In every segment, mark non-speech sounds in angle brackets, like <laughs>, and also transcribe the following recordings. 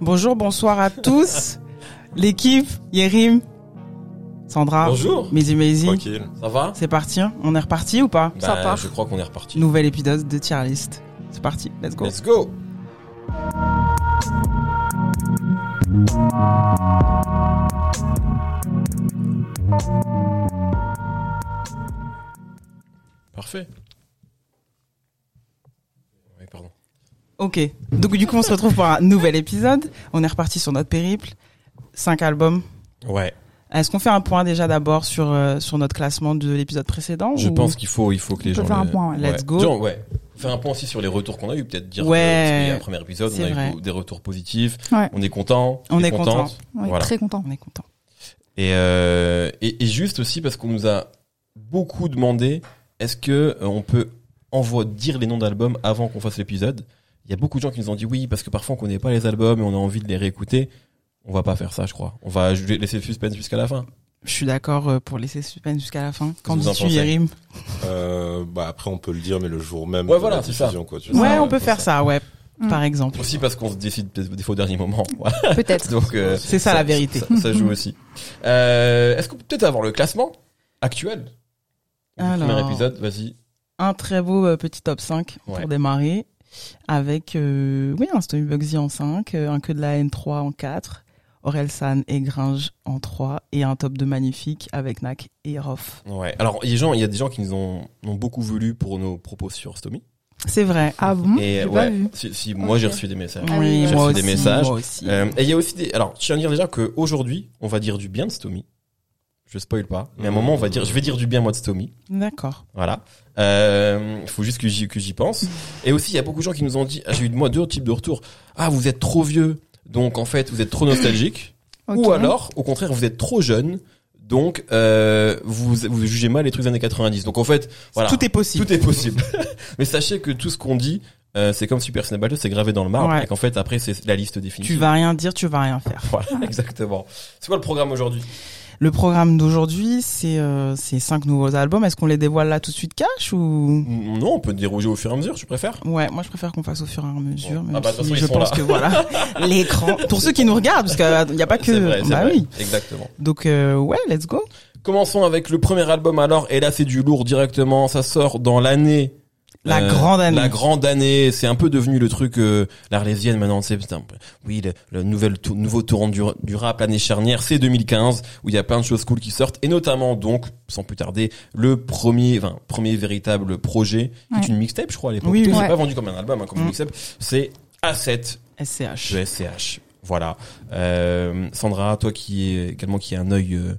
Bonjour, bonsoir à tous. L'équipe, Yerim, Sandra, Bonjour. Maisie Maisie. Tranquille. Ça va C'est parti, hein on est reparti ou pas bah, part. Je crois qu'on est reparti. Nouvel épisode de Tier List. C'est parti, let's go. Let's go. Parfait. Oui, pardon. Ok, donc du coup on se retrouve pour un nouvel épisode. On est reparti sur notre périple. Cinq albums. Ouais. Est-ce qu'on fait un point déjà d'abord sur euh, sur notre classement de l'épisode précédent Je ou- pense qu'il faut, il faut que les On peut gens. faire un point, ouais. Let's go. Genre, ouais. Faire un point aussi sur les retours qu'on a eu, peut-être dire Ouais. un premier épisode, on a vrai. eu des retours positifs. Ouais. On est content. On est contente. Ouais, Voilà. Très content. On est content. Et, euh, et, et juste aussi parce qu'on nous a beaucoup demandé, est-ce que euh, on peut envoyer dire les noms d'albums avant qu'on fasse l'épisode? Il y a beaucoup de gens qui nous ont dit oui parce que parfois on connaît pas les albums et on a envie de les réécouter. On va pas faire ça, je crois. On va laisser le suspense jusqu'à la fin. Je suis d'accord euh, pour laisser suspense jusqu'à la fin. Vous dis-tu, pensez Yerim? Euh, bah après on peut le dire mais le jour même Ouais, de voilà, la c'est ça. quoi, tu Ouais, on peut faire ça, ouais. Mm. Par exemple. Aussi parce qu'on se décide des des fois au dernier moment. <laughs> Peut-être. Donc euh, C'est ça, la vérité. Ça, ça joue aussi. Euh, est-ce qu'on peut peut-être avoir le classement actuel? Alors. Premier épisode, vas-y. Un très beau euh, petit top 5 Ouais. pour démarrer. Avec, euh, oui, un Stomy Bugsy en 5, euh, un Que de la N3 en 4, Orelsan et Gringe en 3, et un top 2 magnifique avec Nak et Rof. Ouais. Alors, il y a des gens, il y a des gens qui nous ont, ont beaucoup voulu pour nos propos sur Stomy. C'est vrai. Ah bon? Et ouais, pas vu. si, si, moi j'ai reçu des messages. Oui, j'ai reçu aussi, des messages. moi aussi. Euh, et il y a aussi des. Alors, je tiens à dire déjà qu'aujourd'hui, on va dire du bien de Stomy. Je spoil pas. Mais à un moment, on va dire, je vais dire du bien moi de Stomy. D'accord. Voilà. Euh, Il faut juste que j'y que j'y pense. Et aussi, il y a beaucoup de gens qui nous ont dit, ah, j'ai eu de moi deux types de retours. Ah, vous êtes trop vieux, donc en fait, vous êtes trop nostalgique. <laughs> Ou alors, au contraire, vous êtes trop jeune, donc euh, vous vous jugez mal les trucs des années 90. Donc en fait, voilà. Tout est possible. Tout est possible. <laughs> Mais sachez que tout ce qu'on dit, euh, c'est comme Super Snap Battle, c'est gravé dans le marbre. Ouais. Et qu'en fait, après, c'est la liste définitive. Tu vas rien dire, tu vas rien faire. <laughs> Voilà, exactement. C'est quoi le programme aujourd'hui? Le programme d'aujourd'hui, c'est euh, c'est cinq nouveaux albums. Est-ce qu'on les dévoile là tout de suite cash ou? Non, on peut dérouger au fur et à mesure, tu préfères? Ouais, moi je préfère qu'on fasse au fur et à mesure. Bon. Même Ah bah, de si façon, ils je sont pense là. que voilà, <laughs> l'écran. Pour ceux qui nous regardent, parce qu'il n'y a pas <laughs> que. Vrai, bah vrai. oui. Exactement. Donc euh, ouais, let's go. Commençons avec le premier album alors, et là c'est du lourd directement, ça sort dans l'année. La euh, grande année. La grande année, c'est un peu devenu le truc euh, l'Arlésienne maintenant, c'est putain, oui, le, le nouvel nouveau tourant du, du rap l'année charnière, c'est 2015 où il y a plein de choses cool qui sortent et notamment donc sans plus tarder le premier enfin, premier véritable projet qui est une mixtape je crois à l'époque. Oui, oui. C'est Ouais. pas vendu comme un album hein, comme une Mm. mixtape, c'est A7 SCH. de SCH. Voilà. Euh, Sandra, toi qui est également qui a un œil euh,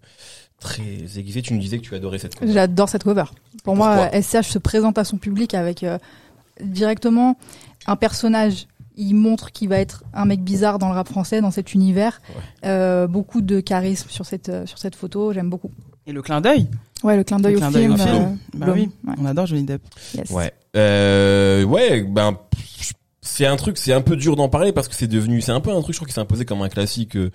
très aiguisé, tu nous disais que tu adorais cette cover. J'adore cette cover. Pour Pourquoi? Moi, SCH se présente à son public avec euh, directement un personnage. Il montre qu'il va être un mec bizarre dans le rap français, dans cet univers. Ouais. Euh, beaucoup de charisme sur cette euh, sur cette photo. J'aime beaucoup. Et le clin d'œil? Ouais, le clin d'œil au clin d'œil film. au film. euh, Bah oui, Ouais. on adore Johnny Depp. Yes. Ouais. Euh, ouais, ben c'est un truc, c'est un peu dur d'en parler parce que c'est devenu, c'est un peu un truc, je crois qui s'est imposé comme un classique euh,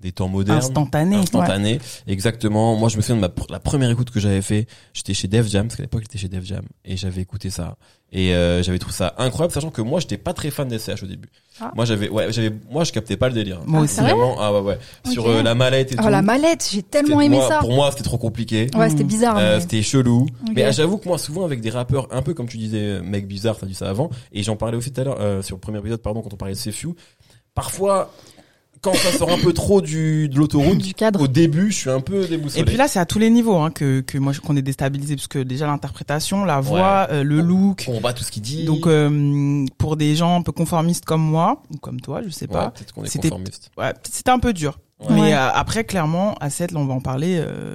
des temps modernes. Instantané. Instantané. Exactement. Moi, je me souviens de ma, pr- la première écoute que j'avais fait. J'étais chez Def Jam, parce qu'à l'époque, j'étais chez Def Jam. Et j'avais écouté ça. Et euh, j'avais trouvé ça incroyable, sachant que moi, j'étais pas très fan d'SCH au début. Ah. Moi, j'avais, ouais, j'avais, moi, je captais pas le délire. Moi Ah, aussi. Vraiment, ah ouais, ouais. Sur euh, la mallette et Oh tout. la mallette, j'ai tellement aimé moi- ça. Pour moi, c'était trop compliqué. Ouais, c'était bizarre. Euh, mais- c'était chelou. Mais euh, j'avoue que moi, souvent avec des rappeurs, un peu comme tu disais, euh, mec bizarre, t'as dit ça avant, et j'en parlais aussi tout à l'heure euh, sur le premier épisode, pardon, quand on parlait de Sefiu. Parfois, quand ça sort un peu trop du de l'autoroute, du cadre. au début, je suis un peu déboussolé. Et puis là, c'est à tous les niveaux hein, que que moi qu'on est déstabilisé parce que déjà l'interprétation, la voix, euh, le look. on bat tout ce qu'il dit. Donc euh, pour des gens un peu conformistes comme moi ou comme toi, je sais Ouais, pas. peut-être qu'on est c'était- conformiste. Ouais, peut-être c'était un peu dur. Ouais. Mais Ouais. euh, après clairement à 7 là on va en parler euh,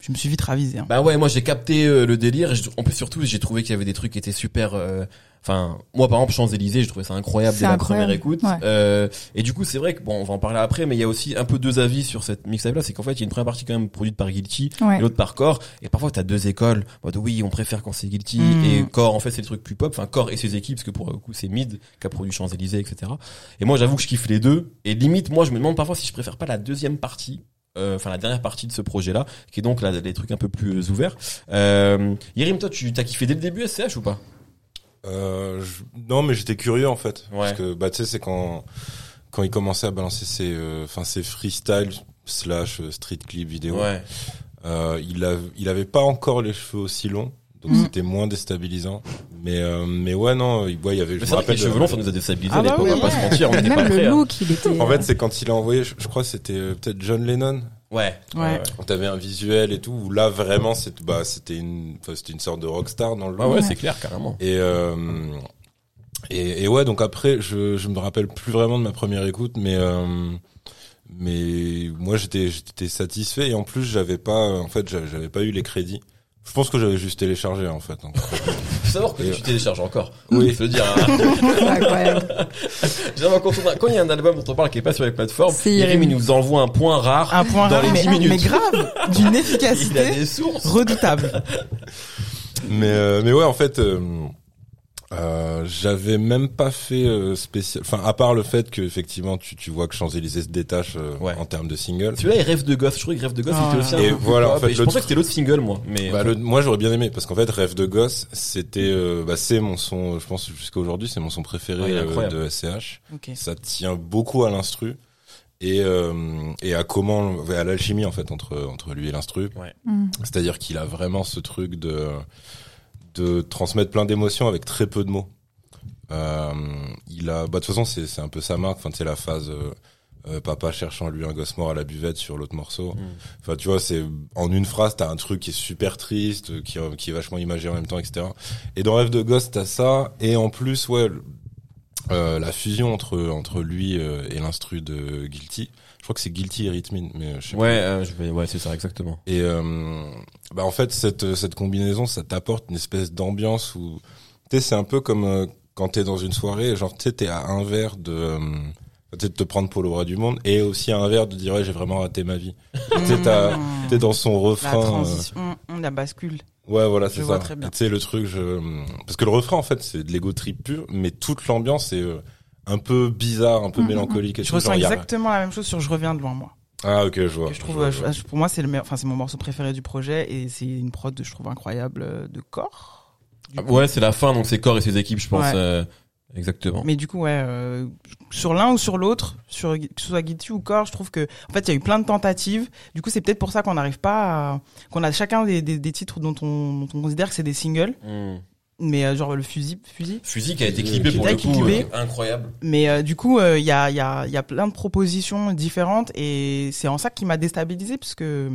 je me suis vite ravisé. Hein. Bah ouais, moi j'ai capté euh, le délire. Et en plus surtout, j'ai trouvé qu'il y avait des trucs qui étaient super. euh, Enfin, moi par exemple Champs Élysées, j'ai trouvé ça incroyable dès la incroyable. première écoute. Ouais. Euh, et du coup, c'est vrai que bon, on va en parler après, mais il y a aussi un peu deux avis sur cette mixtape là. C'est qu'en fait, il y a une première partie quand même produite par Guilty, Ouais. et l'autre par Core. Et parfois, t'as deux écoles. Mode, oui, on préfère quand c'est Guilty Mm. et Core. En fait, c'est le truc plus pop. Enfin, Core et ses équipes, parce que pour le coup, c'est Mid qui a produit Champs Élysées, etc. Et moi, j'avoue que je kiffe les deux. Et limite, moi, je me demande parfois si je préfère pas la deuxième partie euh, enfin la dernière partie de ce projet-là, qui est donc là, les trucs un peu plus ouverts. Euh, Yerim, toi, tu t'as kiffé dès le début SCH ou pas? Euh, je- non, mais j'étais curieux en fait, Ouais. parce que bah tu sais, c'est quand quand il commençait à balancer ses, euh, enfin ses freestyle slash euh, street clip vidéo, Ouais. euh, il a, il avait pas encore les cheveux aussi longs, donc Mm. c'était moins déstabilisant. Mais, euh, mais ouais, non, il, ouais, il y avait. Mais je me que les rappelle. cheveux longs, ça nous a déstabilisé Ah à bah oui, on va pas se mentir, on était pas Même prêts. le hein. look, il était. En fait, c'est quand il a envoyé, je, je crois, que c'était euh, peut-être John Lennon. Ouais. Ouais. Quand t'avais un visuel et tout, où là vraiment, c'était, bah, c'était une, c'était une sorte de rockstar dans le. Ouais, ouais, Ouais. c'est clair, carrément. Et, euh, et, et ouais, donc après, je, je me rappelle plus vraiment de ma première écoute, mais euh, mais moi j'étais j'étais satisfait et en plus j'avais pas, en fait, j'avais pas eu les crédits. Je pense que j'avais juste téléchargé en fait. Donc, savoir que tu télécharges encore. Oui. Faut le dire. hein. Quand on a- quand il y a un album dont on parle qui est pas sur les plateformes, Yerim, il nous envoie un point rare. Un point Dans rare, les mais, 10 minutes. mais grave, d'une <laughs> Il a efficacité des sources. redoutable. <laughs> mais euh, mais ouais, en fait. euh, euh, j'avais même pas fait euh, spécial, enfin à part le fait que effectivement tu, tu vois que Champs Élysées se détache euh, Ouais. en termes de single. Celui-là, il rêve de gosse. Je trouvais que rêve de gosse, Ah, il était aussi un et peu voilà, en fait, et je pensais que c'était l'autre single, moi. Mais Bah, le, moi j'aurais bien aimé parce qu'en fait Rêve de gosse c'était euh, bah, c'est mon son je pense jusqu'à aujourd'hui c'est mon son préféré Ouais, euh, de SCH ça tient beaucoup à l'instru et euh, et à comment à l'alchimie en fait entre entre lui et l'instru Mm. c'est-à-dire qu'il a vraiment ce truc de de transmettre plein d'émotions avec très peu de mots euh, il a bah de toute façon c'est c'est un peu sa marque enfin c'est la phase euh, euh, papa cherchant lui un gosse mort à la buvette sur l'autre morceau Mm. Enfin, tu vois, c'est en une phrase, t'as un truc qui est super triste, qui, qui est vachement imagé en même temps, etc. Et dans Rêve de gosse, t'as ça, et en plus, ouais, euh, la fusion entre entre lui euh, et l'instru de Guilty. Je crois que c'est Guilty et Rhythmine, mais je sais Ouais, euh, je vais, ouais, c'est ça, exactement. et euh, bah en fait cette cette combinaison ça t'apporte une espèce d'ambiance où tu sais c'est un peu comme euh, quand t'es dans une soirée genre tu sais t'es à un verre de euh, peut-être de te prendre pour le roi du monde et aussi à un verre de dire ouais j'ai vraiment raté ma vie tu sais t'as- Mmh. t'es dans son La refrain euh, transition, mmh, la bascule. ouais voilà c'est vois ça très bien. Et tu sais le truc je parce que le refrain en fait c'est de l'ego trip pur mais toute l'ambiance est euh, un peu bizarre un peu Mhm. mélancolique et Je tout, ressens genre, y a- exactement la même chose sur Je reviens de loin, moi. ah ok je vois Que je trouve, vois, euh, je vois. je- pour moi, c'est le meilleur, enfin, c'est mon morceau préféré du projet et c'est une prod, je trouve, incroyable euh, de corps. coup. Ouais, c'est la fin, donc c'est Core et ses équipes, je pense. Ouais. euh, exactement. Mais du coup, ouais, euh, sur l'un ou sur l'autre, sur que ce soit Guilty ou Core, je trouve que en fait, il y a eu plein de tentatives. Du coup, c'est peut-être pour ça qu'on n'arrive pas, à, qu'on a chacun des, des, des titres dont on, dont on considère que c'est des singles, Mm. Mais euh, genre le fusil, fusil. Fusil qui a été clippé pour le coup, clippé. euh, incroyable. Mais euh, du coup, euh, il y a, il y a, il y a plein de propositions différentes et c'est en ça qui m'a déstabilisé parce que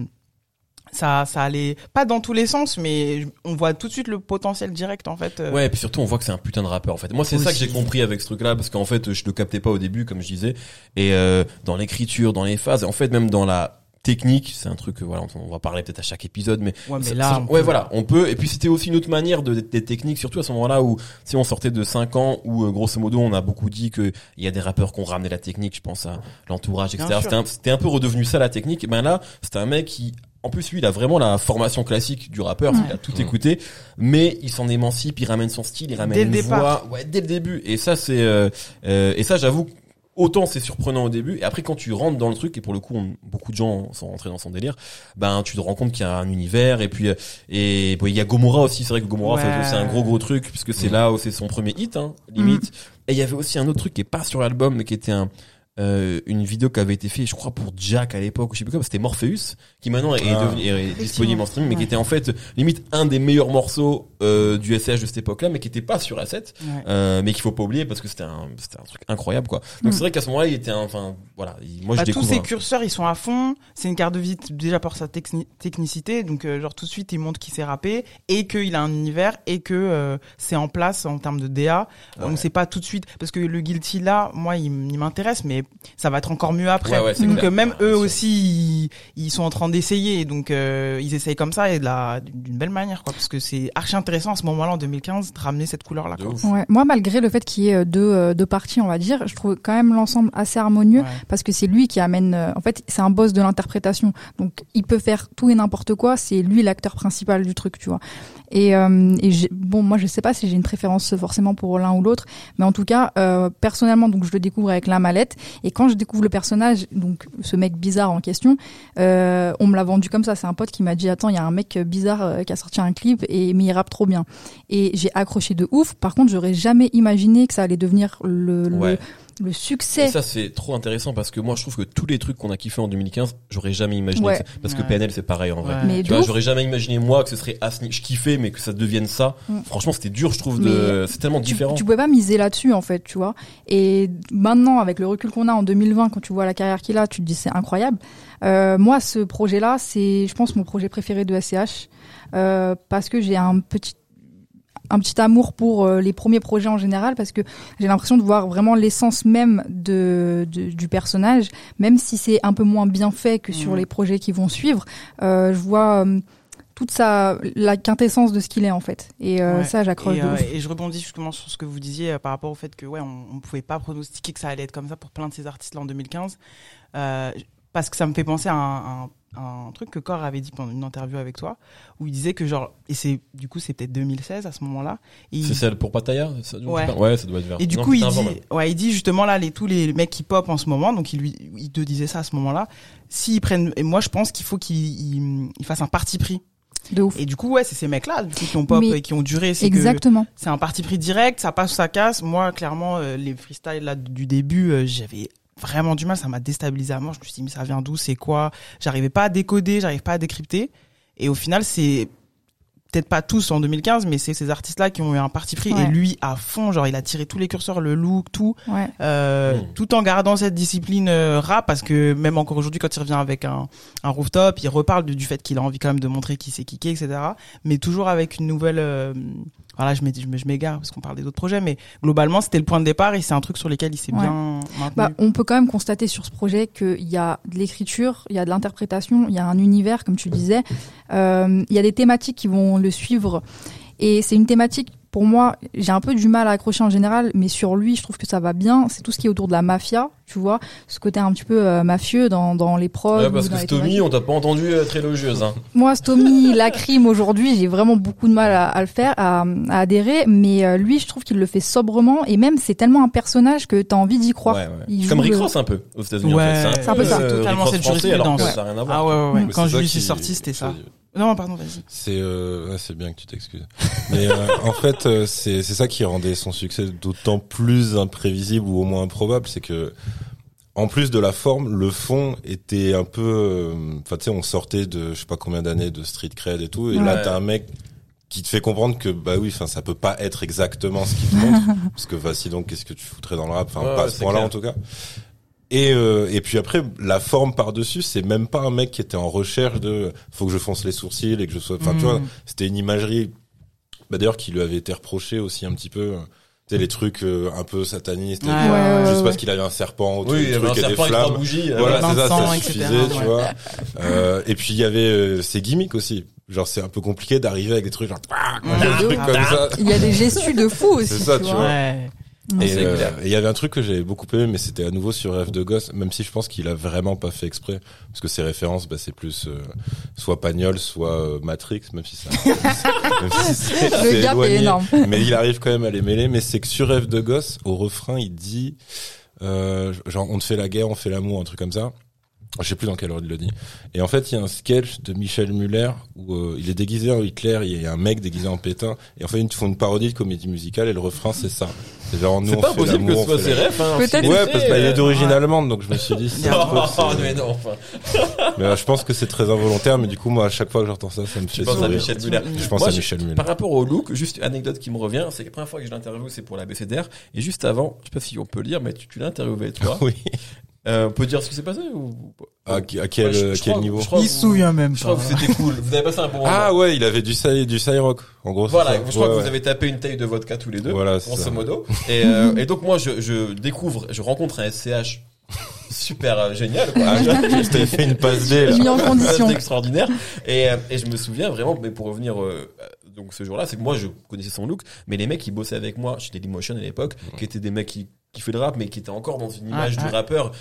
ça, ça allait pas dans tous les sens, mais on voit tout de suite le potentiel direct en fait. Ouais, et puis surtout, on voit que c'est un putain de rappeur, en fait. Moi, c'est ça que j'ai compris avec ce truc-là, parce qu'en fait, je le captais pas au début, comme je disais. Et euh, dans l'écriture, dans les phases, et en fait, même dans la technique, c'est un truc, que, voilà, on va parler peut-être à chaque épisode, mais Ouais, mais là, ça- on ouais, peut- voilà, on peut. Et puis c'était aussi une autre manière de des techniques, surtout à ce moment-là où si on sortait de 5 ans où euh, grosso modo on a beaucoup dit que il y a des rappeurs qui ont ramené la technique. Je pense à l'entourage, etc. C'était un, c'était un peu redevenu ça la technique. Et ben là, c'était un mec qui en plus, lui, il a vraiment la formation classique du rappeur, Ouais. il a tout écouté, mais il s'en émancipe, il ramène son style, il ramène Dès une voix, ouais, dès le début. Et ça, c'est, euh, euh, et ça, j'avoue, autant c'est surprenant au début, et après quand tu rentres dans le truc, et pour le coup, on- beaucoup de gens sont rentrés dans son délire, ben tu te rends compte qu'il y a un univers, et puis euh, et bon, il y a Gomorrah aussi. C'est vrai que Gomorrah, Ouais. c'est- un gros gros truc puisque c'est Mm. là où c'est son premier hit, hein, limite. Et il y avait aussi un autre truc qui est pas sur l'album, mais qui était un euh, une vidéo qui avait été faite, je crois, pour Jack à l'époque, ou je sais plus quoi, c'était Morpheus, qui maintenant est, Ah. devenu, est disponible en streaming, mais qui était en fait limite un des meilleurs morceaux euh, du SH de cette époque-là, mais qui était pas sur A7, Ouais. euh, mais qu'il faut pas oublier parce que c'était un, c'était un truc incroyable, quoi. Donc Mm. c'est vrai qu'à ce moment-là, il était, un- enfin, voilà, il- moi je Bah, tous découvre. ces curseurs, ils sont à fond. C'est une carte de visite déjà pour sa techni- technicité. Donc, euh, genre, tout de suite, il montre qu'il sait rapper et qu'il a un univers et que euh, c'est en place en termes de DA. Ouais. On sait pas tout de suite. Parce que le Guilty, là, moi, il, il m'intéresse, mais ça va être encore mieux après. Ouais, ouais, c'est donc, clair. même Ah, eux aussi, ils, ils sont en train d'essayer. Donc, euh, ils essayent comme ça et de la- d'une belle manière, quoi. Parce que c'est archi intéressant à ce moment-là, en 2015, de ramener cette couleur-là. Ouais. Moi, malgré le fait qu'il y ait euh, deux, euh, deux parties, on va dire, je trouve quand même l'ensemble assez harmonieux Ouais. parce que c'est lui qui amène. euh, en fait, c'est un boss de l'interprétation, donc il peut faire tout et n'importe quoi. C'est lui l'acteur principal du truc, tu vois. Et, euh, bon, moi, je sais pas si j'ai une préférence forcément pour l'un ou l'autre, mais en tout cas, euh, personnellement, donc je le découvre avec la mallette. Et quand je découvre le personnage, donc ce mec bizarre en question, euh, on me l'a vendu comme ça. C'est un pote qui m'a dit attends, il y a un mec bizarre euh, qui a sorti un clip et mais il rappe trop bien. Et j'ai accroché de ouf. Par contre, j'aurais jamais imaginé que ça allait devenir le- Ouais. le Et succès. ça, c'est trop intéressant parce que moi, je trouve que tous les trucs qu'on a kiffé en 2015, j'aurais jamais imaginé. Ouais. que ça- Parce que. PNL, c'est pareil en vrai. Ouais. Mais Tu de vois, ouf. j'aurais jamais imaginé moi que ce serait à ce ni- Je kiffais, mais que ça devienne ça. Mm. Franchement, c'était dur, je trouve. De... C'est tellement tu, différent. tu pouvais pas miser là-dessus en fait, tu vois. Et maintenant, avec le recul qu'on a en 2020, quand tu vois la carrière qu'il a, tu te dis c'est incroyable. Euh, moi, ce projet-là, c'est, je pense, mon projet préféré de SCH euh, parce que j'ai un petit un petit amour pour euh, les premiers projets en général parce que j'ai l'impression de voir vraiment l'essence même de, de- du personnage même si c'est un peu moins bien fait que sur Mhm. les projets qui vont suivre euh, je vois euh, toute sa la quintessence de ce qu'il est en fait et Ouais. ça j'accroche Et, je rebondis justement sur ce que vous disiez par rapport au fait que ouais, on, on pouvait pas pronostiquer que ça allait être comme ça pour plein de ces artistes-là en 2015, euh, parce que ça me fait penser à un, un- un truc que Cor avait dit pendant une interview avec toi, où il disait que genre, et c'est du coup c'est peut-être 2016 à ce moment-là, C'est celle pour Pataya ça, Ouais. Ouais, ça doit être vers. et du Non, coup, il dit, ouais, il dit justement là, les, tous les mecs qui pop en ce moment, donc il lui, il te disait ça à ce moment-là. S'ils prennent, et moi je pense qu'il faut qu'ils ils, ils fassent un parti pris. de ouf Et du coup, ouais, c'est ces mecs-là, qui ont pop Mais- et qui ont duré. exactement C'est un parti pris direct, ça passe ou ça casse. Moi, clairement, euh, les freestyles là du début, euh, j'avais vraiment du mal, ça m'a déstabilisé à mort. Je me suis dit, mais ça vient d'où, c'est quoi? J'arrivais pas à décoder, j'arrive pas à décrypter. Et au final, c'est peut-être pas tous en 2015, mais c'est ces artistes-là qui ont eu un parti pris. Ouais. Et lui, à fond, genre, il a tiré tous les curseurs, le look, tout, ouais euh, Mm. tout en gardant cette discipline euh, rap, parce que même encore aujourd'hui, quand il revient avec un, un rooftop, il reparle du, du fait qu'il a envie quand même de montrer qu'il sait kicker, etc. Mais toujours avec une nouvelle. Euh, voilà, je m'é- je m'é- je m'égare parce qu'on parle des autres projets, mais globalement, c'était le point de départ et c'est un truc sur lequel il s'est Ouais. bien maintenu. Bah, on peut quand même constater sur ce projet qu'il y a de l'écriture, il y a de l'interprétation, il y a un univers, comme tu disais. Euh, il y a des thématiques qui vont le suivre. Et c'est une thématique, pour moi, j'ai un peu du mal à accrocher en général, mais sur lui, je trouve que ça va bien. C'est tout ce qui est autour de la mafia, tu vois, ce côté un petit peu euh, mafieux dans, dans les prods. Ouais, parce que Stomy, on t'a pas entendu être élogieuse. Hein. <laughs> Moi, Stomy, <laughs> la crime aujourd'hui, j'ai vraiment beaucoup de mal à, à le faire, à, à adhérer. Mais euh, lui, je trouve qu'il le fait sobrement. Et même, c'est tellement un personnage que t'as envie d'y croire. Ouais, ouais. Il joue Comme Rick le- Ross un peu aux États-Unis. Ouais, en fait. c'est un peu ça. euh, Totalement cette français, alors que jurisprudence. ça n'a rien à voir. ah ouais, ouais, ouais. Mais Quand c'est je lui suis sorti, c'était ça. Non, pardon, vas-y. C'est euh, c'est bien que tu t'excuses. Mais euh, <laughs> en fait, euh, c'est c'est ça qui rendait son succès d'autant plus imprévisible ou au moins improbable, c'est que en plus de la forme, le fond était un peu. euh, Enfin, tu sais, on sortait de je sais pas combien d'années de street cred et tout, et là t'as un mec qui te fait comprendre que bah oui, enfin ça peut pas être exactement ce qu'il te montre, <laughs> parce que voici donc qu'est-ce que tu foutrais dans le rap, enfin Ouais, pas à ouais, ce point-là en tout cas. Et, euh, et puis après, la forme par-dessus, c'est même pas un mec qui était en recherche de faut que je fonce les sourcils et que je sois. Enfin, tu Mm. vois, c'était une imagerie. Bah, D'ailleurs, qui lui avait été reproché aussi un petit peu. euh, Tu sais, les trucs euh, un peu satanistes. Ouais, ouais, ouais, Juste ouais. parce qu'il avait un serpent autour Oui, du truc et des flammes. bougies. euh, Voilà, c'est ça, ça suffisait, etc., tu ouais. vois. Euh, et puis il y avait euh, ses gimmicks aussi. Genre c'est un peu compliqué d'arriver avec des trucs genre Ouais. des trucs comme ça. Il y a des gestus de fou aussi. C'est ça, tu vois. Ouais. Et euh, et il y avait un truc que j'avais beaucoup aimé, mais c'était à nouveau sur Rêve de gosse, même si je pense qu'il a vraiment pas fait exprès, parce que ses références, bah, c'est plus euh, soit Pagnol, soit euh, Matrix, même si ça. <laughs> même si Le gap éloigné. est énorme. <laughs> Mais il arrive quand même à les mêler. Mais c'est que sur Rêve de gosse, au refrain, il dit, euh, genre on te fait la guerre, on fait l'amour, un truc comme ça. Je sais plus dans quelle ordre il le dit. Et en fait, il y a un sketch de Michel Muller où euh, il est déguisé en Hitler, il y a un mec déguisé en Pétain, et en fait, ils font une parodie de comédie musicale, et le refrain, c'est ça. C'est genre, nous, C'est on pas fait possible que ce soit ses refs. Hein, Peut-être. Ouais, parce qu'il est euh, d'origine ouais. allemande, donc je me suis dit, Oh, c'est- <laughs> <laughs> mais non, enfin. mais euh, je pense que c'est très involontaire, mais du coup, moi, à chaque fois que j'entends ça, ça me Tu fait penses à sourire. Michel Muller. Je pense Moi, à je- Michel Muller. Par rapport au look, juste une anecdote qui me revient, c'est que la première fois que je l'interview, c'est pour la BCDR. Et juste avant, je sais pas si on peut le dire, mais tu, tu l'as interviewé, toi. <laughs> Oui. Euh, on peut dire ce qui s'est passé ou À, qui- à quel, Ouais, je- à je quel crois- niveau je crois Il se souvient même Je crois pas. que c'était cool. Vous avez passé un bon moment. Ah ouais, il avait du Psy, du Cyrock, en gros. c'est Voilà, ça je crois Ouais, que ouais. vous avez tapé une taille de vodka tous les deux, Voilà, c'est grosso ça. modo. <laughs> Et, euh, et donc moi, je, je découvre, je rencontre un SCH super euh, génial. Quoi. Ah, je t'avais fait une passe D, là. Mis en condition. C'était extraordinaire. Et, euh, et je me souviens vraiment, mais pour revenir euh, donc ce jour-là, c'est que moi je connaissais son look, mais les mecs qui bossaient avec moi chez Dailymotion à l'époque, qui étaient des mecs qui qui fait le rap mais qui étaient encore dans une image Ah, du ah. rappeur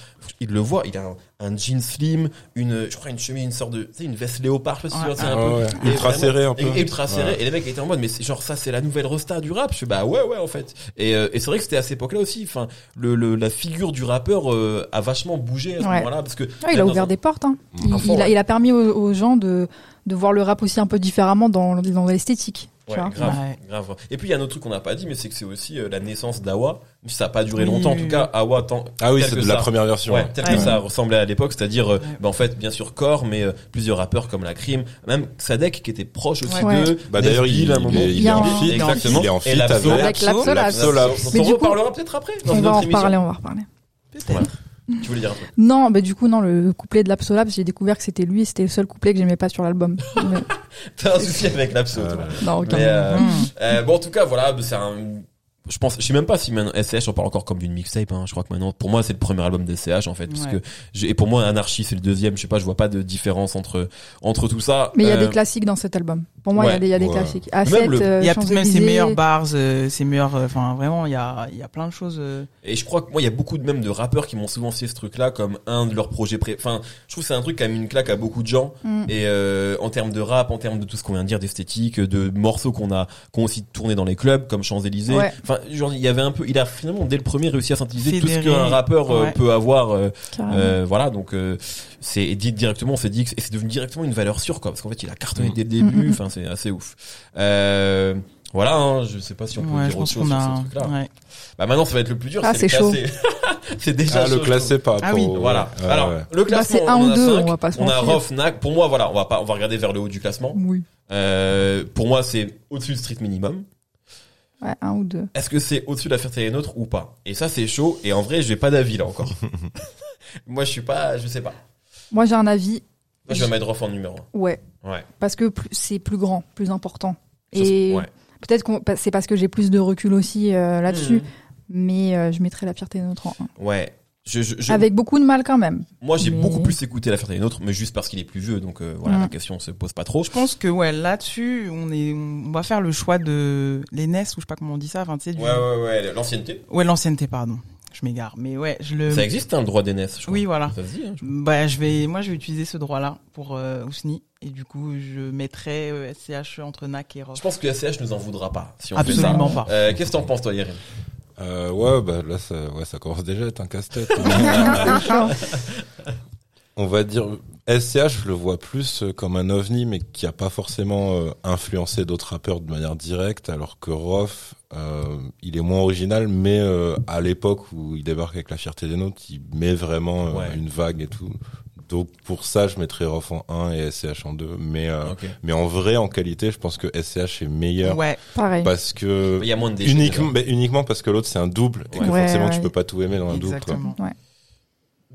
ils le voient il a un, un jean slim une je crois une chemise une sorte de tu sais une veste léopard je sais pas si tu vois, Ah, c'est un peu Ouais, Ultra vraiment- serré un peu. et- ultra serré et les mecs étaient en mode mais genre ça c'est la nouvelle resta du rap je fais bah ouais ouais en fait et, euh, et c'est vrai que c'était à cette époque là aussi enfin le, le la figure du rappeur euh, a vachement bougé à ce Ouais. moment là parce que il a ouvert des portes. Hein. Il, fond, il a, il a permis aux, aux gens de, de voir le rap aussi un peu différemment dans, dans l'esthétique. Ouais, grave, Ouais. grave. Et puis il y a un autre truc qu'on n'a pas dit, mais c'est que c'est aussi euh, la naissance d'Awa. Ça a pas duré Oui, longtemps, en tout cas, Awa tant, Ah oui, c'est de la première version. Ouais, tel que Ouais. ça ressemblait à l'époque, c'est-à-dire, euh, Ouais. bah, en fait, bien sûr, Core, mais euh, plusieurs rappeurs comme la Crime, même Sadek qui était proche aussi Ouais. d'eux. Bah d'ailleurs, il, il est, il Il est a en un- feat, Exactement. il est en l'Abso. avec Avec l'Abso, là, l'Abso, là. On Mais en du coup- reparlera peut-être après dans On va en reparler, on va en reparler. Voilà. Tu voulais dire un truc Non, bah du coup non, le couplet de l'Absolab, j'ai découvert que c'était lui, c'était le seul couplet que j'aimais pas sur l'album. <laughs> Mais- T'as un souci avec toi. là. non, aucun. Mais, euh, Mmh. Euh, bon, en tout cas, voilà, c'est un. Je pense, je sais même pas si maintenant SCH on parle encore comme d'une mixtape. Hein. Je crois que maintenant, pour moi, c'est le premier album de SCH en fait, parce que j'ai- et pour moi, Anarchy c'est le deuxième. Je sais pas, je vois pas de différence entre entre tout ça. Mais il y a Euh, des classiques dans cet album. Pour moi, il y a des, il y a des ouais. classiques. A7, le- euh, Il y a même ses Champs-Élysées. meilleurs bars, euh, ses meilleurs, euh, enfin vraiment, il y a, il y a plein de choses. euh, Et je crois que moi, il y a beaucoup de même de rappeurs qui m'ont souvent cité ce truc-là comme un de leurs projets pré. Enfin, je trouve que c'est un truc qui a mis une claque à beaucoup de gens. Mm. Et euh, en termes de rap, en termes de tout ce qu'on vient de dire, d'esthétique, de morceaux qu'on a, qu'on a aussi tourné dans les clubs comme Champs Élysées. Ouais. Enfin, genre, il y avait un peu. Il a finalement dès le premier réussi à synthétiser tout ce qu'un rappeur euh, peut avoir. euh. Euh, voilà, donc euh, c'est dit directement, on s'est dit que et c'est devenu directement une valeur sûre, quoi, parce qu'en fait, il a cartonné Mm. dès le début. Mm. Enfin, c'est assez ouf. Euh, voilà, hein, je sais pas si on peut ouais, dire autre chose sur a. ce truc-là. ouais. Bah maintenant, ça va être le plus dur. Ah, c'est c'est chaud. <laughs> c'est déjà Ah, chaud, le classé Ah oui. Voilà. Ouais, Alors, ouais. le classement, c'est un on en ou a deux, cinq. on va pas se On a mentir. Rof, Nac. Pour moi, voilà, on va pas, on va regarder vers le haut du classement. Oui. Euh, pour moi, c'est au-dessus de Street Minimum. Ouais, un ou deux. Est-ce que c'est au-dessus de la fierté des nôtres ou pas? Et ça, c'est chaud. Et en vrai, j'ai pas d'avis là encore. <laughs> moi, je suis pas, je sais pas. Moi, j'ai un avis. Moi, je vais mettre Rof en numéro Ouais. Ouais. Parce que c'est plus grand, plus important. Ça, Et ouais. peut-être qu'on, bah, c'est parce que j'ai plus de recul aussi euh, là-dessus. Mhm. Mais euh, je mettrais la fierté des nôtres en un. Ouais. Je, je, je- Avec beaucoup de mal quand même. moi, j'ai mais- beaucoup plus écouté la fierté des nôtres, mais juste parce qu'il est plus vieux, donc euh, voilà, Mm. la question se pose pas trop. Je pense que ouais, là-dessus, on est, on va faire le choix de l'aînesse ou je sais pas comment on dit ça. Enfin, tu sais, du... Ouais, ouais, ouais, l'ancienneté. Ouais, l'ancienneté, pardon. Je m'égare, mais ouais, je le. Ça existe, hein, le droit d'aînesse, je crois. Oui, voilà. Ça se dit, hein, je- Bah, je vais, moi, je vais utiliser ce droit-là pour euh, Ousni et du coup, je mettrai euh, SCH entre NAC et Rof. Je pense que SCH nous en voudra pas si on Absolument fait ça. pas. Euh, Qu'est-ce que t'en penses, toi, Yerim Euh, ouais, bah là, ça, ouais, ça commence déjà à être un casse-tête. <laughs> On va dire SCH, je le vois plus euh, comme un ovni, mais qui a pas forcément euh, influencé d'autres rappeurs de manière directe, alors que Rof, euh, il est moins original, mais euh, à l'époque où il débarque avec la fierté des nôtres, il met vraiment euh, Ouais. une vague et tout. Donc pour ça, je mettrais Rof en 1 et SCH en 2. Mais euh, mais en vrai, en qualité, je pense que SCH est meilleur Ouais, Pareil. parce que Il y a moins de déchets. uniquement, mais uniquement parce que l'autre c'est un double et que Ouais, forcément ouais. tu peux pas tout aimer dans un double. Quoi.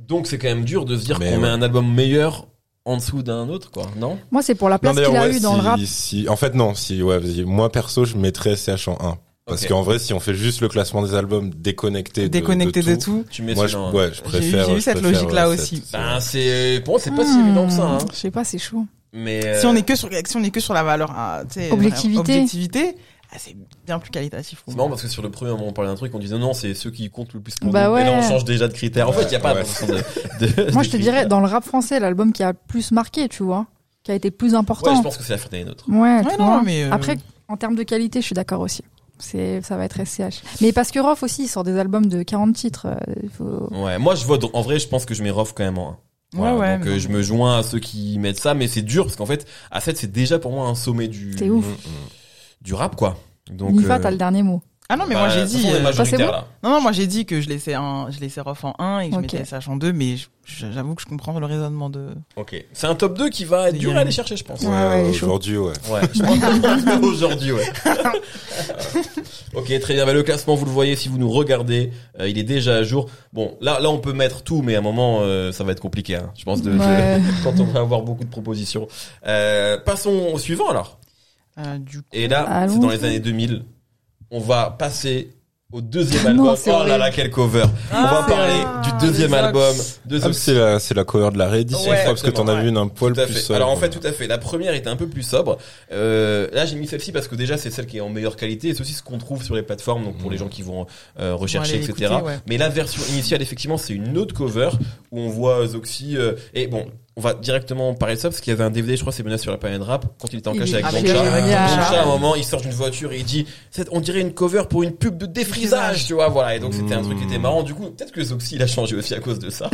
Donc c'est quand même dur de se dire qu'on met un album meilleur en dessous d'un autre, quoi, non? Moi, c'est pour la place qu'il a ouais, eu dans si- le rap. si- en fait, non. Si, ouais, vas-y. moi perso, je mettrais SCH en 1. Parce qu'en vrai, si on fait juste le classement des albums déconnecté, de- Déconnecté de, de tout, tout. Tu mets moi, je, hein. ouais, je préfère. j'ai eu cette logique-là ouais, aussi. Ben c'est pour moi c'est pas si Hmm, évident que ça. Hein. Je sais pas, c'est chaud. Mais Si on euh, est que sur, si on est que sur la valeur, tu sais, Objectivité. objectivité, ah, c'est bien plus qualitatif. c'est marrant parce que sur le premier moment on parlait d'un truc on disait non c'est ceux qui comptent le plus pour Bah nous. Et là on change déjà de critères. En fait il y a pas Ouais. <laughs> de, de- Moi, de je te dirais, dans le rap français, l'album qui a le plus marqué, tu vois, qui a été plus important. Ouais je pense que c'est la fierté des nôtres. Ouais, Ouais, tu non, vois. mais, euh, Après, en termes de qualité, je suis d'accord aussi. C'est, ça va être SCH. Mais parce que Rof aussi, il sort des albums de 40 titres. euh, faut... Ouais moi je vote en vrai je pense que je mets Rof quand même en 1. Voilà, Ouais, ouais, donc mais euh, je me joins à ceux qui mettent ça mais c'est dur parce qu'en fait à 7 c'est déjà pour moi un sommet du C'est ouf. Mm, mm. Du rap quoi. Donc Nifa, euh, t'as le dernier mot. Ah non, mais bah, moi j'ai de toute dit, euh, majoritaire, ça, c'est bon là. non, non, moi j'ai dit que je laissais un, je laissais Rof en 1 et que je mettais SCH en 2, mais j'avoue que je comprends le raisonnement de. OK. C'est un top 2 qui va être dur à aller chercher je pense. Ouais, aujourd'hui, ouais. Ouais, je pense que <laughs> aujourd'hui, ouais. ok, très bien. Bah, le classement, vous le voyez si vous nous regardez, euh, il est déjà à jour. Bon, là, là, on peut mettre tout, mais à un moment, euh, ça va être compliqué. Hein, je pense de, <laughs> quand on va avoir beaucoup de propositions. Euh, passons au suivant alors. Du coup, Et là, c'est dans les années 2000. On va passer au deuxième <laughs> Non, album. c'est Oh là horrible. là, quel cover. on va Ah, parler du deuxième Ox. album de Ah, The c'est la, c'est la cover de la réédition, Ouais, je crois, parce que t'en as vu une un poil plus sobre. Alors en fait, tout à fait. La première était un peu plus sobre. Euh, là, j'ai mis celle-ci parce que déjà, c'est celle qui est en meilleure qualité. Et c'est aussi ce qu'on trouve sur les plateformes, donc pour les gens qui vont euh, rechercher, etc. ouais. Mais la version initiale, effectivement, c'est une autre cover où on voit Zoxy. euh, et bon, on va directement parler de ça parce qu'il y avait un DVD, je crois, c'est Menace sur la planète rap, quand il était en est avec. Doncha. Doncha, à un moment, il sort d'une voiture et il dit, on dirait une cover pour une pub de défrisage, tu vois, voilà. Et donc, c'était un truc qui était marrant. Du coup, peut-être que Zoxy, il a changé aussi à cause de ça.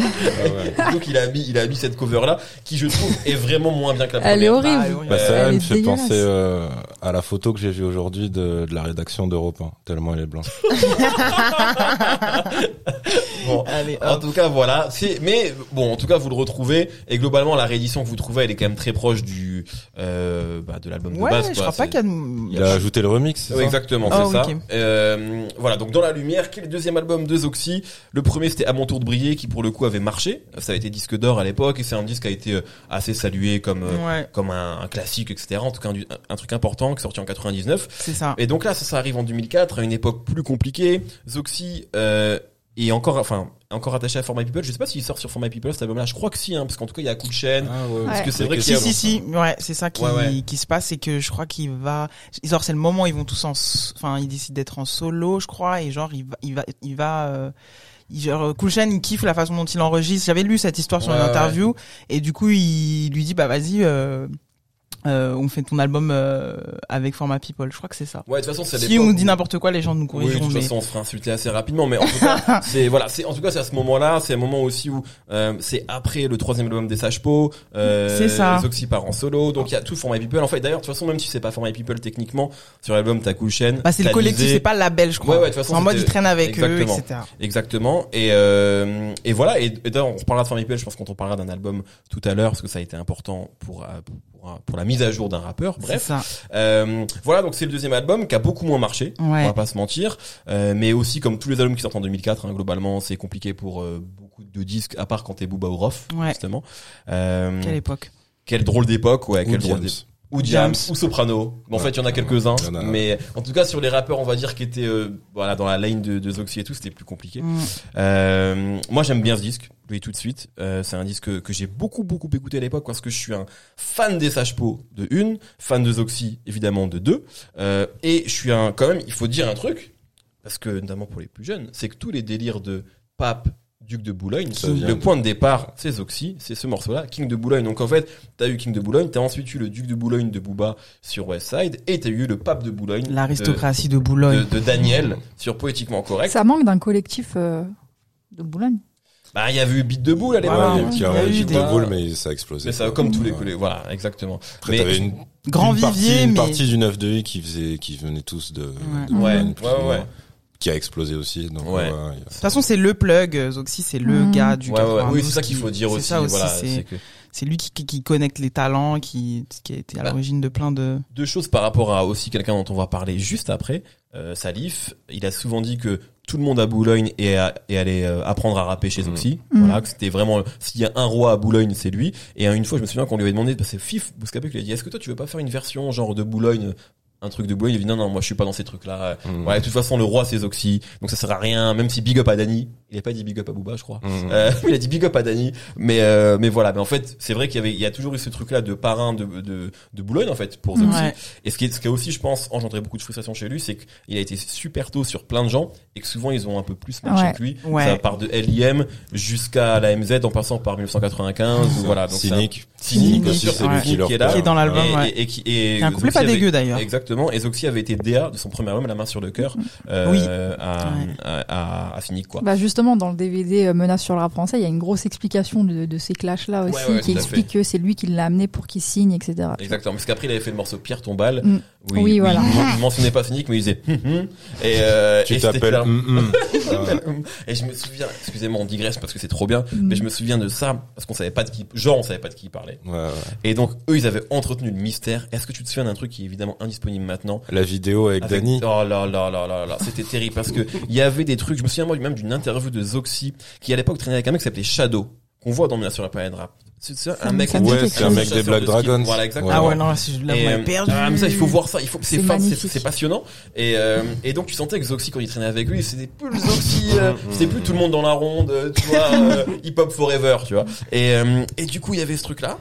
Ah <laughs> donc, il a mis, il a mis cette cover-là, qui, je trouve, est vraiment moins bien que la première. Elle est horrible. Ah. Bah, ça Elle me fait penser à la photo que j'ai vue aujourd'hui de, de la rédaction d'Europe 1, tellement elle est blanche. <laughs> Bon. Allez, En tout cas, voilà. Mais bon, en tout cas, vous le retrouvez. Et globalement, la réédition que vous trouvez, elle est quand même très proche du, euh, bah, de l'album de Ouais, base. je quoi. crois pas qu'il y a de... Il a ajouté le remix, ça exactement, Ah, c'est ça. Euh, voilà, donc dans la lumière, quel est le deuxième album de Zoxy Le premier, c'était À mon tour de briller, qui pour le coup avait marché. Ça a été disque d'or à l'époque, et c'est un disque qui a été euh, assez salué comme euh, Ouais, comme un, un classique, etc. En tout cas, un, un truc important qui est sorti en 99. c'est ça. Et donc là, ça, ça arrive en 2004, à une époque plus compliquée. Zoxy euh, est encore, enfin, encore attaché à For My People. Je sais pas s'il sort sur For My People cet album-là. Je crois que si, hein, parce qu'en tout cas, il y a de chaîne. Ah ouais. Parce que c'est vrai y Si, si, si, ouais, c'est ça qui, Ouais, ouais. qui se passe, c'est que je crois qu'il va, genre, c'est le moment où ils vont tous en, enfin, ils décident d'être en solo, je crois, et genre, il va, il va, il va, euh, genre, Cool Chain, il kiffe la façon dont il enregistre. J'avais lu cette histoire sur Ouais, une ouais. interview, et du coup, il lui dit, bah, vas-y, euh, euh, on fait ton album euh, avec Format People. Je crois que c'est ça. Ouais, de toute façon, c'est à Si on dit n'importe quoi, les gens nous Oui, de corrigeront. toute mais... façon, on se fera insulter assez rapidement, mais en tout cas, <laughs> c'est voilà, c'est en tout cas c'est à ce moment-là, c'est un moment aussi où euh, c'est après le troisième album des Sages Po, euh, C'est ça. Zoxy part en solo, donc il y a tout For My People. En fait, d'ailleurs, de toute façon, même si c'est pas For My People techniquement, sur l'album t'as Cool Chain, Bah, c'est le collectif, c'est pas le label, je crois. Ouais, ouais, de toute façon, en mode, ils traînent avec Exactement. eux, etc. Exactement. Et euh, et voilà. Et, et d'ailleurs, on reparlera de For My People. Je pense qu'on parlera d'un album tout à l'heure parce que ça a été important pour euh, pour, pour la mise à jour d'un rappeur. C'est Bref. ça. Euh, voilà, donc c'est le deuxième album qui a beaucoup moins marché, on Ouais. va pas se mentir, Euh, mais aussi comme tous les albums qui sortent en 2004, hein, globalement c'est compliqué pour euh, beaucoup de disques, à part quand t'es Booba ou Rof, Ouais. justement. Euh, Quelle époque. quelle drôle d'époque, ouais, Ou quelle drôle d'époque. Ou Jams, Jams. ou Soprano. Bon, en fait, il y en a quelques-uns, mais en tout cas sur les rappeurs, on va dire qui étaient euh, voilà dans la line de, de Zoxy et tout, c'était plus compliqué. Mm. Euh, moi, j'aime bien ce disque. Je le dis tout de suite. Euh, c'est un disque que, que j'ai beaucoup, beaucoup écouté à l'époque parce que je suis un fan des Sages Po de une, fan de Zoxy évidemment de deux, euh, et je suis un quand même. Il faut dire un truc parce que notamment pour les plus jeunes, c'est que tous les délires de Pape, Duc de Boulogne, le point de départ, c'est Zoxy, c'est ce morceau-là, King de Boulogne. Donc en fait, t'as eu King de Boulogne, t'as ensuite eu le Duc de Boulogne de Booba sur West Side, et t'as eu le Pape de Boulogne, L'aristocratie de de, Boulogne. de Daniel sur Poétiquement Correct. Ça manque d'un collectif euh, de Boulogne. Bah, il y avait eu Beat de Boule à l'époque. Il y a eu des- de boule, mais ça a explosé. Mais ça, comme tous les collègues, voilà, exactement. Après, Mais- une, Grand une partie, vivier, une mais partie du 9 de I qui faisait, qui venaient tous de, de Ouais, ouais. Qui a explosé aussi. Donc, Ouais. a- de toute façon, c'est le plug. euh, Zoxy, c'est le Mhm. gars du Ouais, ouais, 92 oui, c'est ça qu'il qui- faut dire c'est aussi. ça aussi, voilà, c'est- que lui qui, qui, qui connecte les talents, qui, qui a été à Bah. l'origine de plein de. deux choses par rapport à aussi quelqu'un dont on va parler juste après, euh, Salif. Il a souvent dit que tout le monde à Boulogne et, à- et allait euh, apprendre à rapper chez. Zoxy. Mhm. Voilà, que c'était vraiment s'il y a un roi à Boulogne, c'est lui. Et euh, une fois, je me souviens qu'on lui avait demandé, parce que c'est Fif Bouscapé qui lui a dit, est-ce que toi tu veux pas faire une version genre de Boulogne un truc de Boulogne, il a dit non, non, moi je suis pas dans ces trucs-là. Mhm. Ouais, de toute façon, le roi c'est Zoxy, donc ça sert à rien, même si big up à Dany. Il a pas dit big up à Booba, je crois. Mhm. Euh, <laughs> il a dit big up à Dany, mais euh, mais voilà. Mais en fait, c'est vrai qu'il y avait, il y a toujours eu ce truc-là de parrain de, de de Boulogne en fait pour Zoxy. Ouais. Et ce qui, est, ce qui a aussi, je pense, engendré beaucoup de frustration chez lui, c'est qu'il a été super tôt sur plein de gens et que souvent ils ont un peu plus marché Ouais. que lui. Ouais. Ça part de LIM jusqu'à la MZ en passant par 1995 ou voilà. Donc Cynique. Cynique lui un qui est là Qui est dans l'album, et, ouais. et, et qui a un couplet pas dégueu d'ailleurs. Exactement. Et Zoxy avait été DA de son premier album, La main sur le cœur, euh, Oui. à, Ouais. à, à, à Cynique, quoi. Bah justement, dans le DVD euh, Menace sur le rap français, il y a une grosse explication de, de ces clashs-là aussi, Ouais, ouais, qui explique que c'est lui qui l'a amené pour qu'il signe, etc. Exactement. Parce qu'après, il avait fait le morceau Pierre Tombal. Mm. Oui, Oui, voilà. Il, il mentionnait pas Cynique, mais il disait, hum, hum. et, euh, <laughs> Tu t'appelles. hum, <laughs> hum. Et je me souviens, excusez-moi, on digresse parce que c'est trop bien, Mm. mais je me souviens de ça parce qu'on savait pas de qui, genre on savait pas de qui il parlait. Ouais, ouais. Et donc eux, ils avaient entretenu le mystère. Est-ce que tu te souviens d'un truc qui est évidemment indisponible maintenant La vidéo avec, Avec- Dany. Oh là là là là là, c'était terrible parce que il y avait des trucs. Je me souviens moi même d'une interview de Zoxy qui à l'époque traînait avec un mec qui s'appelait Shadow qu'on voit dans Menace sur la planète rap. C'est ça, un me- mec. Ouais, c'est un mec des Black de. Dragons. Voilà exactement. Ah ouais, non, si je l'avais euh, perdu. ah, mais ça, il faut voir ça. Il faut, c'est C'est passionnant. Et, euh, et donc, tu sentais que Zoxy, quand il traînait avec lui, c'était plus le Zoxy, euh, c'était plus tout le monde dans la ronde, euh, tu vois, euh, <laughs> hip hop forever, tu vois. Et, euh, et du coup, il y avait ce truc-là.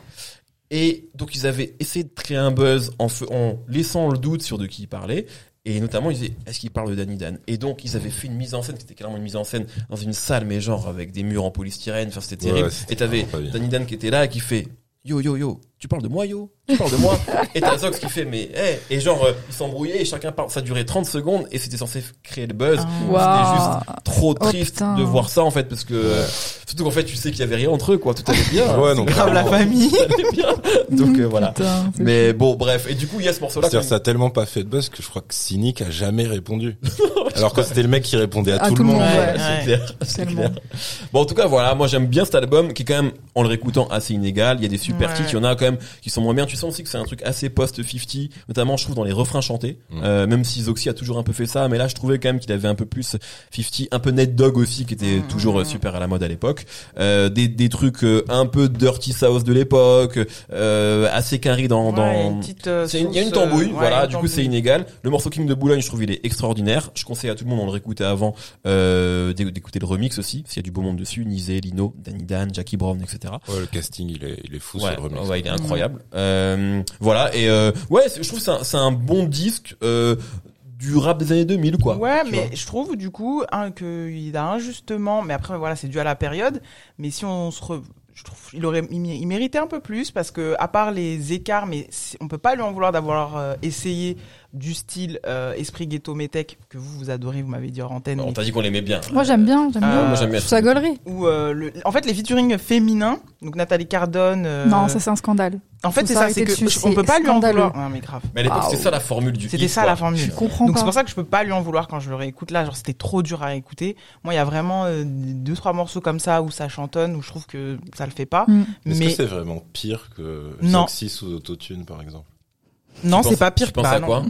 Et donc, ils avaient essayé de créer un buzz en, en laissant le doute sur de qui il parlait. Et notamment, ils disaient, est-ce qu'il parle de Danny Dan? Et donc, ils avaient fait une mise en scène, qui était clairement une mise en scène dans une salle, mais genre avec des murs en polystyrène, enfin c'était terrible. Ouais, et t'avais. Danny Dan qui était là et qui fait, yo yo yo, tu parles de moi yo Tu parles de moi Et t'as Zox qui fait, mais hey Et genre, euh, ils s'embrouillaient et chacun parle. Ça durait 30 secondes et c'était censé créer le buzz. Ah. Waouh. C'était juste trop Oh, triste de voir ça en fait, parce que euh, surtout qu'en fait, tu sais qu'il y avait rien entre eux, quoi. Tout allait bien. Ouais, donc Grave la famille. <laughs> Tout allait bien. Donc euh, voilà. Putain, c'est Mais bon, bref. Et du coup, il y a ce morceau-là. C'est-à-dire quand ça a tellement pas fait de buzz que je crois que Cynic a jamais répondu. <laughs> Alors que c'était le mec qui répondait à, tout, le monde. ouais. Ouais, Ouais. c'est clair, c'est clair. Bon, en tout cas, voilà, moi j'aime bien cet album qui est quand même, en le réécoutant, assez inégal. Il y a des super Ouais. titres, il y en a quand même qui sont moins bien. Tu sens aussi que c'est un truc assez post-50, notamment je trouve dans les refrains chantés. Mm. Euh, même si Zoxy a toujours un peu fait ça, mais là je trouvais quand même qu'il avait un peu plus 50, un peu Ned Dog aussi, qui était Mm, toujours mm, euh, super à la mode à l'époque. Euh, des, des trucs euh, un peu Dirty South de l'époque, euh, assez carré dans... Ouais, dans... une petite, euh, Il y a une tambouille, euh, ouais, voilà. une Du coup, c'est inégal. Le morceau King de Boulogne, je trouve il est extraordinaire. Je conseille à tout le monde, on le réécoutait avant, euh, d'é- d'écouter le remix aussi. S'il y a du beau monde dessus, Nizé, Lino, Danny Dan, Jackie Brown, etc. Ouais, le casting, il est, il est fou Ouais, sur le remix. ouais, il est incroyable. Euh, voilà. Et euh, ouais, je trouve que c'est un, c'est un bon disque euh, du rap des années 2000, quoi. Ouais, mais je trouve du coup hein, qu'il a injustement, mais après voilà, c'est dû à la période. Mais si on se, re- je trouve, il aurait, il, mé- il méritait un peu plus parce que à part les écarts, mais on peut pas lui en vouloir d'avoir essayé du style euh, esprit ghetto métèque que vous vous adorez, vous m'avez dit hors antenne. On t'a dit qu'on l'aimait bien. Moi j'aime bien, j'aime Euh, bien. moi, j'aime bien. Ça gaulerie. Ou euh, le, en fait les featuring féminins, donc Nathalie Cardone. euh, Non, ça c'est un scandale. en fait c'est ça, c'est que dessus, je- on peut c'est pas lui en vouloir. Non mais grave. Mais à l'époque, Waouh. c'était ça la formule du C'était ça quoi. la formule. Je comprends Donc c'est pour ça que je peux pas lui en vouloir quand je le réécoute là, genre c'était trop dur à écouter. Moi il y a vraiment euh, deux trois morceaux comme ça où ça chantonne où je trouve que ça le fait pas. Mm. Est-ce mais que c'est vraiment pire que Non. Zoxy sous autotune, par exemple? Non, c'est pas pire Tu que penses pas. à non. quoi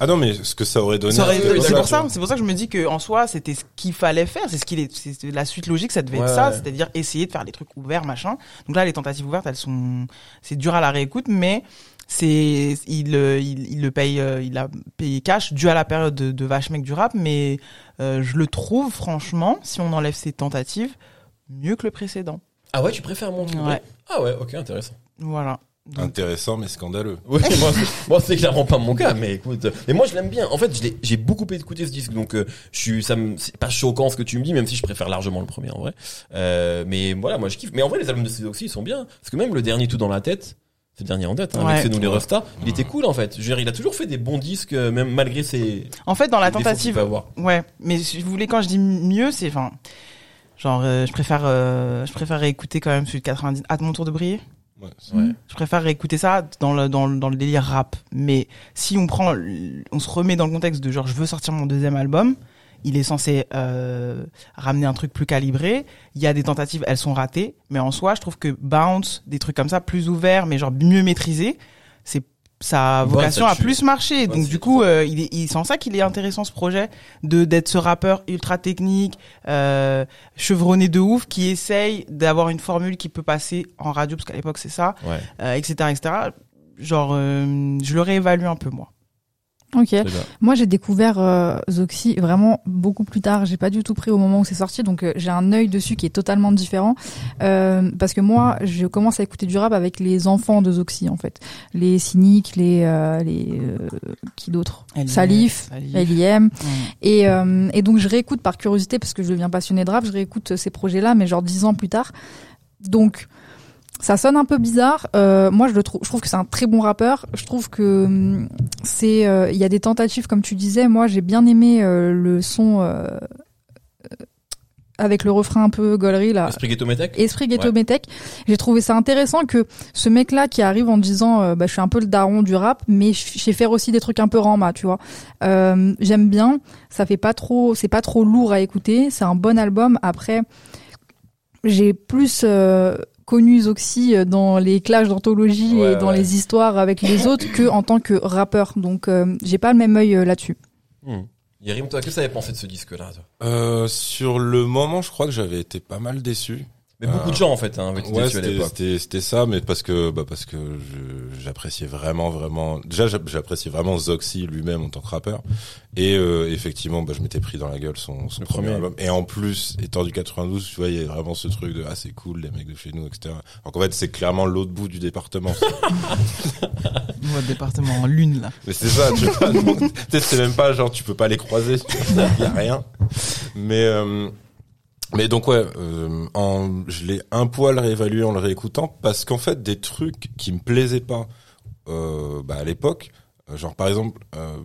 Ah non, mais ce que ça aurait donné. Ça c'est pour ça, c'est pour ça que je me dis que en soi, c'était ce qu'il fallait faire, c'est ce qu'il est, c'est la suite logique, ça devait Ouais, être ça, ouais. c'est-à-dire essayer de faire des trucs ouverts, machin. Donc là, les tentatives ouvertes, elles sont, c'est dur à la réécoute, mais c'est, il, euh, il, il le paye, euh, il a payé cash dû à la période de, de vache mec du rap, mais euh, je le trouve franchement, si on enlève ses tentatives, mieux que le précédent. Ah ouais, tu préfères mon truc Ouais. Ah ouais, ok, intéressant. Voilà. Donc, Intéressant, mais scandaleux. Oui, <laughs> moi, c'est- moi c'est clairement pas mon cas, mais écoute, euh, mais moi je l'aime bien. En fait, je j'ai beaucoup écouté ce disque, donc euh, je suis, ça me, c'est pas choquant ce que tu me dis, même si je préfère largement le premier en vrai. Euh, mais voilà, moi je kiffe. Mais en vrai, les albums de aussi ils sont bien, parce que même le dernier tout dans la tête, c'est le dernier en date, hein, Ouais. avec C'est nous les Rostas, il était cool en fait. Je veux dire, il a toujours fait des bons disques, euh, même malgré ses en fait, dans la tentative, avoir. Ouais, mais si vous voulez quand je dis mieux, c'est enfin genre euh, je préfère euh, je préfère écouter quand même celui de 90 à mon tour de briller. Ouais, Ouais. Je préfère réécouter ça dans le dans le, dans le délire rap. Mais si on prend on se remet dans le contexte de genre je veux sortir mon deuxième album, il est censé euh, ramener un truc plus calibré. Il y a des tentatives, elles sont ratées, mais en soi, je trouve que Bounce, des trucs comme ça plus ouverts mais genre mieux maîtrisés, c'est sa Bounce, vocation ça a plus marché. Bounce, Donc du coup, euh, il est, il- en ça qu'il est intéressant ce projet de d'être ce rappeur ultra technique, euh, chevronné de ouf, qui essaye d'avoir une formule qui peut passer en radio, parce qu'à l'époque c'est ça, Ouais, euh, etc., etc. Genre, euh, je le réévalue un peu moi. Ok. Moi, j'ai découvert euh, Zoxy vraiment beaucoup plus tard. J'ai pas du tout pris au moment où c'est sorti, donc euh, j'ai un œil dessus qui est totalement différent. Euh, parce que moi, je commence à écouter du rap avec les enfants de Zoxy, en fait, les cyniques, les euh, les euh, qui d'autres, Salif. LIM. Et, euh, et donc je réécoute par curiosité parce que je deviens passionné de rap, je réécoute ces projets-là, mais genre dix ans plus tard. Donc ça sonne un peu bizarre. Euh, moi, je le trouve, je trouve que c'est un très bon rappeur. Je trouve que hum, c'est, euh, il y a des tentatives comme tu disais. Moi, j'ai bien aimé euh, le son euh, euh, avec le refrain un peu gaulerie là. Esprit Ghetto Métèque? Esprit Ghetto Ouais. J'ai trouvé ça intéressant que ce mec-là qui arrive en disant euh, bah, je suis un peu le daron du rap, mais je sais faire aussi des trucs un peu rama, tu vois. Euh, J'aime bien. Ça fait pas trop, c'est pas trop lourd à écouter. C'est un bon album. Après, j'ai plus euh, connu Zoxy dans les clashs d'anthologie Ouais, et dans ouais. les histoires avec les <laughs> autres que en tant que rappeur. Donc euh, j'ai pas le même œil euh, là-dessus. Hmm. Yérim, toi, qu'est-ce que t'avais pensé de ce disque-là Euh, sur le moment, je crois que j'avais été pas mal déçu. Mais beaucoup Euh, de gens en fait hein, été Ouais, c'était c'était c'était ça, mais parce que bah parce que je- j'appréciais vraiment vraiment. Déjà, j'a- j'appréciais vraiment Zoxy lui-même en tant que rappeur, et euh, effectivement, bah je m'étais pris dans la gueule son, son premier, premier. album. Et en plus, étant du 92, tu vois, il y a vraiment ce truc de ah c'est cool les mecs de chez nous, etc. Alors qu'en fait, c'est clairement l'autre bout du département. <laughs> Votre département en lune, là. Mais c'est ça, tu vois. donc, Tu sais, c'est même pas genre tu peux pas les croiser, il y a rien. Mais euh, mais donc ouais, euh, en, je l'ai un poil réévalué en le réécoutant parce qu'en fait des trucs qui me plaisaient pas euh, bah, à l'époque, euh, genre par exemple euh,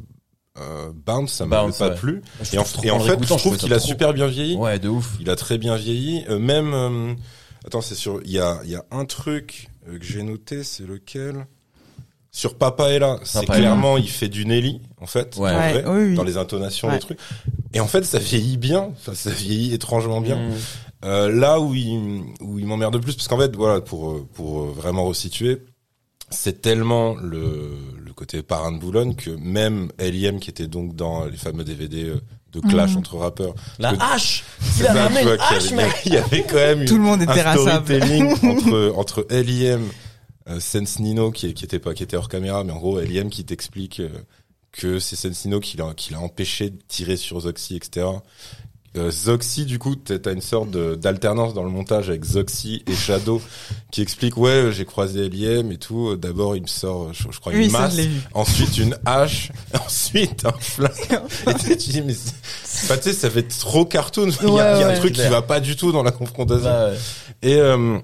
euh, Bounce, ça m'avait Bounce, pas ouais. plu. Je Et en, trouve- et en fait, je trouve qu'il a trop- super bien vieilli. Ouais, de ouf. Il a très bien vieilli. Euh, même, euh, attends, c'est sur. Il y a, il y a un truc que j'ai noté, c'est lequel? Sur Papa est là. C'est clairement, il fait du Nelly, en fait, Ouais. en Ouais, vrai, oui, oui. dans les intonations, Ouais. les trucs. Et en fait, ça vieillit bien. Enfin, ça vieillit étrangement bien. Mmh. Euh, là où il, où il m'emmerde le plus, parce qu'en fait, voilà, pour, pour vraiment resituer, c'est tellement le, le côté parrain de Boulogne que même L.I.M. qui était donc dans les fameux DVD euh, de clash Mhm. entre rappeurs, La Que- hache c'est Il a ramené tu vois, une qu'il y hache, <laughs> Il y avait quand même Tout le une- monde était un storytelling <laughs> entre entre L.I.M. Euh, Sense Nino qui, qui était pas qui était hors caméra, mais en gros L.I.M. qui t'explique euh, que c'est Sense Nino qui l'a qui l'a empêché de tirer sur Zoxy, etc. Euh, Zoxy, du coup, t'as une sorte de- d'alternance dans le montage avec Zoxy et Shadow qui explique ouais j'ai croisé L.I.M. et tout. D'abord il me sort je, je crois Oui, une masse, je l'ai vu. ensuite une hache, <laughs> ensuite un flingue. <laughs> Et tu dis mais bah, tu sais ça fait trop cartoon. Il y a, Ouais, il y a un truc qui va pas du tout dans la confrontation. Bah, ouais. Et euh,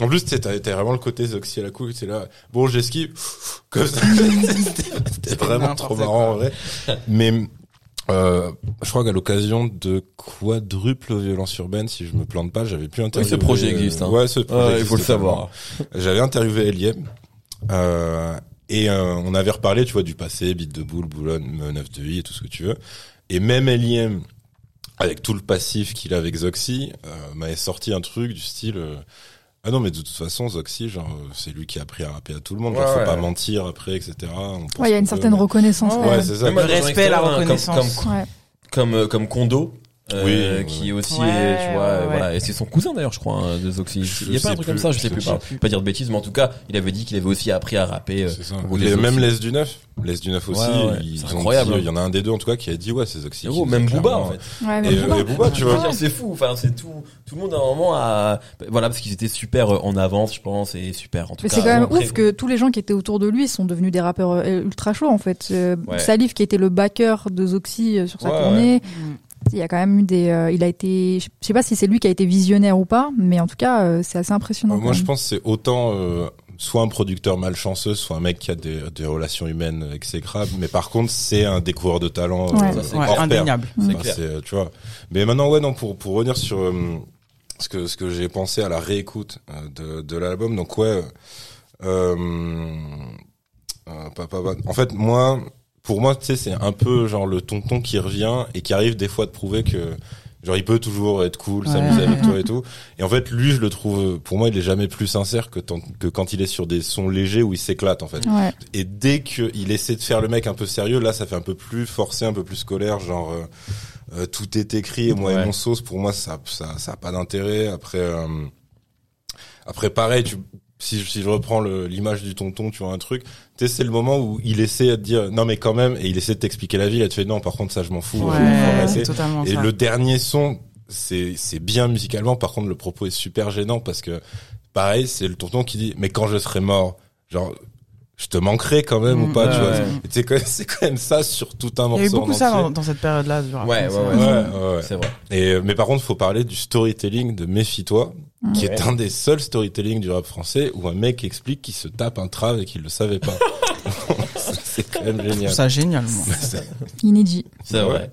en plus, t'as vraiment le côté Zoxy à la couille, c'est là, bon, j'esquive, <laughs> comme ça. <laughs> C'était- vraiment trop marrant, en vrai. Mais, euh, je crois qu'à l'occasion de quadruple violence urbaine, si je me plante pas, j'avais pu interviewer... ce projet existe, hein. Ouais, ce projet Ouais, il existe faut le savoir. J'avais interviewé Eliem, euh, et euh, on avait reparlé, tu vois, du passé, Bite de Boule, Boulogne, 9 de I et tout ce que tu veux. Et même Eliem, avec tout le passif qu'il a avec Zoxy, euh, m'avait sorti un truc du style... ah non, mais de toute façon, Zoxy, genre, euh, c'est lui qui a appris à rapper à tout le monde. Genre, Ouais, faut ouais. pas mentir après, etc. On pense Ouais, il y a une certaine mais- reconnaissance. Ouais, c'est ça. Le respect, la extérieur, hein, comme- reconnaissance. Comme, Ouais. comme, euh, comme Kondo. Euh, Oui, qui aussi Ouais, est, tu vois, euh, ouais, voilà, et c'est son cousin d'ailleurs, je crois, hein, de Zoxy. Je Il y a pas un truc comme ça, je sais je plus, sais pas, plus. pas dire de bêtises, mais en tout cas, il avait dit qu'il avait aussi appris à rapper. euh, Les- Zoxy. même Les du Neuf, Les du Neuf aussi, Ouais, ouais, ils c'est incroyable, hein. il y en a un des deux en tout cas qui a dit ouais c'est Zoxy. Qui même Booba, en fait. Ouais, Et, même euh, Booba. et Booba, tu vois. c'est fou. Enfin, c'est tout. Tout le monde à un moment a, voilà, parce qu'ils étaient super euh, en avance, je pense, et super. En tout Mais cas, c'est quand même après- ouf que tous les gens qui étaient autour de lui sont devenus des rappeurs euh, ultra chauds en fait. Euh. Salif qui était le backer de Zoxy euh, sur sa tournée, Mm. Il y a quand même eu des. euh, il a été. Je sais pas si c'est lui qui a été visionnaire ou pas, mais en tout cas euh, c'est assez impressionnant. Euh, Moi, je pense que c'est autant euh, soit un producteur malchanceux, soit un mec qui a des, des relations humaines exécrables. Mais par contre, c'est un découvreur de talent Ouais. euh, Ouais, hors pair. indéniable. C'est Enfin, clair. tu vois. Mais maintenant, ouais, non, pour pour revenir sur euh, ce que ce que j'ai pensé à la réécoute euh, de de l'album, donc ouais. Euh, euh, pas- pas- pas- en fait, moi, pour moi, tu sais, c'est un peu genre le tonton qui revient et qui arrive des fois de prouver que genre il peut toujours être cool, Ouais. s'amuser avec toi et <laughs> tout. Et en fait, lui, je le trouve, pour moi, il est jamais plus sincère que, tant- que quand il est sur des sons légers où il s'éclate en fait. Ouais. Et dès qu'il essaie de faire le mec un peu sérieux, là, ça fait un peu plus forcé, un peu plus scolaire, genre euh, euh, tout est écrit et moi Ouais. et mon sauce. Pour moi, ça, ça, ça a pas d'intérêt. Après, euh, après, pareil, tu, si, je- si je reprends l'image du tonton, tu vois un truc. Tu sais, c'est le moment où il essaie de dire non mais quand même, et il essaie de t'expliquer la vie. Là, tu fais non, par contre, ça, je m'en fous. Ouais, Et ça. le dernier son, c'est c'est bien musicalement. Par contre, le propos est super gênant parce que pareil, c'est le tonton qui dit mais quand je serai mort, genre je te manquerai quand même ou Mm, pas, tu vois. ouais. C'est quand même ça sur tout un Il y morceau. a eu beaucoup ça dans, dans cette période-là. du rap Ouais, ouais, ouais. Ouais, ouais, ouais. C'est vrai. Et mais par contre, faut parler du storytelling de Méfie-toi, qui est un des seuls storytelling du rap français où un mec explique qu'il se tape un trave et qu'il le savait pas. <laughs> <laughs> c'est quand même Je trouve génial. ça génial, moi. Inédit. C'est vrai.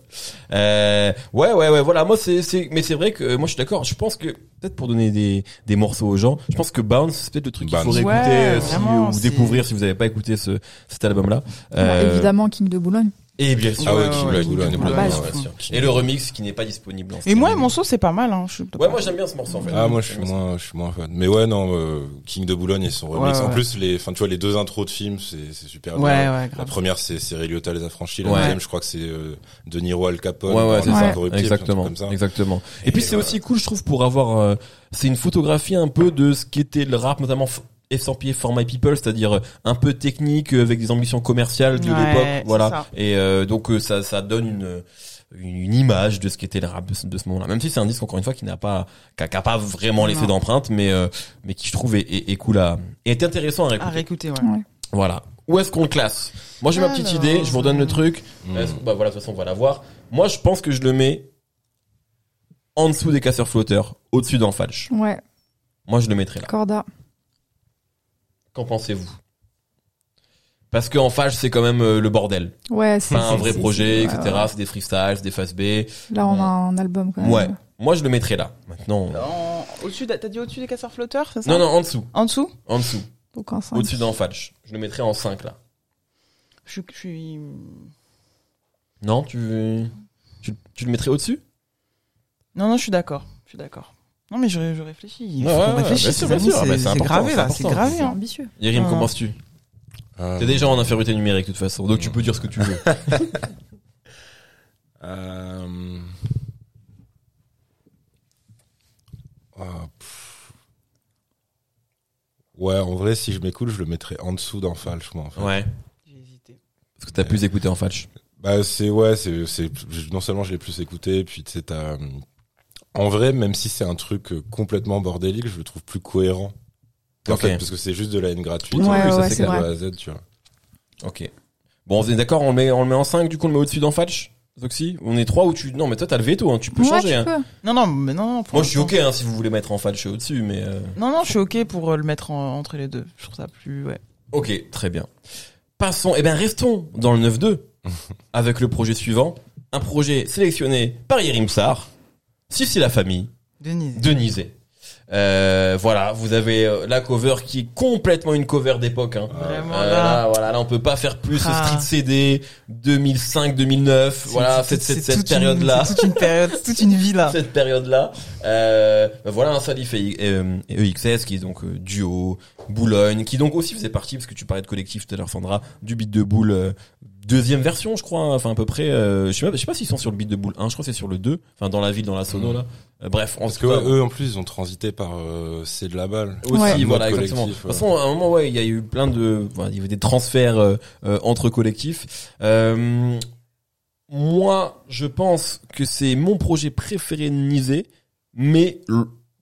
Euh, ouais, ouais, ouais. Voilà. Moi, c'est, c'est, mais c'est vrai que euh, moi, je suis d'accord. Je pense que peut-être pour donner des des morceaux aux gens, je pense que Bounce, c'est peut-être le truc qu'il réécouter Ouais, euh, si, vraiment, ou découvrir si vous n'avez pas écouté ce cet album-là. Ouais, évidemment King de Boulogne. Et bien sûr. Ah ouais, Ouais, King ouais, of Boulogne, Boulogne, Boulogne. ouais, bien sûr. Et le remix qui n'est pas disponible en Et moi, son, c'est pas mal. Hein. Je... Ouais, moi j'aime bien ce morceau en fait. Ah moi je suis moins je suis moins fan. Mais ouais non euh, King de Boulogne et son remix. Ouais, En plus les enfin tu vois les deux intros de films c'est c'est super Ouais, bien. ouais, La grave. première c'est c'est Ray Liotta les affranchis, la Ouais. deuxième je crois que c'est euh, De Niro Al Capone. Ouais, ouais, c'est ça. Exactement. Comme ça. Exactement. Et, puis c'est aussi cool, je trouve, pour avoir, euh, c'est une photographie un peu de ce qu'était le rap, notamment estampillé For My People, c'est-à-dire euh, un peu technique, euh, avec des ambitions commerciales de Ouais, l'époque, voilà. ça. Et euh, donc euh, ça, ça donne une une image de ce qu'était le rap de ce, de ce moment-là. Même si c'est un disque encore une fois qui n'a pas, qui a, qui a pas vraiment laissé d'empreinte, mais euh, mais qui je trouve est, est, est cool à, est intéressant à À réécouter. réécouter, ouais. Ouais. Voilà. Où est-ce qu'on le classe? Moi j'ai ma petite idée, je vous redonne le truc. Mm. Est-ce- Bah voilà, de toute façon on va la voir. Moi je pense que je le mets en dessous des casseurs flotteurs, au-dessus d'en falche. Ouais, Moi je le mettrais là. Corda. Qu'en pensez-vous? Parce qu'en falche c'est quand même euh, le bordel. Ouais, c'est Pas un vrai projet, etc. ouais, C'est des freestyles, c'est des phases B. Là, on a un album quand même. Ouais. Moi je le mettrais là. Maintenant. En- Au-dessus, de- t'as dit au-dessus des casseurs flotteurs, c'est ça? Non non en dessous, En dessous? En dessous, Donc un cinq. au-dessus d'en falche. Je le mettrais en 5 là. je, suis- je suis. Non, tu tu, tu le mettrais au-dessus? Non, non, je suis d'accord. Je suis d'accord. Non, mais je, je réfléchis. Il Ouais, faut ouais, bien sûr, bien c'est- Bah, c'est C'est important, gravé, c'est là. C'est important. gravé, C'est hein. ambitieux. Yerim, Ah. qu'en penses-tu Euh, T'es déjà en infériorité numérique de toute façon, donc tu peux dire ce que tu veux. <laughs> Euh... ah, pff. Ouais, en vrai, si je m'écoute, je le mettrais en dessous d'en falche, moi. En fait. Ouais. J'ai hésité. Parce que t'as plus écouté en falche. Bah c'est ouais, c'est c'est non seulement je l'ai plus écouté, puis tu sais t'as en vrai, même si c'est un truc euh, complètement bordélique, je le trouve plus cohérent. En fait, parce que c'est juste de la haine gratuite. Oui, Ouais, oui, ça, ouais, c'est c'est clair. de vrai. A à Z, tu vois. Ok. Bon, on est d'accord, on le met, on le met en 5, du coup on le met au-dessus d'en falche Zoxy On est 3 ou tu... Non, mais toi t'as le veto, hein, tu peux Ouais, changer. tu Hein. peux. Non, non, mais non, Moi je suis ok hein, si vous voulez mettre en falche au-dessus, mais... euh, Non, non, je suis ok pour euh, le mettre en- entre les deux. Je trouve ça plus, ouais. Ok, très bien. Passons, eh ben restons dans le 9-2 <laughs> avec le projet suivant. Un projet sélectionné par Yerim Sar, Sissi la famille, Denise. Denisé. Euh, voilà, vous avez euh, la cover qui est complètement une cover d'époque. Hein. Vraiment, Euh, là. là, voilà, là on peut pas faire plus Ah. Street CD 2005 2009 voilà cette cette, cette période une- là c'est toute une période, toute une vie, là. <laughs> cette période là euh, ben voilà un Salif et, EXS qui est donc duo Boulogne qui donc aussi faisait partie parce que tu parlais de collectif tout à l'heure Sandra du beat de boule euh, deuxième version je crois hein, enfin à peu près euh, je sais pas je sais pas s'ils sont sur le beat de boule 1 je crois que c'est sur le 2 enfin dans la ville dans la sono Mhm. là. Euh, bref en Parce tout que ouais, eux en plus ils ont transité par euh, c'est de la balle. aussi Ouais. voilà exactement. de collectif, toute façon à un moment ouais il y a eu plein de voilà, il y avait des transferts euh, euh, entre collectifs. Euh, moi je pense que c'est mon projet préféré de Nizé mais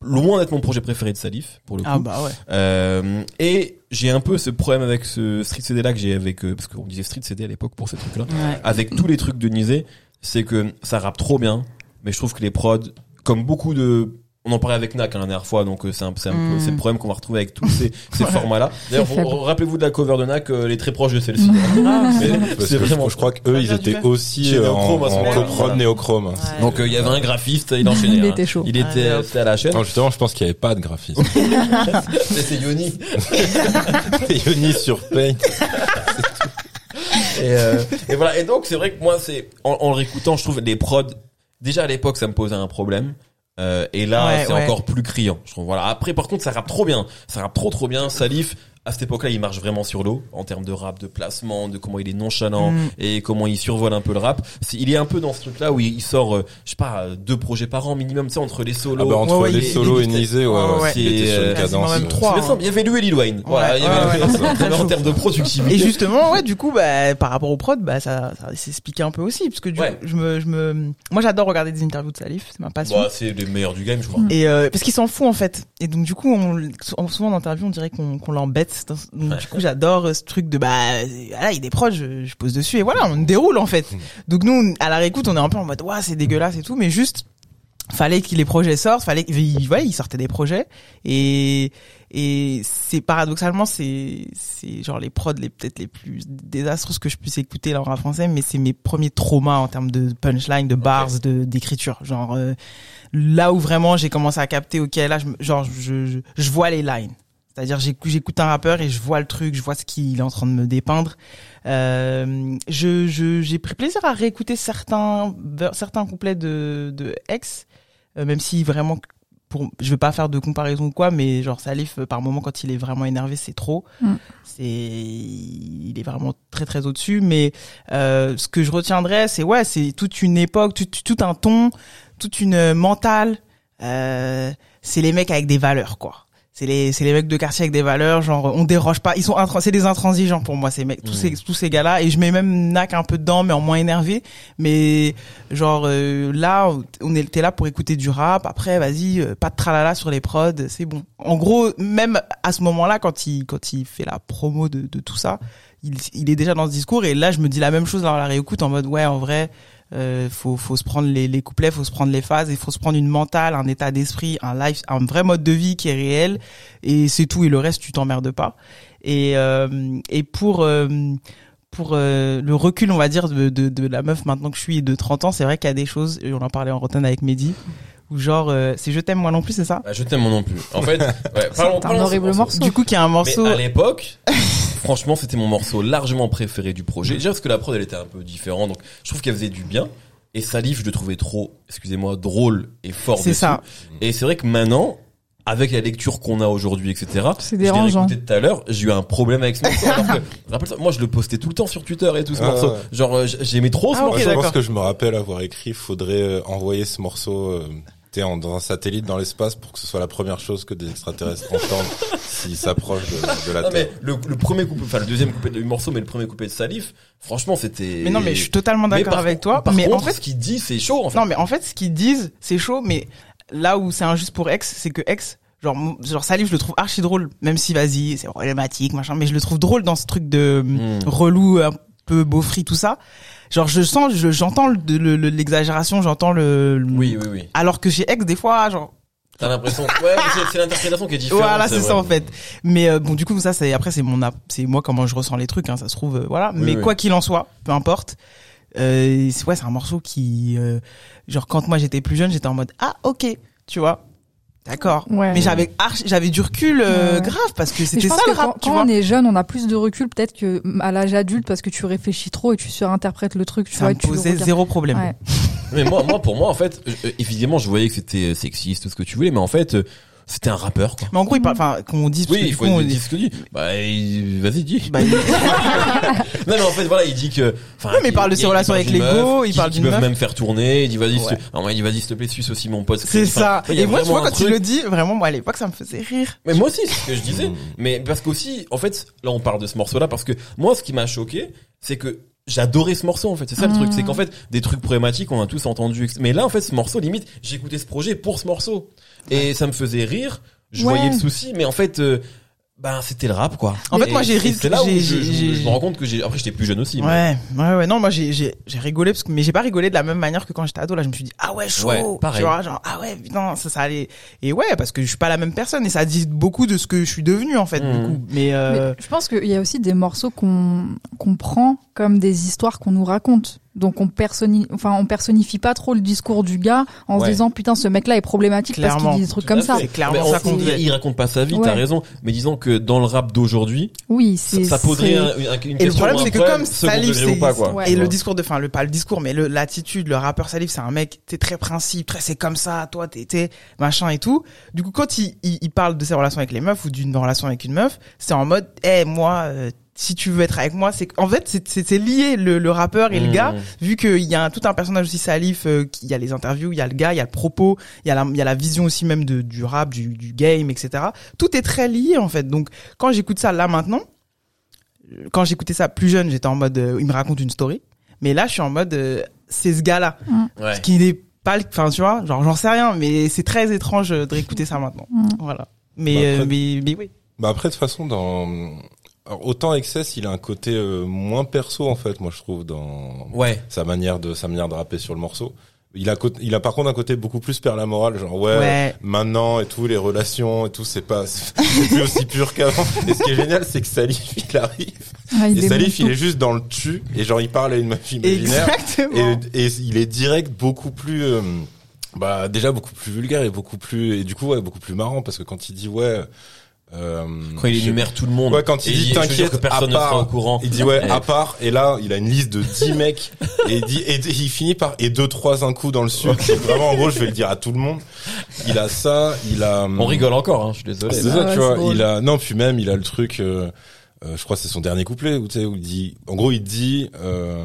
loin d'être mon projet préféré de Salif pour le coup Ah, bah ouais. euh, et j'ai un peu ce problème avec ce Street CD là que j'ai avec euh, parce qu'on disait Street CD à l'époque pour ces trucs là Ouais. avec tous les trucs de Nizé c'est que ça rappe trop bien mais je trouve que les prods comme beaucoup de on en parlait avec Nak hein, la dernière fois donc euh, c'est un, c'est un Mm. peu c'est le problème qu'on va retrouver avec tous ces, <laughs> ces Ouais. formats là d'ailleurs rappelez-vous de la cover de Nak euh, elle est très proche de celle-ci Ah, Mais Parce c'est que je, vraiment je crois qu'eux ils étaient aussi euh, en, en Voilà. néochrome. Ouais. donc euh, il y avait un graphiste il enchaînait Il hein. était chaud. il était Allez, hop. c'était à la chaîne Non, justement, je pense qu'il n'y avait pas de graphisme. c'était <laughs> Yoni Yoni sur Paint. <laughs> et, euh, et voilà. Et donc, c'est vrai que moi, c'est en, en réécoutant, je trouve les prods. Déjà à l'époque, ça me posait un problème. Euh, et là, Ouais, c'est ouais. encore plus criant. Je trouve. Voilà. Après, par contre, ça rappe trop bien. Ça rappe trop, trop bien. Salif, à cette époque-là, il marche vraiment sur l'eau en termes de rap, de placement, de comment il est nonchalant Mm. et comment il survole un peu le rap. Il est un peu dans ce truc-là où il il sort, euh, je sais pas, euh, deux projets par an minimum, tu sais, entre les Ah solos. bah, entre Ouais, ouais, les solos et Nizé, ouais, C'est, euh, même trois. Simple. Il y avait lui et Lil Wayne. Voilà. Il y avait, ouais, <laughs> en termes de productivité. Et justement, ouais, du coup, bah, par rapport au prod, bah, ça, ça s'expliquait un peu aussi, parce que du Ouais. coup, je me, je me, moi, j'adore regarder des interviews de Salif, c'est ma passion. Bah, c'est les meilleurs du game, je crois. Et euh, parce qu'il s'en fout en fait. Et donc du coup, on, souvent en interview, on dirait qu'on qu'on l'embête. Donc du coup, j'adore euh, ce truc de bah voilà, il y a des prods, je, je pose dessus et voilà, on déroule en fait. Donc nous, à la réécoute, on est un peu en mode ouais, c'est dégueulasse et tout, mais juste fallait que les projets sortent, fallait qu'il voilà, il sortait des projets. Et et c'est paradoxalement c'est c'est genre les prods les peut-être les plus désastreuses que je puisse écouter là en rap français, mais c'est mes premiers traumas en termes de punchline, de bars, de d'écriture, genre euh, là où vraiment j'ai commencé à capter ok là je, genre je, je je vois les lines C'est-à-dire j'écoute, j'écoute un rappeur et je vois le truc, je vois ce qu'il est en train de me dépeindre. Euh, je, je, j'ai pris plaisir à réécouter certains, certains couplets de, de X, euh, même si vraiment, pour, je vais pas faire de comparaison ou quoi, mais genre Salif, euh, par moment quand il est vraiment énervé, c'est trop. Mm. C'est, il est vraiment très très au-dessus. Mais euh, ce que je retiendrai, c'est ouais, c'est toute une époque, tout, tout un ton, toute une mentale. Euh, c'est les mecs avec des valeurs quoi c'est les c'est les mecs de quartier avec des valeurs genre on déroge pas. Ils sont c'est des intransigeants pour moi ces mecs. Tous ces tous ces gars là et je mets même Nak un peu dedans mais en moins énervé. Mais genre euh, là on est t'es là pour écouter du rap. Après vas-y euh, pas de tralala sur les prods c'est bon. En gros même à ce moment là quand il quand il fait la promo de, de tout ça il, il est déjà dans ce discours. Et là je me dis la même chose dans la réécoute en mode ouais en vrai euh, faut faut se prendre les, les couplets, faut se prendre les phases, il faut se prendre une mentale, un état d'esprit, un life, un vrai mode de vie qui est réel et c'est tout et le reste tu t'emmerdes pas. Et euh, et pour euh, pour euh, le recul, on va dire de, de de la meuf maintenant que je suis de 30 ans, c'est vrai qu'il y a des choses et on en parlait en rotten avec Mehdi où genre euh, c'est je t'aime moi non plus, c'est ça Bah, je t'aime moi non plus. En fait, <laughs> ouais, parlons, C'est un horrible morceau. Du coup, qu'il y a un morceau Mais à l'époque, <laughs> franchement, c'était mon morceau largement préféré du projet. Déjà parce que la prod, elle était un peu différente, donc je trouve qu'elle faisait du bien. Et Salif, je le trouvais trop, excusez-moi, drôle et fort C'est dessus. ça. Et c'est vrai que maintenant, avec la lecture qu'on a aujourd'hui, etc. C'est Je l'ai dérangeant. réécouté tout à l'heure, j'ai eu un problème avec ce morceau. <laughs> alors que, rappelle-toi, moi, je le postais tout le temps sur Twitter et tout ce Ah, morceau. Genre, euh, j'aimais trop ce Ah, morceau. Je pense que je me rappelle avoir écrit, faudrait euh, envoyer ce morceau euh, t'es en- dans un satellite dans l'espace pour que ce soit la première chose que des extraterrestres entendent s'ils s'approchent de, de la Non, Terre. mais le, le premier couplet, enfin le deuxième couplet du morceau, mais le premier couplet de Salif, franchement, c'était. Mais non, mais je suis totalement d'accord avec toi. Par mais contre, en fait, ce qu'il dit, c'est chaud, en fait. Non, mais en fait, ce qu'ils disent, c'est chaud, mais là où c'est injuste pour X, c'est que X, genre, genre Salif, je le trouve archi drôle, même si, vas-y, c'est problématique, machin, mais je le trouve drôle dans ce truc de Hmm. relou, un peu beaufry, tout ça. Genre, je sens, je- j'entends le- le- le- l'exagération, j'entends le, le- Oui, oui, oui. Alors que chez X, des fois, genre, T'as l'impression ouais, c'est- l'interprétation qui est différente. voilà, c'est ça en fait. Mais euh, bon, du coup, ça, c'est après, c'est mon, c'est moi comment je ressens les trucs, hein, ça se trouve, euh, voilà. Oui, mais oui. quoi qu'il en soit, peu importe. Euh, c'est- ouais, c'est un morceau qui, euh, genre, quand moi j'étais plus jeune, j'étais en mode ah ok, tu vois, d'accord. Ouais. Mais j'avais archi- j'avais du recul euh, Ouais. grave parce que c'était ça le rap, quand, tu quand vois. on est jeune, on a plus de recul peut-être que à l'âge adulte parce que tu réfléchis trop et tu surinterprètes le truc. Tu Ça vois, me tu posait zéro problème. Ouais. Mais moi, moi, pour moi, en fait, euh, évidemment, je voyais que c'était euh, sexiste, tout ce que tu voulais, mais en fait, euh, c'était un rappeur, quoi. Mais en gros, il parle, enfin, qu'on dise, Oui, il faut coup, on dire dit- ce que dit. Bah, il- vas-y, dis. bah, il- <laughs> Non, mais en fait, voilà, il dit que. enfin, Oui, mais il parle de ses relations avec d'une les meuf, go, il parle d'une peuvent meuf. même faire tourner. Il dit, vas-y, Ouais. s'il te- non, il dit, vas-y, s'il te plaît, suce aussi mon pote. c'est ça. Et moi, tu vois, quand il le dit, vraiment, moi, à l'époque, ça me faisait rire. Mais moi aussi, c'est ce que je disais. Mais parce qu'aussi, en fait, là, on parle de ce morceau-là parce que moi, ce qui m'a choqué, c'est que j'adorais ce morceau, en fait. C'est ça le truc. C'est qu'en fait, des trucs problématiques, on a tous entendu. Mais là, en fait, ce morceau, limite, j'écoutais ce projet pour ce morceau. Et ça me faisait rire. Je Ouais. voyais le souci, mais en fait, euh, ben, c'était le rap, quoi. En fait, Et- moi, j'ai et ri- C'est là où j'ai- je, je- j'ai- je me rends compte que j'ai, après, j'étais plus jeune aussi. mais- Ouais, ouais, ouais. Non, moi j'ai j'ai j'ai rigolé parce que mais j'ai pas rigolé de la même manière que quand j'étais ado. Là, je me suis dit ah ouais chaud. Ouais, pareil. Tu vois, genre ah ouais putain ça ça allait. Et ouais parce que je suis pas la même personne et ça dit beaucoup de ce que je suis devenu en fait Mhm. du coup. Mais, euh, Mais je pense qu'il y a aussi des morceaux qu'on qu'on prend comme des histoires qu'on nous raconte. Donc on personnifie, enfin on personnifie pas trop le discours du gars en Ouais. se disant putain ce mec-là est problématique parce qu'il dit des trucs comme ça. C'est clairement ça qu'on il, raconte pas sa vie, Ouais. t'as raison. Mais disons que dans le rap d'aujourd'hui, Oui, ça, c'est ça poserait un- une, Et le question problème ou un c'est que problème, comme Salif c'est pas, quoi. Ouais. et le discours de enfin le pas le discours mais le l'attitude le rappeur Salif c'est un mec t'es très principe très c'est comme ça toi t'es t'es machin et tout. Du coup quand il, il il parle de ses relations avec les meufs ou d'une relation avec une meuf c'est en mode eh moi euh, si tu veux être avec moi c'est en fait c'est c'est c'est lié le, le rappeur et le Mmh. gars vu qu'il y a un, tout un personnage aussi Salif, euh, qui- il y a les interviews, il y a le gars, il y a le propos, il y a la, il y a la vision aussi même de, du rap, du, du game, etc. Tout est très lié en fait. Donc quand j'écoute ça là maintenant, euh, quand j'écoutais ça plus jeune, j'étais en mode, euh, il me raconte une story. Mais là, je suis en mode, euh, c'est ce gars-là, Ouais. ce qui n'est pas, le- enfin tu vois, genre j'en sais rien, mais c'est très étrange euh, de réécouter ça maintenant. Mm. Voilà. Mais, Bah, euh, après- mais, mais oui. Bah après de toute façon dans alors, autant Excess il a un côté euh, moins perso en fait moi je trouve dans Ouais. sa manière de sa manière de rapper sur le morceau. Il a il a par contre un côté beaucoup plus père la morale genre ouais, Ouais. maintenant et tout les relations et tout c'est pas <laughs> c'est plus aussi pur qu'avant. Et ce qui est génial c'est que Salif il arrive Ouais, il et Salif il est juste dans le tu et genre il parle à une meuf imaginaire Exactement. et, et il est direct beaucoup plus euh, bah déjà beaucoup plus vulgaire et beaucoup plus et du coup ouais beaucoup plus marrant parce que quand il dit ouais Euh, Quand il énumère tout le monde. Ouais, quand il et dit, t'inquiète, que personne à ne sera part- au courant. Il dit ouais, à part, et là, il a une liste de 10 <laughs> mecs, et il dit, et il finit par, et deux, trois, un coup dans le. Donc vraiment, en gros, je vais le dire à tout le monde. Il a ça, il a... On rigole encore, hein, je suis désolé. C'est ça, Ah ouais, tu vois. drôle. Il a, non, puis même, il a le truc, euh, euh, je crois que c'est son dernier couplet, où, tu sais, où il dit, en gros, il dit, euh,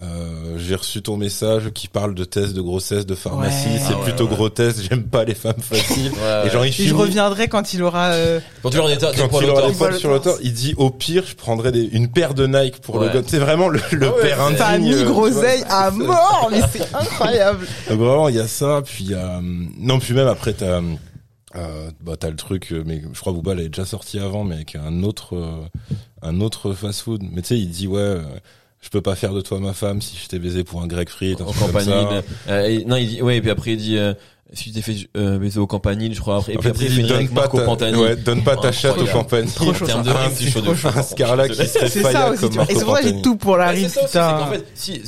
euh, j'ai reçu ton message qui parle de tests de grossesse, de pharmacie, Ouais. c'est Ah ouais, plutôt ouais. grotesque, j'aime pas les femmes faciles. <laughs> Ouais, Et genre, il Et finit, je reviendrai quand il aura. euh, Quand des quand poils il au aura des poils sur torse, il dit au pire, je prendrais des, une paire de Nike pour le gosse. C'est vraiment le, le Ah ouais, père indigne. T'as mis euh, groseille à <laughs> mort, mais c'est incroyable. Donc vraiment, il y a ça, puis il y a hum, non, puis même après t'as euh, bah t'as le truc, euh, mais je crois que Booba l'avait déjà sorti avant, mais avec un autre euh, un autre fast-food. Mais tu sais, il dit ouais, euh, je peux pas faire de toi ma femme si je t'ai baisé pour un grec frites, un en campanile. ça. Euh, et- non, il dit, ouais, et puis après il dit, euh, si tu t'es fait euh, baiser au campanile, je crois. Après, et En puis fait, après il donne avec pas Marco ta, Pantani. ouais, donne pas ta chatte au campagne. Trop chaud, En de rime, c'est chaud de. Un Scarla qui serait C'est failli ça aussi, comme tu vois. Marco Et c'est pour ça que j'ai tout pour la rime, c'est ça aussi, c'est qu'en putain. fait, si,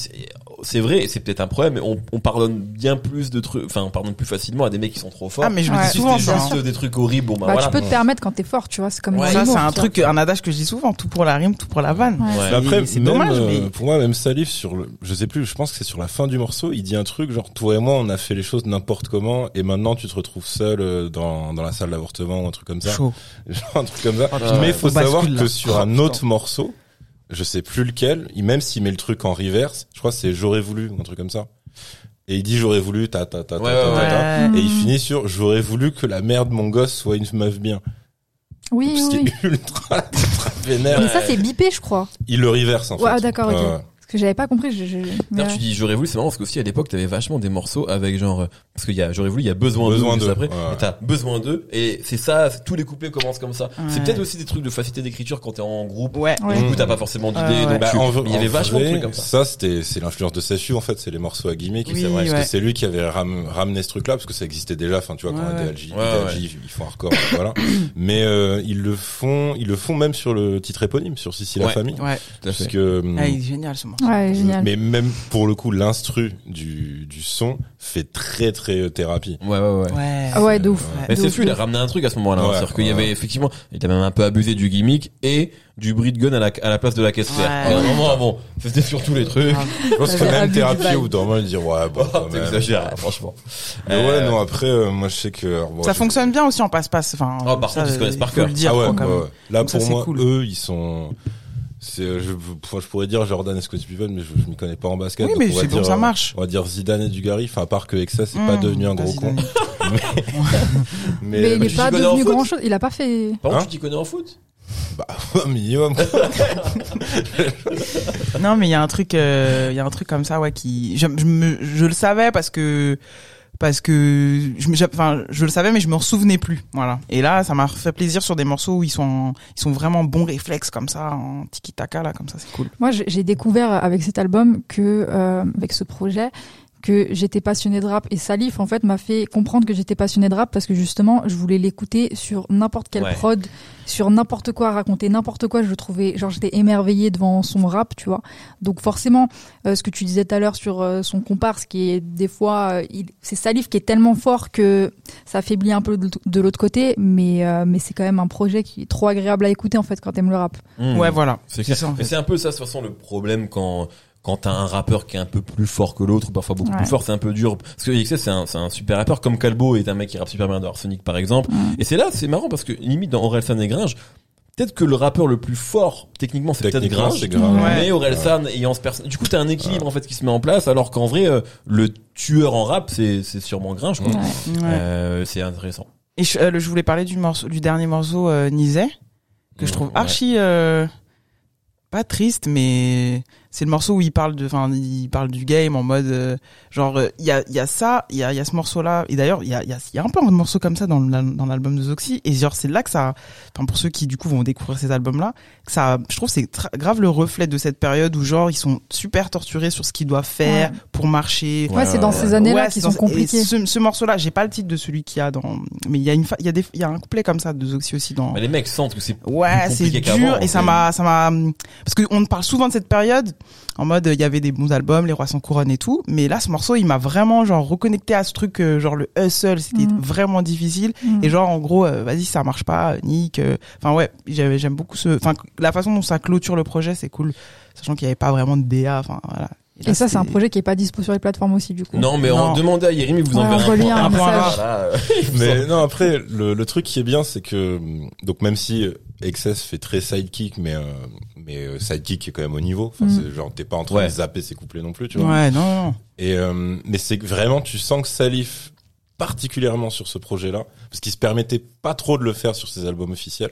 c'est- vrai, c'est peut-être un problème, mais on, on pardonne bien plus de trucs, enfin, on pardonne plus facilement à des mecs qui sont trop forts. Ah, mais je le Ouais. dis souvent, ça. juste hein. des trucs horribles, bon, bah, Bah, voilà. tu peux te permettre quand t'es fort, tu vois, c'est comme Ouais, Ça, c'est un truc, un adage que je dis souvent, tout pour la rime, tout pour la vanne. Ouais. Après, c'est dommage, euh, mais- pour moi, même Salif sur le, je sais plus, je pense que c'est sur la fin du morceau, il dit un truc genre, toi et moi, on a fait les choses n'importe comment, et maintenant tu te retrouves seul euh, dans, dans la salle d'avortement ou un truc comme ça. Chaud. <laughs> Genre un truc comme ça. Ah. Mais il faut bascule savoir que sur Oh, un autre morceau, je sais plus lequel, il- même s'il met le truc en reverse, je crois que c'est j'aurais voulu, ou un truc comme ça. Et il dit j'aurais voulu, ta ta ta ta Ouais, ta, ta, ta. Ouais. Et il finit sur j'aurais voulu que la mère de mon gosse soit une meuf bien. Oui, Ce qui oui. est ultra, <laughs> ultra vénère. Mais ça, c'est bipé, je crois. Il le reverse en fait. Ouais, ah, d'accord, ok. Que j'avais pas compris. Je, je... D'ailleurs, ouais. tu dis j'aurais voulu, c'est marrant parce qu'aussi à l'époque t'avais vachement des morceaux avec genre euh, parce qu'il y a j'aurais voulu, il y a besoin, Besoin d'eux après, ouais. et t'as besoin d'eux et c'est ça, tous les couplets commencent comme ça. C'est peut-être aussi des trucs de facilité d'écriture quand t'es en groupe. Ouais. Ouais. Du coup t'as pas forcément d'idées, donc Bah, tu- en, mais il y avait en vachement de trucs comme ça. c'était c'est l'influence de Sessu en fait, c'est les morceaux à gimmick. Oui, c'est vrai, parce que c'est lui qui avait ram- ramené ce truc-là parce que ça existait déjà. Enfin, tu vois, quand Ouais, ADLJ, ouais. ADLJ, Ouais, ils font hardcore, <coughs> voilà. Mais euh, ils le font, ils le font même sur le titre éponyme, sur Sissi la famille, parce que hum, Ah, il est génial, ce morceau. Ouais, génial. mais même pour le coup, l'instru du du son fait très très euh, thérapie. Ouais ouais ouais. Ouais. Ah ouais, de ouf. Ouais. Mais c'est sûr, il a ramené un truc à ce moment-là. hein. Ouais, C'est-à-dire qu'il y avait effectivement, il a même un peu abusé du gimmick et du bruit de gun à la, à la place de la caisse claire. Ouais. À un moment, bon, c'était sur tous les trucs. Grave. Je pense que même thérapie ou dans le dire ouais bon Oh. T'exagères, franchement. Mais Euh, ouais non après euh, moi je sais que alors, bon, Ça fonctionne bien aussi en passe-passe. Enfin, Oh, par ça, contre, ils se connaissent par cœur. ah ouais. Là Donc pour moi cool. eux ils sont c'est euh, je, je pourrais dire Jordan et Scottie Pippen mais je, je m'y connais pas en basket. Oui, mais on va c'est bon, dire, ça euh, marche. On va dire Zidane et Dugarry enfin à part que Exa c'est pas Mmh, devenu un gros con. <laughs> Dani. Mais, mais il tu est t'y pas devenu grand chose. Il a pas fait. Par Hein contre, tu t'y connais en foot? Bah <laughs> un minimum. Non, mais il y a un truc, euh, il y a un truc comme ça, ouais, qui, je, je, me, je le savais parce que, parce que, je, me- enfin, je le savais, mais je me souvenais plus, voilà. Et là, ça m'a fait plaisir sur des morceaux où ils sont, ils sont vraiment bons réflexes comme ça, en tiki taka là, comme ça, c'est cool. Moi, j'ai j'ai découvert avec cet album que, euh, avec ce projet, que j'étais passionné de rap et Salif en fait m'a fait comprendre que j'étais passionné de rap parce que justement je voulais l'écouter sur n'importe quelle Ouais. prod, sur n'importe quoi, raconter n'importe quoi, je le trouvais genre j'étais émerveillée devant son rap, tu vois. Donc forcément euh, ce que tu disais tout à l'heure sur euh, son comparse qui est des fois euh, il- c'est Salif qui est tellement fort que ça affaiblit un peu de, l'autre côté mais euh, mais c'est quand même un projet qui est trop agréable à écouter en fait quand t'aimes le rap. Mmh. Ouais, voilà. C'est ça, en fait. c'est un peu ça, de toute façon, le problème quand quand t'as un rappeur qui est un peu plus fort que l'autre, parfois beaucoup Ouais. plus fort, c'est un peu dur. Parce que XS, c'est un, c'est un super rappeur, comme Calbo est un mec qui rappe super bien dans Arsenic, par exemple. Mm. Et c'est là, c'est marrant, parce que limite, dans Orelsan et Gringe, peut-être que le rappeur le plus fort, techniquement, c'est peut-être Gringe. Ouais. Mais Orelsan ayant ce personnage, du coup, t'as un équilibre, en fait, qui se met en place, alors qu'en vrai, euh, le tueur en rap, c'est, c'est sûrement Gringe, quoi. Ouais. Ouais. Euh, c'est intéressant. Et je, euh, je voulais parler du morceau, du dernier morceau, euh, Nizet, que je trouve Ouais. archi, euh, pas triste, mais c'est le morceau où il parle de, enfin, il parle du game en mode, euh, genre, euh, il y a, il y a ça, il y a, il y a ce morceau-là, et d'ailleurs, il y a, il y a, il y a un peu un morceau comme ça dans dans l'album de Zoxy, et genre, c'est là que ça, enfin, pour ceux qui, du coup, vont découvrir ces albums-là, que ça, je trouve, que c'est grave le reflet de cette période où, genre, ils sont super torturés sur ce qu'ils doivent faire Ouais. pour marcher, Ouais, c'est dans ces ouais. années-là Ouais, qui sont compliquées. Ce, ce morceau-là, j'ai pas le titre de celui qu'il y a dans, mais il y a une, il y a des, il y a un couplet comme ça de Zoxy aussi dans. Mais les mecs sentent que c'est Ouais, c'est dur et ça m'a, ça m'a, parce que on parle souvent de cette période en mode il y avait des bons albums, Les Rois sans couronne et tout, mais là ce morceau il m'a vraiment genre reconnecté à ce truc euh, genre le hustle, c'était Mhm. vraiment difficile Mhm. et genre en gros euh, vas-y ça marche pas, nique. euh, Enfin ouais, j'aime beaucoup ce, enfin la façon dont ça clôture le projet c'est cool, sachant qu'il y avait pas vraiment de DA, enfin voilà. Là, Et ça, c'est un projet qui est pas dispo sur les plateformes aussi, du coup. Non, mais Non. on demandait à Jérémy, vous Ouais, un Un point message. Voilà, <laughs> il Mais non, après, le, le truc qui est bien, c'est que donc même si Excess fait très sidekick, mais euh, mais euh, sidekick est quand même au niveau. Enfin, Mm. c'est genre t'es pas en train Ouais. de zapper ses couplets non plus, tu vois. Ouais, non, non. Et euh, mais c'est que vraiment, tu sens que Salif, particulièrement sur ce projet-là, parce qu'il se permettait pas trop de le faire sur ses albums officiels.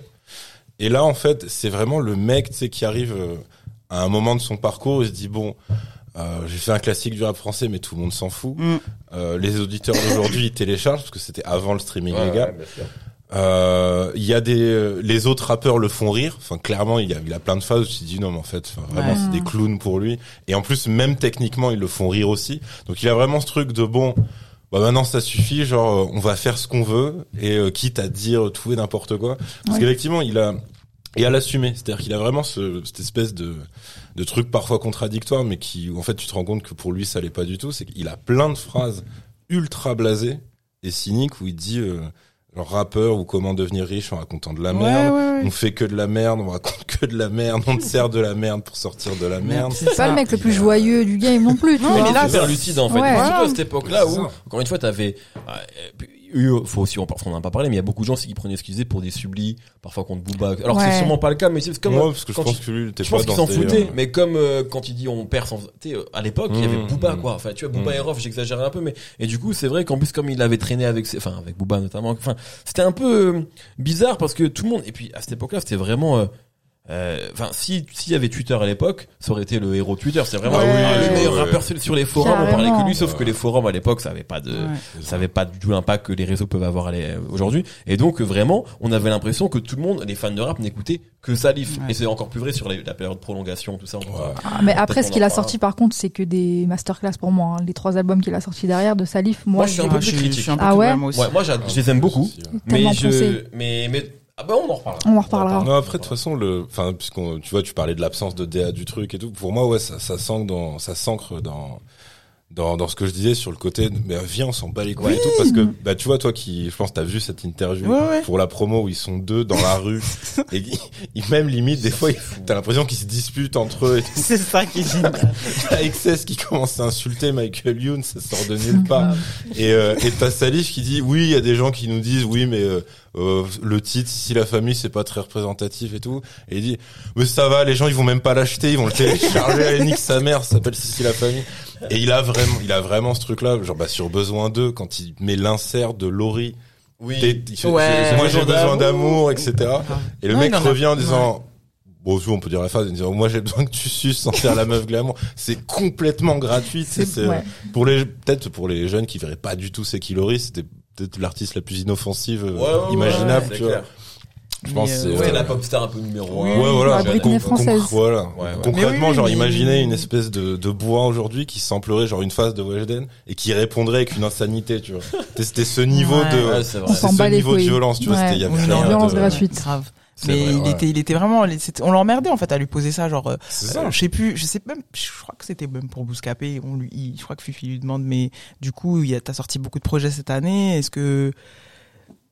Et là, en fait, c'est vraiment le mec, tu sais, qui arrive à un moment de son parcours, il se dit bon. Euh, j'ai fait un classique du rap français, mais tout le monde s'en fout. Mm. Euh, les auditeurs d'aujourd'hui ils téléchargent parce que c'était avant le streaming Ouais, légal. ouais. Euh, Il y a des, euh, les autres rappeurs le font rire. Enfin, clairement, il y a, il a plein de phases où tu te dis non, mais en fait, enfin, vraiment, Ouais. c'est des clowns pour lui. Et en plus, même techniquement, ils le font rire aussi. Donc, il a vraiment ce truc de bon. Bah maintenant ça suffit, genre on va faire ce qu'on veut et euh, quitte à dire tout et n'importe quoi. Parce Ouais. qu'effectivement il a et à l'assumer, c'est-à-dire qu'il a vraiment ce, cette espèce de de truc parfois contradictoire, mais qui où en fait tu te rends compte que pour lui ça l'est pas du tout. C'est qu'il a plein de phrases ultra blasées et cyniques où il dit euh, genre rappeur ou comment devenir riche en racontant de la Ouais, merde. ouais, ouais. On fait que de la merde, on raconte que de la merde, on te sert de la merde pour sortir de la merde. C'est pas ça. le mec le plus joyeux du game non plus, tu Non, vois. mais là, super lucide en fait. Ouais. Et surtout à cette époque-là où, encore une fois, t'avais, euh, puis, eu- faut aussi, on on en a pas parlé, mais il y a beaucoup de gens aussi qui prenaient excusez pour des sublis, parfois contre Booba. Alors Ouais. c'est sûrement pas le cas, mais c'est comme, Moi parce que je quand pense il- que lui t'es je pas pense qu'il dans s'en ce foutait, délire. mais comme euh, quand il dit on perd sans, tu sais, euh, à l'époque il y avait Mmh, Booba mmh. quoi. Enfin tu vois Booba Mmh. et Rof, j'exagère un peu, mais et du coup c'est vrai qu'en plus comme il avait traîné avec, ses, enfin avec Booba notamment, enfin c'était un peu euh, bizarre parce que tout le monde et puis à cette époque-là c'était vraiment euh, euh, Enfin, si s'il y avait Twitter à l'époque, ça aurait été le héros de Twitter. C'est vraiment Ouais, le ouais, meilleur ouais. rappeur sur les forums. On parlait que lui, sauf que les forums à l'époque, ça avait pas de, Ouais. ça avait pas du tout l'impact que les réseaux peuvent avoir aujourd'hui. Et donc euh, vraiment, on avait l'impression que tout le monde, les fans de rap, n'écoutaient que Salif. Ouais. Et c'est encore plus vrai sur les- la période de prolongation, tout ça. pourra-. Ah, mais après, ce qu'il a sorti, par contre, c'est que des masterclass pour moi. hein. Les trois albums qu'il a sortis derrière de Salif, moi, Moi, je suis un peu plus critique. je suis un peu Ah ouais même aussi. Ouais, moi, je les aime beaucoup. Mais je, mais, mais, ah bah, on en reparlera. On en reparlera. Non, après, de toute façon, le, enfin, puisqu'on, tu vois, tu parlais de l'absence de DA du truc et tout. Pour moi, ouais, ça, ça s'ancre dans, ça s'ancre dans, dans, dans ce que je disais sur le côté, mais euh, viens, on s'en bat les couilles et tout, parce que, bah, tu vois, toi qui, je pense, t'as vu cette interview Ouais, ouais. pour la promo où ils sont deux dans la rue <laughs> et ils, ils- même limite, des fois, ils- t'as l'impression qu'ils se disputent entre eux et tout. C'est ça qui génial. <laughs> T'as Excess qui commence à insulter Michael Youn, ça sort de nulle part. Et euh, et t'as Salif qui dit oui, il y a des gens qui nous disent oui, mais euh, euh, le titre ici la famille c'est pas très représentatif et tout. Et il dit mais ça va, les gens ils vont même pas l'acheter, ils vont le télécharger à <laughs> nique sa mère, ça s'appelle Sissi la famille. Et il a vraiment, il a vraiment ce truc là, genre bah sur besoin d'eux quand il met l'insert de Laurie. Oui. Fait- Ouais. Moi j'ai Besoin d'amour, etc. Et le Non, mec revient en disant. Bon, aussi, on peut dire la phrase en disant moi j'ai besoin que tu suces sans faire la meuf glamour. C'est complètement gratuit. C'est c'est- ouais. pour les peut-être pour les jeunes qui verraient pas du tout c'est Kilori, c'était peut-être l'artiste la plus inoffensive euh, Ouais, ouais, ouais, imaginable. tu vois. clair. Je pense euh, c'est euh, la pop star un peu numéro Oui, un. oui, Ouais, voilà. la Britney Con- con- française. voilà. Ouais, ouais. Concrètement, oui, genre, mais- imaginez une espèce de, de bois aujourd'hui qui samplerait genre une phase de Weshden et qui répondrait avec une insanité, tu vois. C'était- C'était ce niveau Ouais. de, Ouais, c'est ce niveau de violence, tu vois. Ouais. C'était, il y avait rien non, de- violence gratuite. Grave. Mais vrai, il ouais. était, il était vraiment, on l'emmerdait en fait à lui poser ça, genre, euh, ça. euh, je sais plus, je sais même, je crois que c'était même pour Bouscapé, on lui, il- je crois que Fifi lui demande, mais du coup, il a, t'as sorti beaucoup de projets cette année, est-ce que,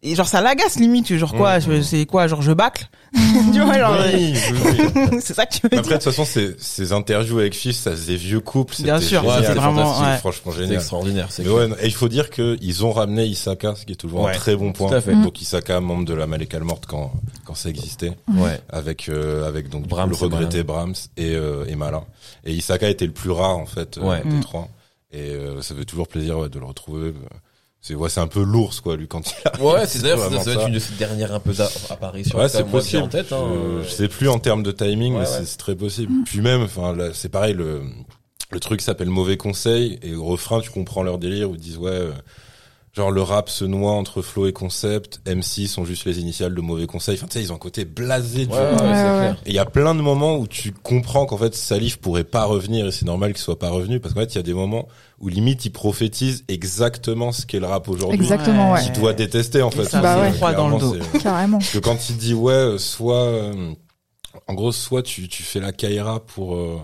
et genre ça l'agace limite, genre quoi, Mmh. je- c'est quoi, genre je bâcle, <laughs> tu vois, genre, Oui, oui, oui. <laughs> c'est ça que tu veux Après, de dire. toute façon, ces, ces interviews avec Fils, ça faisait vieux couple. Bien c'était sûr, c'est vraiment, ouais. franchement C'est génial. extraordinaire. c'est ouais, et il faut dire qu'ils ont ramené Isaka, ce qui est toujours Ouais, un très bon point. tout à fait. Donc Isaka, membre de la Malekal Morte quand quand ça existait, Ouais. avec euh, avec donc Brahms le et regretté Brahms et euh, et Malin. Et Isaka était le plus rare en fait euh, des Mm. trois. Et euh, ça fait toujours plaisir ouais, de le retrouver. C'est ouais, c'est un peu l'ours quoi lui quand il arrive. Ouais, c'est d'ailleurs, ça vraiment doit être ça. une de ses dernières un peu apparitions. Ouais, c'est possible. en tête, hein. je, je sais plus en termes de timing, Ouais, mais ouais. c'est- très possible. Puis même, enfin, là, c'est pareil, le, le truc s'appelle mauvais conseil et au refrain, tu comprends leur délire où ils disent ouais, euh, genre le rap se noie entre flow et concept, MC sont juste les initiales de mauvais conseil. Enfin, tu sais, ils ont un côté blasé. du Ouais, ouais, clair. Et il y a plein de moments où tu comprends qu'en fait Salif pourrait pas revenir et c'est normal qu'il soit pas revenu parce qu'en fait il y a des moments où limite il prophétise exactement ce qu'est le rap aujourd'hui. Exactement, ouais. Qu'il doit détester en fait. ça Bah froid dans le dos. Carrément. parce que quand il dit ouais, euh, soit, euh, en gros, soit tu, tu fais la Kaira pour, euh,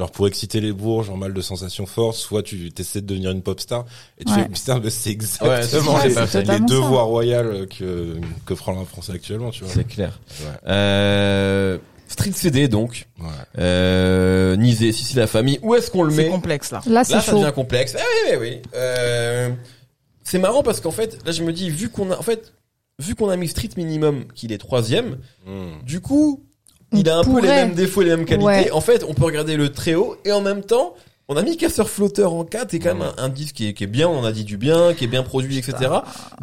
Genre pour exciter les bourges en mal de sensations fortes, soit tu essaies de devenir une pop star et tu Ouais. fais putain mais c'est Ouais, exactement c'est les, ça, c'est les deux ça. voies royales que que fera la France actuellement, tu vois. C'est clair. Ouais. Euh, Street CD donc. Ouais. Euh, Nizé, Sissi la famille. Où est-ce qu'on le C'est met complexe là. Là, c'est Là, ça chaud. devient complexe. Ah oui, oui, oui. Euh, c'est marrant parce qu'en fait, là, je me dis, vu qu'on a, en fait, vu qu'on a mis Street Minimum, qu'il est troisième, Hmm. du coup, il a un peu les mêmes défauts, les mêmes qualités. Ouais. En fait, on peut regarder le très haut et en même temps, on a mis Casseur Flotteur en 4 et quand même un, un disque qui est, qui est bien, on a dit du bien, qui est bien produit, etc.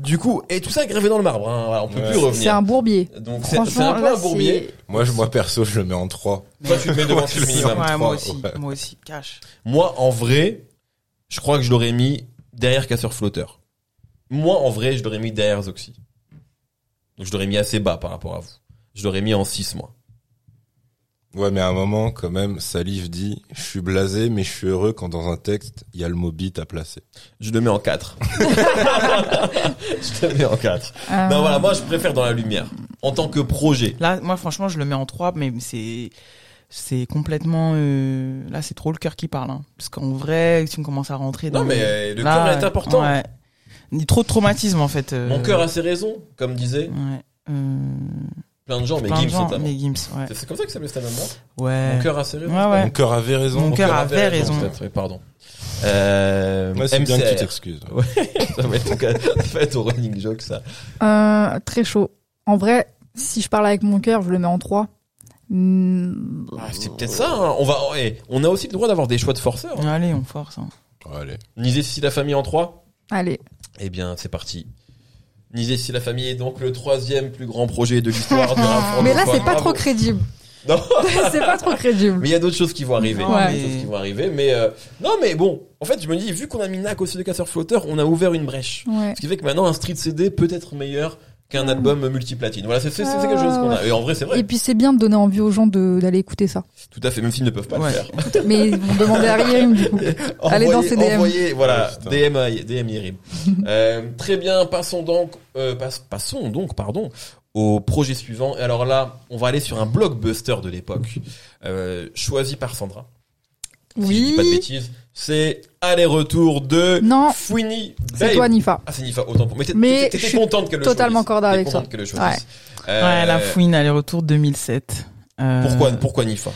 Du coup, et tout ça est gravé dans le marbre, hein, voilà, on peut Ouais. plus C'est revenir. un bourbier. Donc c'est c'est un peu là, un bourbier. Moi, je, moi perso, je le mets en 3. Toi, tu le mets devant <laughs> Ouais, Minimum. Ouais, moi aussi, ouais. moi aussi, cash. Moi, en vrai, je crois que je l'aurais mis derrière Casseur Flotteur. Moi, en vrai, je l'aurais mis derrière Zoxy. Donc, je l'aurais mis assez bas par rapport à vous. Je l'aurais mis en 6, moi. Ouais, mais à un moment, quand même, Salif dit, je suis blasé, mais je suis heureux quand dans un texte, il y a le mot beat à placer. Je le mets en 4. <laughs> je le mets en 4. Euh, Non, voilà, moi, je préfère dans la lumière. En tant que projet. Là, moi, franchement, je le mets en 3, mais c'est c'est complètement euh, là c'est trop le cœur qui parle hein. parce qu'en vrai si on commence à rentrer dans Non, mais le- cœur est important. ouais. il y a trop de traumatisme en fait euh, Mon cœur a ses raisons, comme disait ouais euh, plein de gens, mais plein de Gims gens, notamment. mais Gims ouais C'est- C'est comme ça que ça s'appelle Stan Moore ouais Mon cœur a ouais ouais Mon cœur avait raison. Mon cœur avait raison. oui, pardon. Euh, Ouais, c'est bien que tu MCR. t'excuses. <laughs> Ouais, ça va être en fait au running joke, ça. Euh, très chaud. En vrai, si je parle avec mon cœur, je le mets en 3. Hmm, Ah, c'est peut-être ça. hein. On va, eh, on a aussi le droit d'avoir des choix de forceurs. hein. allez on force hein. Allez. Niser si la famille en 3 Allez. Eh bien, c'est parti. Niser si la famille est donc le troisième plus grand projet de l'histoire du rap Mais là, c'est pas trop crédible. Non. <laughs> c'est pas trop crédible. Mais il y a d'autres choses qui vont arriver. Non, d'autres choses qui vont arriver. Mais euh, non, mais bon. En fait, je me dis, vu qu'on a mis Nac aussi de casseur flotteur, on a ouvert une brèche. Ouais. Ce qui fait que maintenant, un street CD peut être meilleur qu'un album multiplatine. Voilà, c'est quelque chose qu'on a. Et en vrai, c'est vrai. Et puis c'est bien de donner envie aux gens de- d'aller écouter ça. Tout à fait, même s'ils ne peuvent pas Ouais. le faire. <laughs> Mais ils vont demander à Yerim du coup. <laughs> Allez dans ces DM. envoyez, voilà, Oh. DM, à- DM Yerim. euh, très bien, passons donc, euh, passons donc, pardon, au projet suivant. Et alors là, on va aller sur un blockbuster de l'époque, euh, choisi par Sandra. Si je dis pas de Oui. bêtises, c'est aller-retour de Non. Fouini. C'est toi, Nifa. Ah, c'est Nifa, autant pour. Mais t'étais- Mais t'étais je suis contente qu'elle le totalement corda avec toi. le choisisse. ouais Euh, la fouine aller-retour 2007 Euh, Pourquoi, pourquoi Nifa?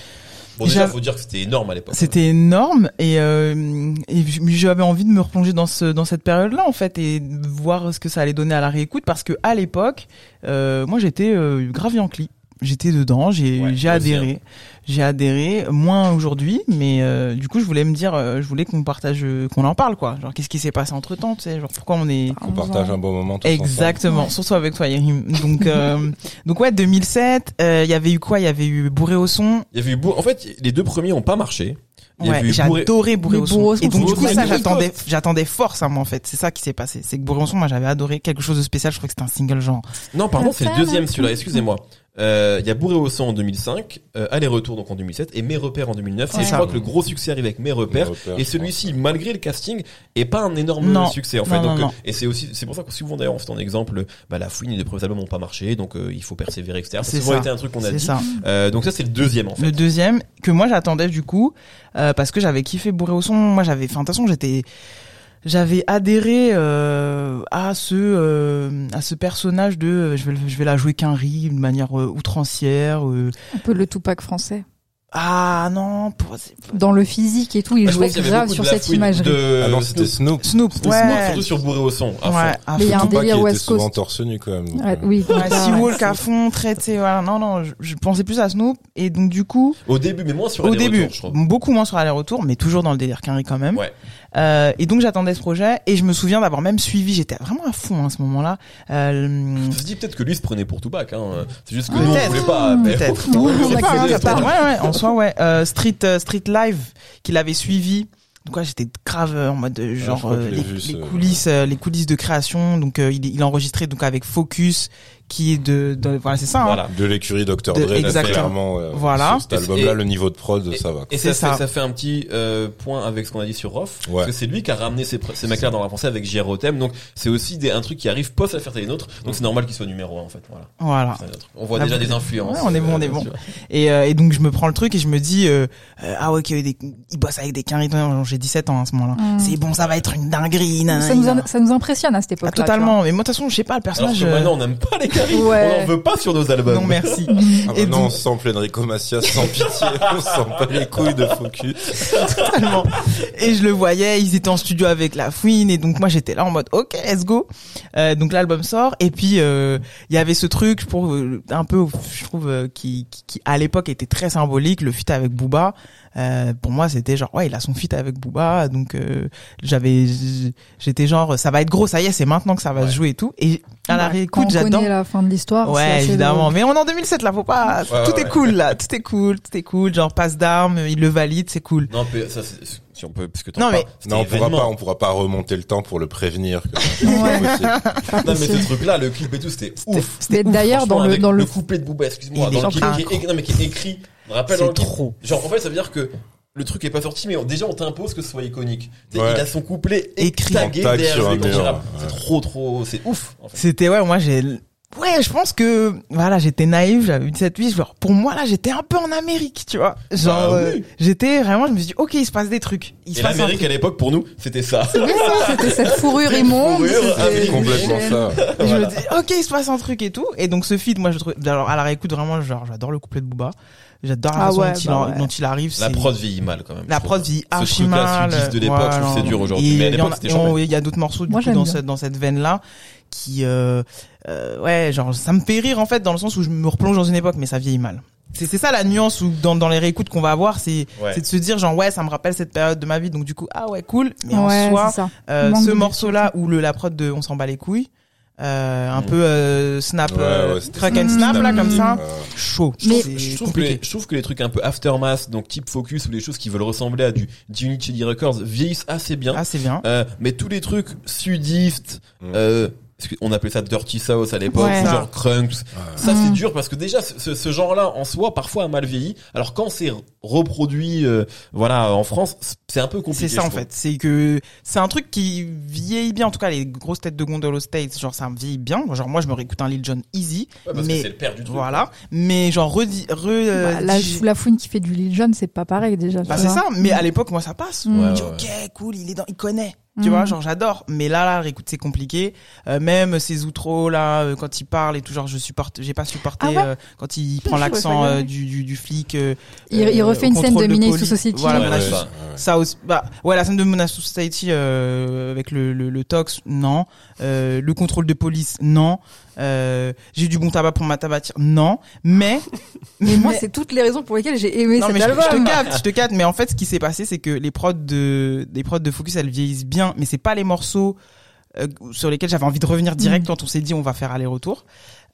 Bon, déjà, faut dire que c'était énorme à l'époque. C'était énorme et, euh, et j'avais envie de me replonger dans ce dans cette période-là en fait et voir ce que ça allait donner à la réécoute parce que à l'époque, euh, moi j'étais euh, grave Yankee. J'étais dedans, j'ai Ouais, j'ai adhéré, j'ai adhéré moins aujourd'hui, mais euh, du coup je voulais me dire, euh, je voulais qu'on partage, euh, qu'on en parle quoi. Genre qu'est-ce qui s'est passé entre temps, tu sais, genre pourquoi on est On partage un bon moment tous Exactement, Ouais. surtout avec toi, Yerim. Donc, euh, <laughs> donc ouais, 2007, euh, il y avait eu quoi? Il y avait eu Bourré au son. Il y avait eu Bourré- En fait, les deux premiers ont pas marché. Ouais, eu Bourré- j'adorais Bourré au son. Et donc du coup ça, j'attendais, j'attendais fort ça, moi en fait. C'est ça qui s'est passé. C'est que Bourré au son, moi j'avais adoré quelque chose de spécial. Je crois que c'était un single genre. Non, pardon, c'est le deuxième celui-là, excusez-moi. Euh, Il y a Bourré au sang en 2005, euh, Aller-retour donc en 2007 et Mes repères en 2009. Ouais. Et je crois que le gros succès arrive avec Mes repères. Mes repères, et celui-ci, malgré le casting, est pas un énorme Non. succès en fait. Non, donc, non, euh, non. et c'est aussi, c'est pour ça que souvent d'ailleurs on fait en exemple, bah la fouine et les premiers albums n'ont pas marché, donc euh, il faut persévérer, etc. C'est souvent ça. été un truc qu'on a C'est dit. ça. Euh, donc ça c'est le deuxième en fait. Le deuxième que moi j'attendais du coup euh, parce que j'avais kiffé Bourré au son. Moi j'avais, enfin de toute façon j'étais, j'avais adhéré euh, à ce euh, à ce personnage de euh, je vais je vais la jouer qu'un riz de manière euh, outrancière. euh. Un peu le Tupac français. Ah non, Dans le physique et tout, il Bah, je jouait grave sur cette imagerie. De Ah non, c'était Snoop. Snoop. Ouais. Snoop, surtout sur Bourré au son. à fond. Ouais, à Mais il y a un fond. Tupac, délire West Coast. torse nu quand même. donc, Ouais, oui, Ouais, Seawalk ouais. à fond, très, tu sais, voilà. Non, non, je, je pensais plus à Snoop. Et donc, du coup, Au début, mais moins sur au Aller-retour, début, je trouve. beaucoup moins sur aller-retour, mais toujours dans le délire Quinry quand même. Ouais. Euh, et donc, j'attendais ce projet. Et je me souviens d'avoir même suivi, j'étais vraiment à fond hein, à ce moment-là. Euh, Je me dis peut-être que lui se prenait pour Tupac. Hein. C'est juste que nous on voulait pas. Peut-être. Hein, ouais, ouais, en soi, ouais. Euh, Street, euh, Street Live, qu'il avait suivi. Donc ouais, j'étais grave euh, en mode euh, genre euh, je l'ai les, coulisses, euh, les coulisses de création. Donc euh, il, il a enregistré donc avec Focus, qui est de, de voilà c'est ça. hein. Voilà. De l'écurie Dr. Dre, là, exactement. clairement. euh, Voilà. Cet album-là, Et- le niveau de prod, ça va. Et C'est ça, ça. Fait, ça fait un petit euh, point avec ce qu'on a dit sur Roth, Ouais. parce que c'est lui qui a ramené pr- ces mecs-là dans la pensée avec JR Thème, donc c'est aussi des, un truc qui arrive post l'affaire des nôtres, donc c'est normal qu'il soit numéro un en fait. Voilà. On voit La déjà des influences. Ouais, on est bon, on est euh, bon. Et, euh, et donc je me prends le truc et je me dis euh, euh, ah ouais qu'il y a des, il bosse avec des carrément j'ai 17 ans à ce moment-là. Mm. C'est bon, ça va être une dinguerie. nan, Ça nous, ça nous impressionne à cette Ah, époque-là. totalement. Mais moi de toute façon, je sais pas le personnage. maintenant on n'aime pas les Ouais. on en veut pas sur nos albums. non merci. Ah, Et maintenant, donc- on sample Enrico Macias sans <laughs> pitié, on sent pas les couilles de focus. totalement. Et je le voyais, ils étaient en studio avec la fouine et donc moi j'étais là en mode ok let's go. Euh, donc l'album sort et puis euh, il y avait ce truc pour euh, un peu je trouve euh, qui, qui, qui, à l'époque était très symbolique le feat avec Booba. Euh, pour moi c'était genre ouais il a son feat avec Booba donc euh, j'avais j'étais genre ça va être gros ça y est c'est maintenant que ça va Ouais. se jouer et tout et à la Bah, réécoute j'adore fin de l'histoire. Ouais, évidemment. <laughs> Mais on est en 2007 là, faut pas. Ouais, tout ouais, est ouais. cool là, tout est cool, tout est cool. Genre passe d'armes, il le valide, c'est cool. Non, mais ça, c'est- si on peut, parce que Non, mais- c'était Non, on pourra pas, on pourra pas remonter le temps pour le prévenir. Que <laughs> Non, mais ce truc-là, le clip et tout, c'était ouf. Mais d'ailleurs, dans le, dans le, couplet de Booba, excuse-moi, dans le qui est, non, mais qui est écrit, rappelle dans C'est le clip. trop. Genre, en fait, ça veut dire que le truc est pas sorti, mais déjà, on t'impose que ce soit iconique. Ouais. Il a son couplet Écrit. tagué derrière ouais. C'est trop, trop, c'est ouf, en fait. C'était ouais, moi j'ai Ouais, je pense que voilà, j'étais naïf, j'avais 17 8, genre pour moi là, j'étais un peu en Amérique, tu vois. Genre Bah euh, j'étais vraiment je me suis dit OK, il se passe des trucs. Il se Et l'Amérique, à l'époque, pour nous, c'était ça. oui, ça, c'était cette <laughs> fourrure immonde. Fourrure, c'était- avec complètement ça. Et je me dis OK, il se passe un truc et tout et donc ce feed moi je trouve alors à la réécoute vraiment genre j'adore le couplet de Booba. J'adore la Ah façon ouais, dont, il bah en- ouais. dont il arrive, La prod vieillit mal, quand même. La prod Ce archi truc-là, mal. sudiste de l'époque, je trouve que c'est dur aujourd'hui. Mais à il y l'époque, a- c'était Il y d'autres morceaux du Moi, coup j'aime dans cette dans cette veine là qui euh, euh, ouais genre ça me fait rire en fait dans le sens où je me replonge dans une époque mais ça vieillit mal. C'est c'est ça la nuance où dans dans les réécoutes qu'on va avoir c'est Ouais. c'est de se dire genre ouais ça me rappelle cette période de ma vie donc du coup ah ouais cool mais Ouais, en soi euh, ce morceau là où le la prod de on s'en bat les couilles euh, un Mm. peu euh, snap Ouais, euh, ouais, crack and snap là comme ça chaud Mais- Je trouve, que les, je trouve que les trucs un peu aftermath, donc type focus ou les choses qui veulent ressembler à du, Unity Records vieillissent assez bien. c'est bien Euh, mais tous les trucs sudistes, Mm. Euh, qu'on appelait ça Dirty South à l'époque, Ouais. ou genre crunks. Ouais. Ça Mm. c'est dur parce que déjà ce, ce- genre-là en soi parfois a mal vieilli. Alors quand c'est reproduit, euh, voilà, en France, c'est un peu compliqué. C'est ça en fait, c'est que c'est un truc qui vieillit bien. En tout cas, les grosses têtes de gondole aux States, genre ça vieillit bien. Genre moi, je me réécoute un Lil Jon Easy, Ouais, parce que mais c'est le père du truc. voilà. Mais genre redit, re, euh, Bah, la, dig- la fouine qui fait du Lil Jon, c'est pas pareil déjà. bah c'est ça. Mais à l'époque, moi, ça passe. Mm. Ouais, ok, cool, il est dans, il connaît. Tu Mm. vois, genre j'adore. Mais là, là, réécoute, c'est compliqué. Euh, même ses outros là, euh, quand il parle et tout, genre je supporte, j'ai pas supporté Ah ouais? euh, quand il prend l'accent euh, du, du du flic. euh, Il, il euh, refait une scène contrôle de Menace police. to Society. Voilà, Ouais, ça. ouais. Ça aussi, bah ouais, la scène de Menace to Society euh, avec le, le, le tox, non. Euh, le contrôle de police, non. Euh, j'ai du bon tabac pour ma tabatière, non. Mais <laughs> Mais moi, c'est toutes les raisons pour lesquelles j'ai aimé non cet mais je, je te capte, je te capte. Mais en fait, ce qui s'est passé, c'est que les prods de les prods de Focus, elles vieillissent bien, mais c'est pas les morceaux euh, sur lesquels j'avais envie de revenir direct Mm. quand on s'est dit on va faire aller-retour.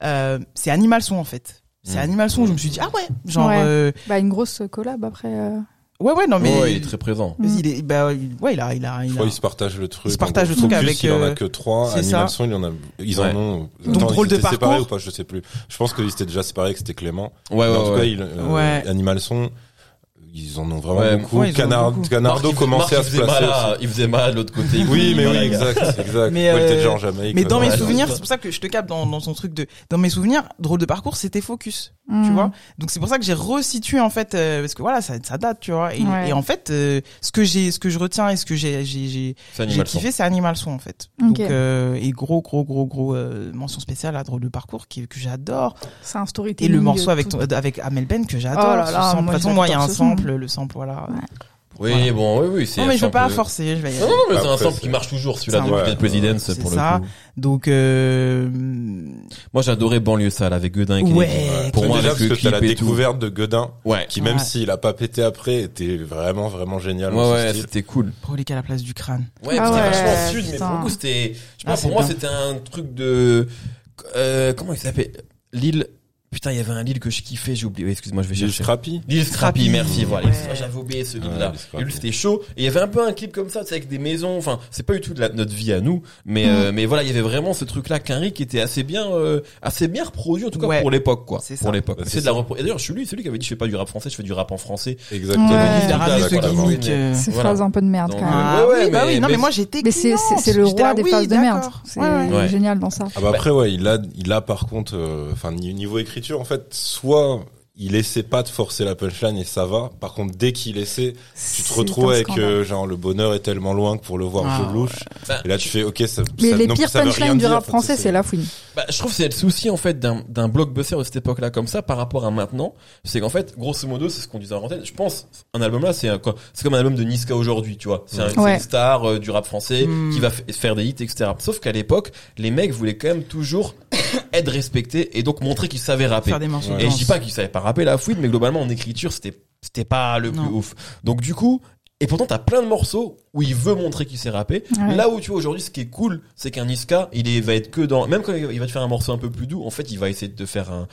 Euh, c'est Animal Son en fait. C'est Mm. Animal Son. Je me suis dit ah ouais, genre Ouais. euh, Bah, une grosse collab après. Ouais ouais non mais Ouais, il est très présent. il est bah il- ouais il a il a il Je a crois qu'ils se partagent le truc. Ils se partagent En le truc Focus, avec, Il en a euh, que trois. Son, il y en a. Ils Ouais. en ont. Donc, Attends, drôle ils de étaient séparés parcours. ou pas Je sais plus. Je pense qu'ils étaient déjà séparés, que c'était Clément. Ouais, ouais, Mais en tout ouais. cas, il, euh, Ouais. Animal Son, ils en ont vraiment Ouais, beaucoup. ouais, Canard- beaucoup. Canardo Marc, commençait Marc, à se placer mal à- Il faisait mal de l'autre côté. Oui, mais oui, exact, exact. Mais, Ouais, il était euh, en Jamaïque. Mais dans ouais. mes Ouais, souvenirs, c'est pour ça que je te capte dans, dans son truc de, dans mes souvenirs, drôle de parcours, c'était focus, tu hmm. vois. Donc c'est pour ça que j'ai resitué en fait, euh, parce que voilà, ça, ça date, tu vois. Et, Ouais. et en fait, euh, ce que j'ai, ce que je retiens et ce que j'ai, j'ai, j'ai, kiffé, c'est Animal Son en fait. Ok. Donc euh, et gros, gros, gros, gros euh, mention spéciale à drôle de parcours qui, que j'adore. C'est un Et storytelling. le morceau avec avec Amel Ben que j'adore. Oh là là, moi, il y a un son. Sample, le sample, voilà. Ouais. Oui, Voilà. bon, oui, oui, c'est. Non mais je veux pas forcer, je vais y Non, aller. non, mais c'est un sample qui marche toujours, celui-là C'est de un- Dead Presidents, c'est pour ça. le coup. Donc euh, Moi, j'adorais Banlieue Sale avec Godin et Kennedy. Ouais. Pour moi, déjà, parce que t'as la découverte de Godin, Ouais. qui même Ouais. s'il a pas pété après, était vraiment, vraiment génial. Ouais, ouais, c'était cool. Prolique à la place du crâne. Ouais, Ah c'était ouais, vachement sud, mais pour le coup, c'était, je sais Ah, pas, pour moi, c'était un truc de, euh, comment il s'appelle? Lille, putain, il y avait un Lille que je kiffais, j'ai oublié. Excuse-moi, je vais Lil chercher. Scrappy. Lille Scrappy, merci, voilà. ouais. J'avais oublié ce Lille-là. Lil Scrappy. et lui, c'était chaud. Et il y avait un peu un clip comme ça, tu sais, avec des maisons. Enfin, c'est pas du tout de la- notre vie à nous, mais Mm. euh, mais voilà, il y avait vraiment ce truc-là, Quinry, qui était assez bien, euh, assez bien reproduit, en tout cas Ouais. pour l'époque, quoi. C'est Pour ça. l'époque. Bah, c'est de la repro- Et d'ailleurs, je suis lui, c'est lui qui avait dit, je fais pas du rap français, je fais du rap en français. Exactement. Euh, Ces phrases un peu de merde quand même. Ah Ouais, ouais, oui, bah oui, non mais moi j'étais Mais c'est le roi des oui, phases de merde. C'est génial dans ça. Ah bah après ouais, il a il a par contre euh, enfin ni- niveau écriture en fait soit il essaie pas de forcer la punchline et ça va. Par contre dès qu'il essaie, tu te retrouves avec euh, genre le bonheur est tellement loin que pour le voir Ah, je louche. Bah, Et là tu fais OK ça Mais ça- les non, pires punchlines du rap français, c'est la fouine. Bah, je trouve que c'est le souci en fait d'un d'un blockbuster de cette époque-là comme ça par rapport à maintenant, c'est qu'en fait, grosso modo, c'est ce qu'on disait en antenne. Je pense, un album là, c'est un- quoi C'est comme un album de Niska aujourd'hui, tu vois. C'est un- Ouais. une star euh, du rap français Mm. qui va faire des hits, etc. Sauf qu'à l'époque, les mecs voulaient quand même toujours <coughs> être respectés et donc montrer qu'ils savaient rapper. Faire des morceaux Ouais. Et je dis pas qu'ils savaient pas rapper la fouine, mais globalement en écriture, c'était c'était pas le Non. plus ouf. Donc du coup, et pourtant t'as plein de morceaux où il veut montrer qu'il sait rapper. Ouais. Là où tu vois aujourd'hui, ce qui est cool, c'est qu'un Niska, il est, va être que dans, même quand il va te faire un morceau un peu plus doux, en fait, il va essayer de te faire un,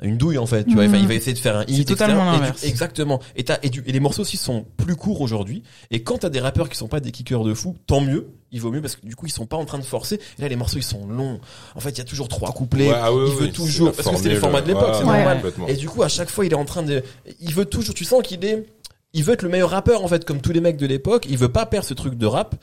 une douille en fait, tu vois. Enfin, il va essayer de faire un hit. C'est totalement etc. Et du- exactement. Et, t'as- et, du- et les morceaux aussi sont plus courts aujourd'hui. Et quand t'as des rappeurs qui sont pas des kickers de fou, tant mieux. Il vaut mieux parce que du coup ils sont pas en train de forcer. Et là les morceaux ils sont longs. En fait il y a toujours trois couplets. Ouais, ah oui, il oui, veut c'est toujours parce que c'était le formule, format de l'époque, ouais, c'est ouais, normal. Et du coup à chaque fois il est en train de, il veut toujours. Tu sens qu'il est, il veut être le meilleur rappeur en fait comme tous les mecs de l'époque. Il veut pas perdre ce truc de rap.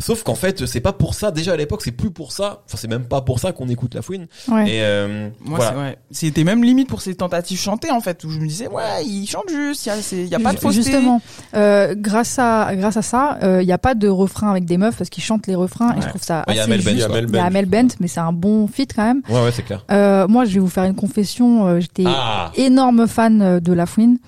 Sauf qu'en fait, c'est pas pour ça. Déjà à l'époque, c'est plus pour ça. Enfin, c'est même pas pour ça qu'on écoute la fouine. Ouais. Et euh, Moi, voilà. c'est ouais. C'était même limite pour ces tentatives chantées en fait, où je me disais ouais, il chante juste, il y a, c'est- il y a pas de fausseté. Justement, euh, grâce à grâce à ça, il n'y a pas de refrain avec des meufs parce qu'ils chantent les refrains et je trouve ça Ouais, il y a assez Amel Bent, juste. Il y a y Bent. Amel Bent, mais c'est un bon fit quand même. Ouais, ouais, c'est clair. Euh, moi, je vais vous faire une confession. euh, J'étais Ah. énorme fan euh, de La Fouine.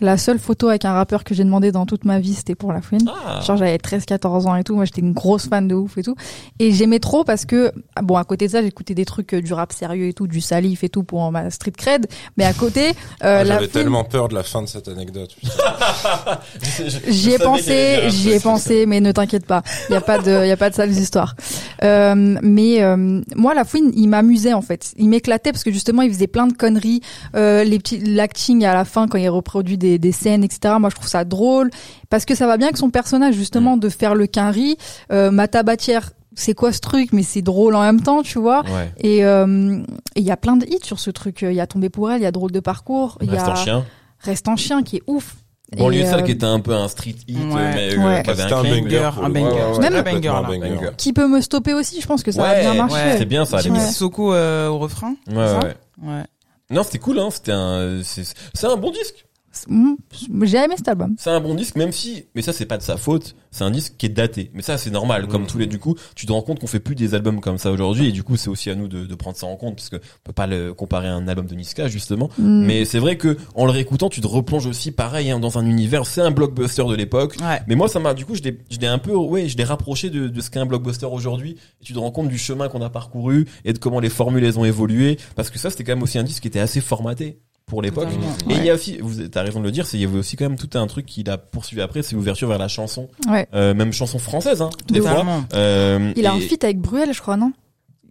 La seule photo avec un rappeur que j'ai demandé dans toute ma vie, c'était pour La Fouine. Ah. Genre j'avais 13-14 ans et tout, moi j'étais une grosse fan de ouf et tout. Et j'aimais trop parce que, bon à côté de ça j'écoutais des trucs euh, du rap sérieux et tout, du salif et tout pour ma street cred, mais à côté, euh, <laughs> Ah, J'avais Fouine- tellement peur de la fin de cette anecdote. <laughs> J'y ai pensé, j'y ai pensé, mais ne t'inquiète pas, il y a pas de, il y a pas de sales histoires. Euh, mais euh, moi, la fouine, il m'amusait en fait, il m'éclatait parce que justement, il faisait plein de conneries, euh, les petits l'acting à la fin quand il reproduit des, des scènes, etc. Moi, je trouve ça drôle parce que ça va bien avec son personnage justement de faire le quinri, euh, ma tabatière. C'est quoi ce truc? Mais c'est drôle en même temps, tu vois. Ouais. Et euh, et il y a plein de hits sur ce truc. Il y a Tombé pour elle, il y a Drôle de parcours, il y Reste a en chien. Reste en chien qui est ouf. Banlieue Et, sale euh, qui était un peu un street hit, Ouais. mais Ouais. euh, qui avait C'était un un banger. un pour le- banger. ouais, ouais, Même- complètement banger, un là. banger. Qui peut me stopper aussi. Je pense que ça va Ouais, bien ouais. marcher. C'est bien ça, J'ai mis Soko euh, au refrain. Ouais, ouais. Ouais. Non, c'était cool, hein. C'était un, c'est un bon disque. Mm, J'ai aimé cet album. C'est un bon disque, même si, mais ça c'est pas de sa faute. C'est un disque qui est daté. Mais ça c'est normal, comme Mhm. tous les. Du coup, tu te rends compte qu'on fait plus des albums comme ça aujourd'hui, et du coup c'est aussi à nous de, de prendre ça en compte, parce que on peut pas le comparer à un album de Niska justement. Mm. Mais c'est vrai que en le réécoutant, tu te replonges aussi pareil hein, dans un univers. C'est un blockbuster de l'époque. Ouais. Mais moi, ça m'a, du coup, je l'ai, je l'ai un peu, ouais, je l'ai rapproché de, de ce qu'est un blockbuster aujourd'hui. Et tu te rends compte du chemin qu'on a parcouru et de comment les formules elles ont évolué. Parce que ça, c'était quand même aussi un disque qui était assez formaté pour l'époque. Et il y a aussi, vous as raison de le dire, c'est, il y avait aussi quand même tout un truc qu'il a poursuivi après, c'est l'ouverture vers la chanson. Ouais. Euh, même chanson française, hein, des fois. Euh, Il a un feat avec Bruel, je crois, non?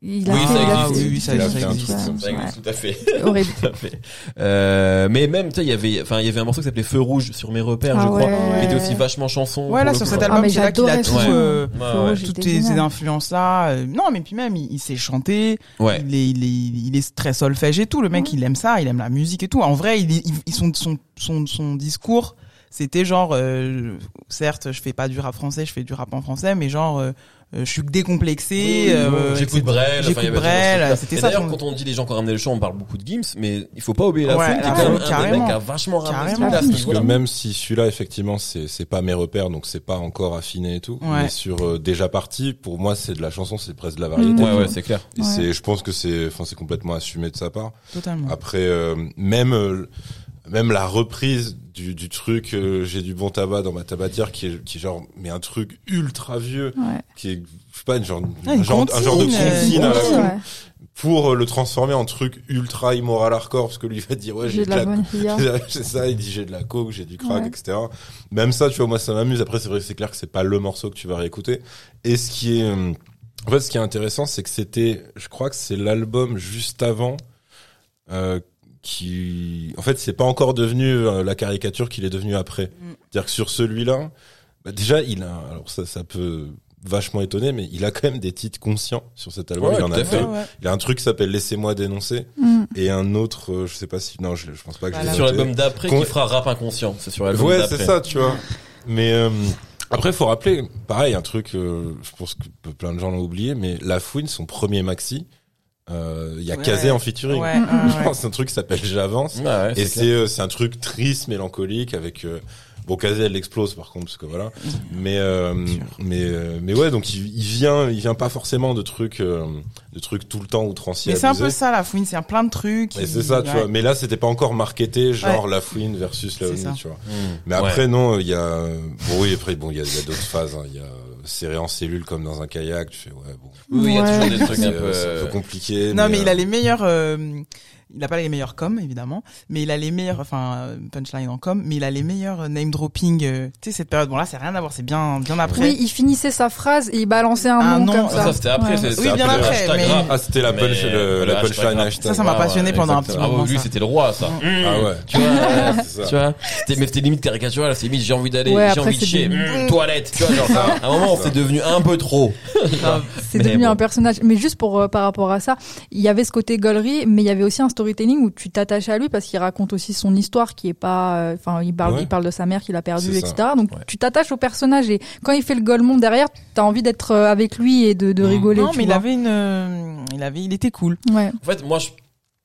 Il a Oui, fait- ça existe. Ah oui, oui, ça Il a existe. Ça existe, tout à fait. Ouais, horrible. <laughs> Tout à fait. Euh, mais même, tu sais, il y avait, enfin, il y avait un morceau qui s'appelait Feu Rouge sur mes repères, Ah je crois, ouais. qui était aussi vachement chanson. Ouais, là, sur cet album, Ah, mais c'est là qu'il a tout, euh, Ouais, ouais. Rouge, toutes ces, influences-là. euh, non, mais puis même, il, il sait chanter. Ouais. Il, est, il, est, il est très solfège et tout. Le mec, il aime ça, il aime la musique et tout. En vrai, il, est- il, il- son, son, son, son discours, c'était genre, euh, certes, je fais pas du rap français, je fais du rap en français, mais genre, euh, euh, je suis décomplexé. euh, J'écoute. Brel, J'écoute il y avait ce Brel, c'était ça, D'ailleurs, quand on dit les gens qui ont ramené le chant, on parle beaucoup de Gims, mais il faut pas oublier la Ouais, fouine, qui est la quand même Fouine, un des mecs qui a vachement ramené ce Parce que même si celui-là effectivement c'est c'est pas mes repères donc c'est pas encore affiné et tout Ouais. mais sur euh, déjà parti pour moi c'est de la chanson c'est presque de la variété Mhm. Ouais, ouais, c'est clair. et Ouais. c'est je pense que c'est enfin c'est complètement assumé de sa part Totalement. après euh, même euh, même la reprise du, du truc euh, j'ai du bon tabac dans ma tabatière qui est qui est genre mais un truc ultra vieux Ouais. qui est je sais pas une genre, Ah, une un, genre un genre de comptine, euh, la Ouais, pour euh, le transformer en truc ultra immoral hardcore parce que lui il va dire ouais J'ai de la bonne <laughs> fille. c'est ça, il dit j'ai de la coke, j'ai du crack, Ouais. etc. Même ça, tu vois, moi ça m'amuse. Après, c'est vrai c'est clair que c'est pas le morceau que tu vas réécouter. Et ce qui est, euh, en fait, ce qui est intéressant, c'est que c'était, je crois que c'est l'album juste avant, euh, qui, en fait, c'est pas encore devenu euh, la caricature qu'il est devenu après. Mm. C'est-à-dire que sur celui-là, bah, déjà, il a, alors ça, ça peut vachement étonner, mais il a quand même des titres conscients sur cet album. Ouais, il en a fait. Ouais, ouais. Il y a un truc qui s'appelle Laissez-moi dénoncer Mm. et un autre, euh, je sais pas si, non, je, je pense pas que je Voilà. l'ai Sur l'album d'après Con- qui fera rap inconscient. C'est sur l'album Ouais, d'après. c'est ça, tu vois. Mais euh, après, faut rappeler, pareil, un truc, euh, je pense que plein de gens l'ont oublié, mais La Fouine, son premier maxi, euh, il y a Ouais. Kazé en featuring. Ouais, Mm, ouais, Je <laughs> ouais. pense que c'est un truc qui s'appelle J'avance. Ouais, ouais, Et c'est c'est euh, c'est un truc triste, mélancolique, avec euh, bon Kazé elle explose par contre parce que voilà. Mais euh, mais euh, mais ouais donc il, il vient il vient pas forcément de trucs euh, de trucs tout le temps outranciers. Mais c'est un peu ça, la fouine, c'est un plein de trucs. Et c'est ça, tu ouais. vois. Mais là, c'était pas encore marketé, genre Ouais. la fouine versus la. Oni, tu vois. Mm. Mais Ouais. après, non, il y a, bon, oui, après, bon, il y a, il y a d'autres phases, hein. Il y a serré en cellule comme dans un kayak, tu fais, ouais, bon. Oui, il y a toujours des trucs un euh, peu. c'est un peu compliqué. Non, mais il euh, a les meilleurs. Il a pas les meilleurs com évidemment, mais il a les meilleurs, enfin euh, punchline en com, mais il a les meilleurs euh, name dropping. euh, tu sais cette période. Bon là, c'est rien à voir, c'est bien, bien après. Oui, il finissait sa phrase et il balançait un, Un nom, nom. comme Ah, ça. ça, c'était après. Ouais. c'est- Oui, c'était bien après, mais-. Ah, c'était la, Mais, punch, le, la punchline hashtag. Ça, ça m'a Ouais, passionné ouais, pendant un petit Ah, moment, oui, lui, c'était le roi, ça. Ah ouais. Tu vois, C'est ça. tu vois, c'était, mais c'était limite caricatural, c'est limite j'ai envie d'aller, Ouais, j'ai envie de chier, Hum, toilette, tu vois, genre, à un moment, c'est devenu un peu trop. C'est devenu un personnage. Mais juste pour par rapport à ça, il y avait ce côté gaulerie, mais il y avait aussi un storytelling où tu t'attaches à lui parce qu'il raconte aussi son histoire qui est pas. euh, Enfin, il parle, Ouais. il parle de sa mère qu'il a perdue, etc. Donc Ouais. tu t'attaches au personnage et quand il fait le golemon derrière, t'as envie d'être euh, avec lui et de, de Mhm. rigoler. Non, tu mais il avait une, euh, il avait, il était cool. Ouais. En fait, moi, je,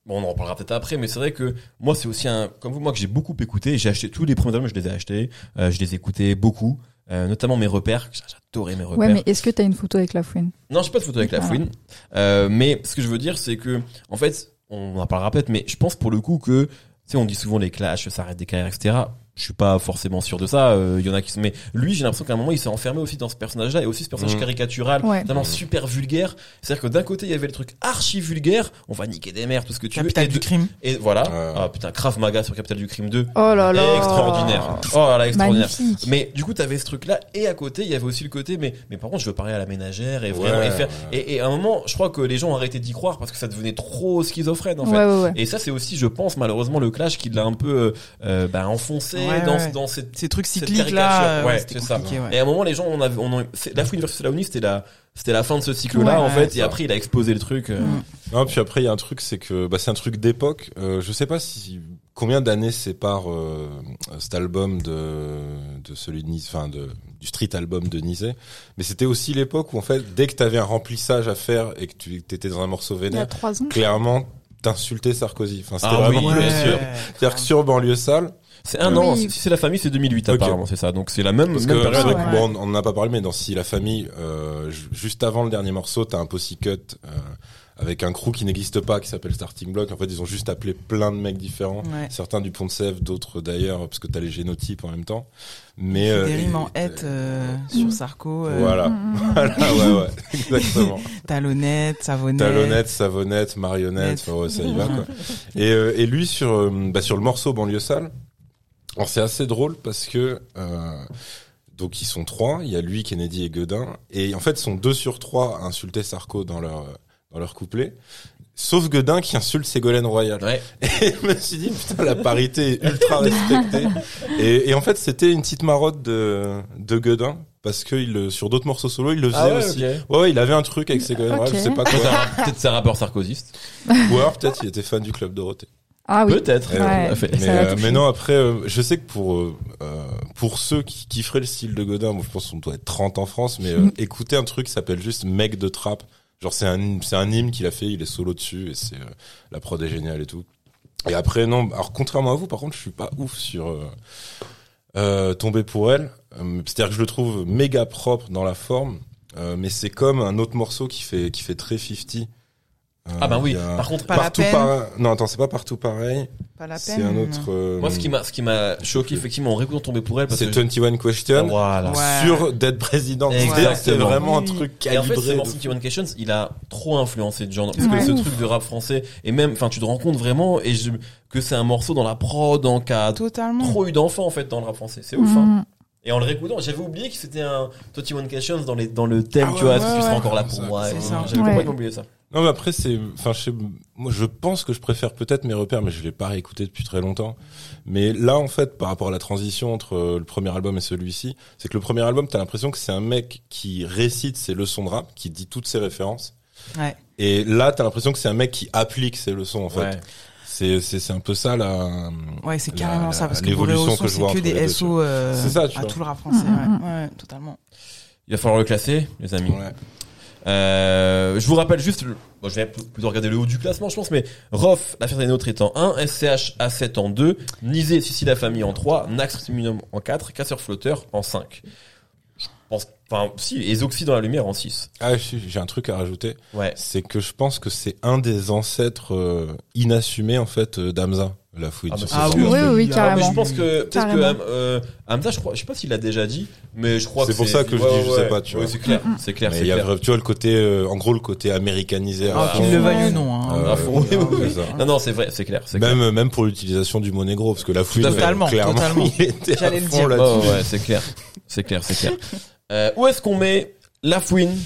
bon, on en reparlera peut-être après, mais c'est vrai que moi, c'est aussi un, comme vous, moi, que j'ai beaucoup écouté. J'ai acheté tous les premiers albums, je les ai achetés, euh, je les ai écoutés beaucoup, euh, notamment mes repères. J'adorais mes repères. Ouais, mais est-ce que t'as une photo avec la fouine? Non, j'ai pas de photo avec la fouine. Euh, mais ce que je veux dire, c'est que, en fait, on en parlera peut-être, mais je pense pour le coup que, tu sais, on dit souvent les clashs, ça arrête des carrières, etc. Je suis pas forcément sûr de ça. euh, Il y en a qui sont, mais lui, j'ai l'impression qu'à un moment, il s'est enfermé aussi dans ce personnage-là et aussi ce personnage Mhm. caricatural, Ouais. vraiment super vulgaire. C'est-à-dire que d'un côté, il y avait le truc archi vulgaire, on va niquer des mères, tout ce que tu veux. Capital du de- crime. et voilà. Ah putain, Krav Maga sur Capital du Crime 2. Oh là là Extraordinaire. Oh là là, extraordinaire. Magnifique. Mais du coup, t'avais ce truc-là, et à côté, il y avait aussi le côté, mais, mais par contre, je veux parler à la ménagère et vraiment, Ouais, et faire, et, et à un moment, je crois que les gens ont arrêté d'y croire parce que ça devenait trop schizophrène, en fait. Ouais, ouais, ouais. Et ça, c'est aussi, je pense, malheureusement, le clash qui l'a un peu, euh, bah, enfoncé Ouais, dans, ouais. dans cette, Ces trucs cycliques caricature, là, euh, ouais, c'est ça. ouais. et à un moment, les gens, on avait, on a- la fouine versus la Uni, c'était la, c'était la fin de ce cycle-là, Ouais, en ouais, fait, et après, il a explosé le truc. euh. Mm. Non, puis après, il y a un truc, c'est que, bah, c'est un truc d'époque. Euh, je sais pas si, combien d'années sépare, euh, cet album de, de celui de Nice, enfin, de, du street album de Nizé. Mais c'était aussi l'époque où, en fait, dès que t'avais un remplissage à faire et que tu étais dans un morceau a vénère, clairement, t'insultais Sarkozy. Enfin, c'était Ah vraiment oui, plus bien sûr. sûr. C'est-à-dire que sur Banlieue Sale, C'est un Oui. an, si c'est la famille, c'est 2008, Ok. apparemment, c'est ça. Donc, c'est la même, Parce même que période. ouais. bon, on n'en a pas parlé, mais dans Si la famille, euh, ju- juste avant le dernier morceau, t'as un cut euh, avec un crew qui n'existe pas, qui s'appelle Starting Block. En fait, ils ont juste appelé plein de mecs différents. Ouais. Certains du Pont de Sèvres, d'autres d'ailleurs, parce que t'as les génotypes en même temps. Mais euh, des rimes et- en hête euh, sur Sarko. euh, Voilà, <laughs> <laughs> voilà, ouais, ouais, exactement. Talonnette, savonnette. Talonnette, savonnette, marionnette, enfin, ouais, ça y va quoi. Et, euh, et lui sur euh, bah, sur le morceau banlieue sale, alors c'est assez drôle parce que euh, donc ils sont trois, il y a lui, Kennedy et Godin, et en fait ils sont deux sur trois à insulter Sarko dans leur dans leur couplet. Sauf Godin qui insulte Ségolène Royal. Ouais. <laughs> Et je me suis dit, putain, la parité est ultra respectée. Et, et en fait, c'était une petite marotte de, de Godin, parce que il, le- sur d'autres morceaux solo, il le faisait Ah ouais, aussi. ok. Ouais, ouais, il avait un truc avec Ségolène. Royal, je sais pas Peut-être quoi. Peut-être c'est un rappeur sarkozyste. Ou alors peut-être il était fan du club Dorothée. Ah oui. Peut-être. Ouais. Mais, euh, mais non, après, euh, je sais que pour euh, pour ceux qui kifferaient le style de Godin, je pense qu'on doit être 30 en France, mais Mm. écoutez un truc qui s'appelle juste Mec de Trap. Genre c'est un c'est un hymne qu'il a fait, il est solo dessus et c'est la prod est géniale et tout. Et après non, alors contrairement à vous, par contre, je suis pas ouf sur tomber pour elle. C'est-à-dire que je le trouve méga propre dans la forme, mais c'est comme un autre morceau qui fait qui fait très 50. Euh, Ah bah oui. Par contre, Pas la partout peine. pareil. Non, attends, c'est pas partout pareil. Pas la peine. C'est un autre. euh, moi, ce qui m'a, ce qui m'a choqué, effectivement, en réécoutant tomber pour elle, parce C'est que 21 Question voilà. Ouais. sur d'être président. Exactement. C'est vraiment un truc Et en fait, calibré. ce morceau fou. 21 Questions, il a trop influencé de genre, parce Ouais. que ce truc de rap français, et même, enfin, tu te rends compte vraiment, et je, que c'est un morceau dans la prod, en cas, Totalement. trop eu d'enfants, en fait, dans le rap français. C'est ouf, hein. Mhm. Et en le réécoutant, j'avais oublié que c'était un 21 Questions dans les, dans le thème, Ah tu vois, ouais, est-ce que tu ouais, seras ouais. encore là pour moi? J'avais Ouais. complètement oublié ça. Non, mais après, c'est, enfin, je sais, moi, je pense que je préfère peut-être mes repères, mais je l'ai pas réécouté depuis très longtemps. Mais là, en fait, par rapport à la transition entre euh, le premier album et celui-ci, c'est que le premier album, t'as l'impression que c'est un mec qui récite ses leçons de rap, qui dit toutes ses références. Ouais. Et là, t'as l'impression que c'est un mec qui applique ses leçons, en fait. Ouais. C'est, c'est, c'est un peu ça, là. Ouais, c'est La- carrément la- ça, parce que l'évolution que je vois c'est que entre les des deux, SO euh, C'est ça, tu à vois. tout le rap français. Mm, ouais. ouais, totalement. Il va falloir le classer, les amis. Ouais. Euh, je vous rappelle juste, le- bon, je vais plutôt regarder le haut du classement, je pense, mais Rof, l'affaire des nôtres est en 1, SCH A7 en 2, Nizé, Sissi la famille en 3, Nax Minimum en 4, Casseur Flotteur en 5. Je pense, enfin, si, et Zoxy dans la lumière en 6. Ah, si, j'ai un truc à rajouter. Ouais. C'est que je pense que c'est un des ancêtres euh, inassumés, en fait, euh, d'Amza, la fouille. Ah, bah, c'est Ah oui, Oui, oui, oui, Ah, Ah, carrément. mais je pense que, peut-être que. Ham- euh, Hamza, je crois, je sais pas s'il l'a déjà dit, mais je crois C'est que pour ça que je dis, je sais pas, tu vois. c'est clair, c'est clair, Mais c'est il y a, clair. tu vois, le côté, euh, en gros, le côté américanisé. à Ah, fond. qu'il le veuille ou non. Hein. Euh, À fond, oui, oui, oui. c'est ça. Non, non, c'est vrai, c'est clair, c'est clair. Même, même pour l'utilisation du mot négro, parce que la fouille, à fait. clairement, Totalement, totalement. il était à J'allais le fond dire. là-dessus. Oh, ouais, c'est clair. C'est clair, c'est clair. Euh, où est-ce qu'on met la fouine?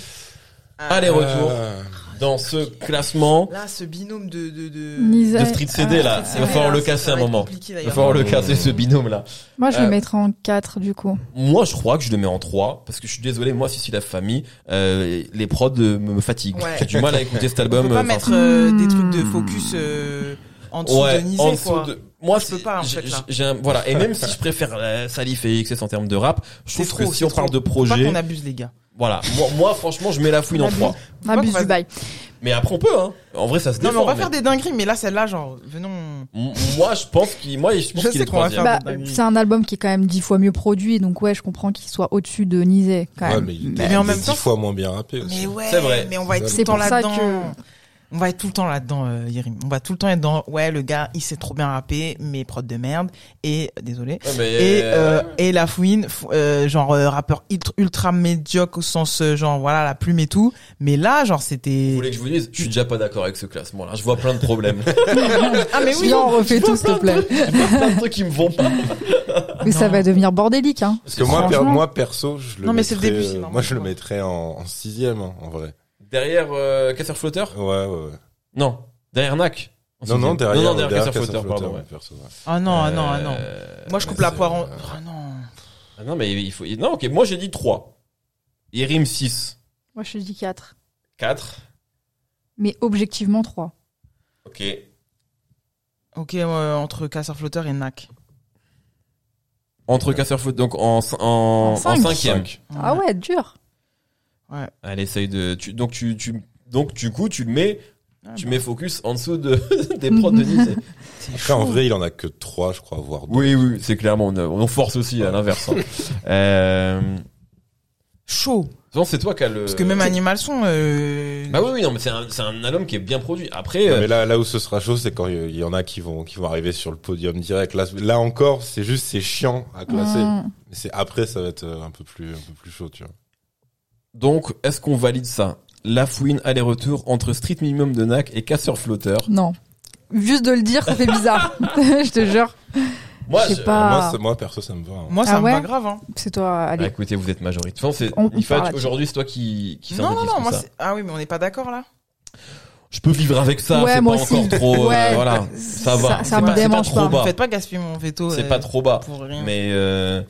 Aller-retour Euh, dans ce classement Là, ce binôme de de de, Nisa- de Street CD là. Ah, Il va falloir le casser un moment. Il va falloir le casser ce binôme là. Moi, je Euh, le mettrais en 4 du coup. Moi, je crois que je le mets en 3 parce que je suis désolé, moi, si c'est la famille, euh, les prods me fatiguent. Ouais. J'ai du mal à <laughs> écouter cet On album. peut pas euh, mettre euh, des trucs de focus euh, en dessous ouais, de Nizé, en dessous quoi. de. Moi, Je peux pas, en fait, là. j'ai un- voilà. Et même si je préfère euh, Salif et XS en termes de rap, je trouve que si on parle de. Faut Pas projet, qu'on abuse, les gars. voilà. Moi, moi, franchement, je mets la fouine en On abuse. 3. On abuse qu'on va- du bail. Mais après, on peut, hein. En vrai, ça se Non, défend. mais on va mais- faire des dingueries, mais là, celle-là, genre, venons. Moi, je pense qu'il, moi, je pense qu'il est sais qu'on va troisième. faire Bah, c'est un album qui est quand même dix fois mieux produit, donc ouais, je comprends qu'il soit au-dessus de Nizé quand Ouais, même. mais il Mais était en même dix temps- fois moins bien rappé aussi. Mais ouais, C'est vrai. mais on va être tout C'est le temps pour ça là-dedans. que- On va être tout le temps là-dedans, euh, Yerim. On va tout le temps être dans, ouais, le gars, il sait trop bien rapper, mais prod de merde. Et, désolé. Ouais, mais, Et, euh, ouais. et la fouine, euh, genre, euh, rappeur ultra, ultra médiocre au sens, euh, genre, voilà, la plume et tout. Mais là, genre, vous c'était... voulez que je vous dise, je suis déjà pas d'accord avec ce classement-là. Je vois plein de problèmes. <laughs> Ah, mais oui! On refait tout, s'il te plaît. plein de trucs qui me vont pas. <laughs> Mais ça va devenir bordélique, hein. Parce que moi, per- moi, perso, je le Non, mais c'est le mettrais, début, euh, moi, je le mettrais en, en sixième, hein, en vrai. Derrière, euh, Casseur Flotteur? Ouais, ouais, ouais. Non. Derrière NAC? Non, non, derrière, non, non, derrière, Casseur Casseur Flotteur, pardon, ouais. perso, ouais. Ah non, ah non, ah non. Euh, Moi, je coupe la c'est, poire en... euh, Ah non. ah non, mais il faut, non, ok, moi j'ai dit 3. Yerim 6. Moi, je dis 4. 4. Mais objectivement 3. Ok. Ok, euh, entre casseur flotteur et NAC. Entre Casseur Flotteur, donc en, en, en, En cinq. cinquième. Cinq. Ah ouais, dur. Ouais. Allez, essaye de, tu, donc tu, tu, donc du coup, tu le mets, Ah, tu bah. mets focus en dessous de, <laughs> des prods de Nice. <laughs> Après, en vrai, il en a que trois, je crois, voire deux. Oui, oui, c'est clairement, on, on force aussi à l'inverse. hein. <laughs> euh, Chaud. souvent, c'est toi qui as le. Parce que même Animal Son, euh... Bah oui, oui, non, mais c'est un, c'est un album qui est bien produit. Après, Non, euh, mais là, là où ce sera chaud, c'est quand il y en a qui vont, qui vont arriver sur le podium direct. Là, là encore, c'est juste, c'est chiant à classer. Mmh. C'est après, ça va être euh, un peu plus, un peu plus chaud, tu vois. Donc, est-ce qu'on valide ça? La fouine aller-retour entre Street Minimum de NAC et Casseur Flotteur. Non. Juste de le dire, ça fait bizarre. <laughs> <laughs> je te jure. Moi, Je pas. Moi, ça- moi, perso, ça me va. hein. Moi, ça Ah me ouais va grave, hein. C'est toi, Bah, allez. écoutez, vous êtes majoritaire. De toute façon, On- c'est, aujourd'hui, c'est toi qui, qui Non, non, non, moi. Ah oui, mais on n'est pas d'accord, là? Je peux vivre avec ça, Ouais, c'est moi pas aussi. encore trop, euh, voilà. Ça va. ça- me pas- démange trop pas. bas. Faites pas gaspiller mon veto. C'est euh, pas trop bas. Pour rien. Mais, euh,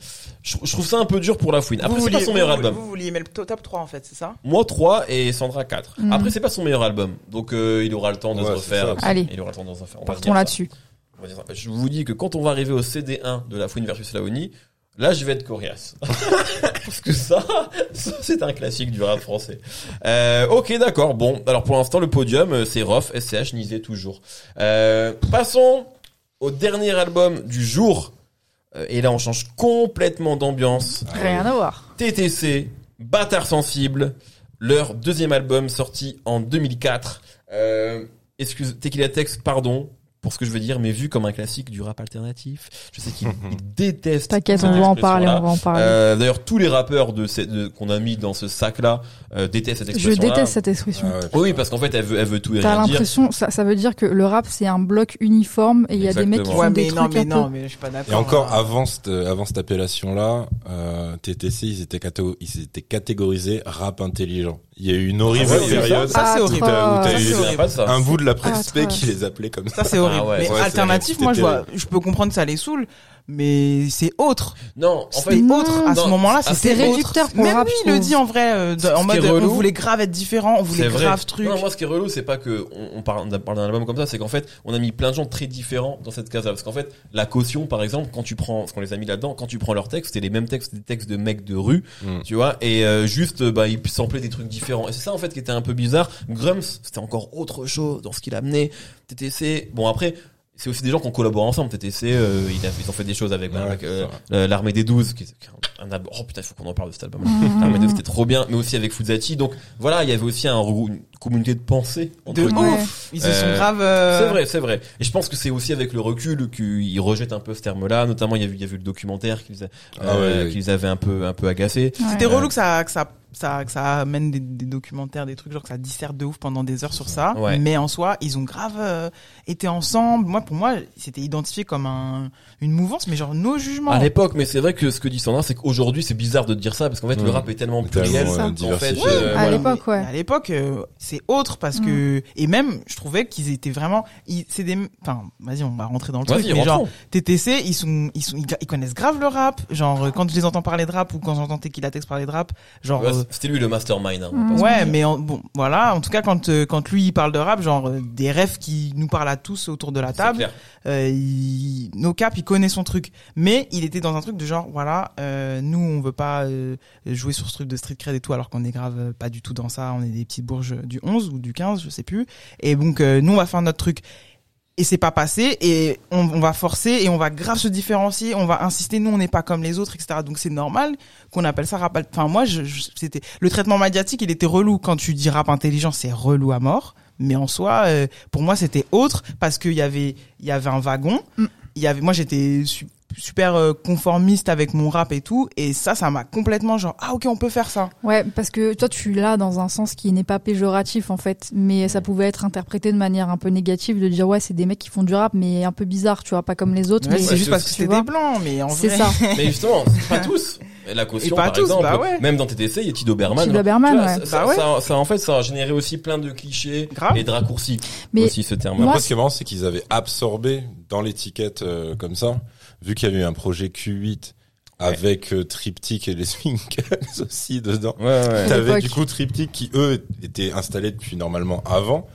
je, je trouve ça un peu dur pour la fouine. Après, c'est pas son meilleur vous- album. Vous vouliez mettre le top 3, en fait, c'est ça? Moi 3 et Sandra 4. Mm. Après c'est pas son meilleur album. Donc euh, il aura le temps de Ouais, se refaire. Allez. Il aura le temps de se refaire. On va Partons là-dessus. Je vous dis que quand on va arriver au CD1 de la Fouine versus Laoni, là je vais être coriace. <laughs> Parce que ça, ça, c'est un classique du rap français. Euh, ok d'accord. Bon, alors pour l'instant le podium euh, c'est Rof, SCH, Nizé toujours. Euh, passons au dernier album du jour. Euh, et là on change complètement d'ambiance. Rien à voir. TTC, Bâtard Sensible, leur deuxième album sorti en 2004. Euh, excuse, Tequila Tex, pardon, pour ce que je veux dire, mais vu comme un classique du rap alternatif. Je sais qu'il <laughs> il déteste. T'inquiète, on va en parler, on va en parler. Euh, D'ailleurs, tous les rappeurs de, de- qu'on a mis dans ce sac-là euh, détestent cette Je expression-là. déteste cette expression. Ah ouais. Oui, parce qu'en fait, elle veut, elle veut tout et T'as rien dire. l'impression, ça, ça veut dire que le rap c'est un bloc uniforme et il y a des mecs qui Exactement. font Ouais, des mais non, trucs mais non, peu. mais je suis pas d'accord. Et encore hein. avant cette, avant cette appellation-là, euh, TTC, ils étaient, ils étaient catégorisés rap intelligent. Il y a eu une horrible Ah ouais, période ça, c'est horrible. où t'as- t'as eu un bout de la presse qui les appelait comme ça. Ça c'est horrible. Ah ouais. mais Ouais, alternatif, moi je vois, je peux comprendre que ça les saoule, mais c'est autre. Non, en fait, Non. autre. À ce moment-là, c'était c'est réducteur pour Même rap, lui, il le dit en vrai, euh, de- en mode, euh, relou- on voulait grave être différent, on voulait C'est grave truc. Non, moi, ce qui est relou, c'est pas que on, on parle, on parle d'un album comme ça, c'est qu'en fait, on a mis plein de gens très différents dans cette case-là. Parce qu'en fait, la caution, par exemple, quand tu prends, ce qu'on les a mis là-dedans, quand tu prends leurs textes, c'était les mêmes textes, des textes de mecs de rue, Mm. tu vois, et euh, juste, bah, ils samplaient des trucs différents. Et c'est ça, en fait, qui était un peu bizarre. Grums, c'était encore autre chose dans ce qu'il amenait. TTC, bon, après, c'est aussi des gens qui ont collaboré ensemble. TTC, euh, ils, a- ils ont fait des choses avec, Ouais, avec, euh, l'armée des 12 qui un, album oh putain il faut qu'on en parle de cet album <laughs> l'armée des 12 c'était trop bien mais aussi avec Fuzati donc voilà il y avait aussi un, une communauté de pensée entre De ouf. Ils se sont Euh, grave. euh, c'est vrai c'est vrai et je pense que c'est aussi avec le recul qu'ils rejettent un peu ce terme là notamment il y a eu il y a eu le documentaire qui les, a- Ah euh, ouais, les avait un peu un peu agacés Ouais. C'était Euh, relou que ça, que ça, ça, que ça amène des, des documentaires, des trucs genre que ça disserte de ouf pendant des heures sur ça. Ouais. Mais en soi, ils ont grave euh, été ensemble. Moi, pour moi, c'était identifié comme un, une mouvance, mais genre nos jugements. à l'époque mais c'est vrai que ce que dit Sandra c'est qu'aujourd'hui c'est bizarre de dire ça parce qu'en fait le Ouais. rap est tellement pluriel euh, qu'en fait, euh, À voilà. l'époque, ouais. Mais à l'époque, euh, c'est autre parce que et même je trouvais qu'ils étaient vraiment, ils, c'est des, enfin, vas-y, on va rentrer dans le truc, mais genre. TTC, ils sont, ils sont, ils, connaissent grave le rap. Genre euh, quand je les entends parler de rap ou quand j'entends Tequila Tex parler de rap, genre. Ouais, euh, c'était lui le mastermind hein, Mm. Ouais, mais en- bon, voilà. En tout cas, quand euh, quand lui il parle de rap, genre des rêves qui nous parlent à tous autour de la table. Euh, il, no cap, il connaît son truc. Mais il était dans un truc de genre, voilà, euh, nous on veut pas euh, jouer sur ce truc de street cred et tout, alors qu'on est grave pas du tout dans ça. On est des petites bourges du 11 ou du 15, je sais plus. Et donc euh, nous on va faire notre truc. Et c'est pas passé et on, on va forcer et on va grave se différencier, on va insister, nous on n'est pas comme les autres, etc. Donc c'est normal qu'on appelle ça rap. Enfin moi, je, je- c'était le traitement médiatique, il était relou. Quand tu dis rap intelligent, c'est relou à mort. Mais en soi, euh, pour moi, c'était autre parce qu'il y avait, il y avait un wagon. Mm. Il y avait, moi, j'étais super euh, conformiste avec mon rap et tout. Et ça, ça m'a complètement genre, ah ok, on peut faire ça. Ouais, parce que toi, tu l'as dans un sens qui n'est pas péjoratif en fait, mais ça pouvait être interprété de manière un peu négative, de dire ouais, c'est des mecs qui font du rap, mais un peu bizarre, tu vois, pas comme les autres. Ouais, mais c'est juste c'est parce que vois. des blancs, mais en C'est vrai. ça. <laughs> Mais justement, pas tous. La caution, Et pas par tous, exemple, bah ouais. même dans TTC, il y a Tido Berman. Tido hein. Berman, vois, ouais. ça, ça- Bah ouais. ça- ça, en fait, ça a généré aussi plein de clichés Grave. et de raccourcis. Mais aussi ce terme. moi, Après, ce qui est marrant, c'est qu'ils avaient absorbé dans l'étiquette euh, comme ça, vu qu'il y avait eu un projet Q8 avec euh, Triptyque et les <laughs> Swinkles aussi dedans. Ouais, ouais. T'avais du coup Triptyque qui eux étaient installés depuis normalement avant,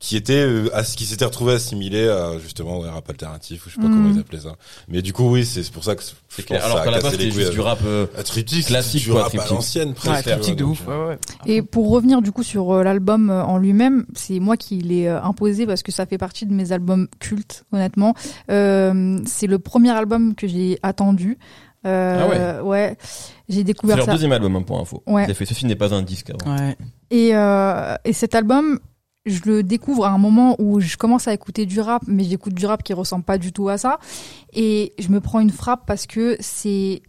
qui était euh, ass- qui s'était retrouvé assimilé à justement ouais, rap alternatif ou je sais pas Mhm. comment ils appelaient ça. Mais du coup oui, c'est pour ça que je C'est pense clair. que Alors qu'à a la base, c'était juste du rap. euh, à Triptyque, classique, du quoi, rap à Triptyque. l'ancienne presque. Ouais, critique de ouf. Ouais, ouais. Et pour revenir du coup sur euh, l'album euh, en lui-même, c'est moi qui l'ai euh, imposé parce que ça fait partie de mes albums cultes, honnêtement. Euh, c'est le premier album que j'ai attendu. Euh, ouais. J'ai C'est découvert leur ça. deuxième album, hein, pour info. Ouais. Fait ceci n'est pas un disque avant. Ouais. Et, euh, et cet album, je le découvre à un moment où je commence à écouter du rap, mais j'écoute du rap qui ressemble pas du tout à ça. Et je me prends une frappe parce que c'est,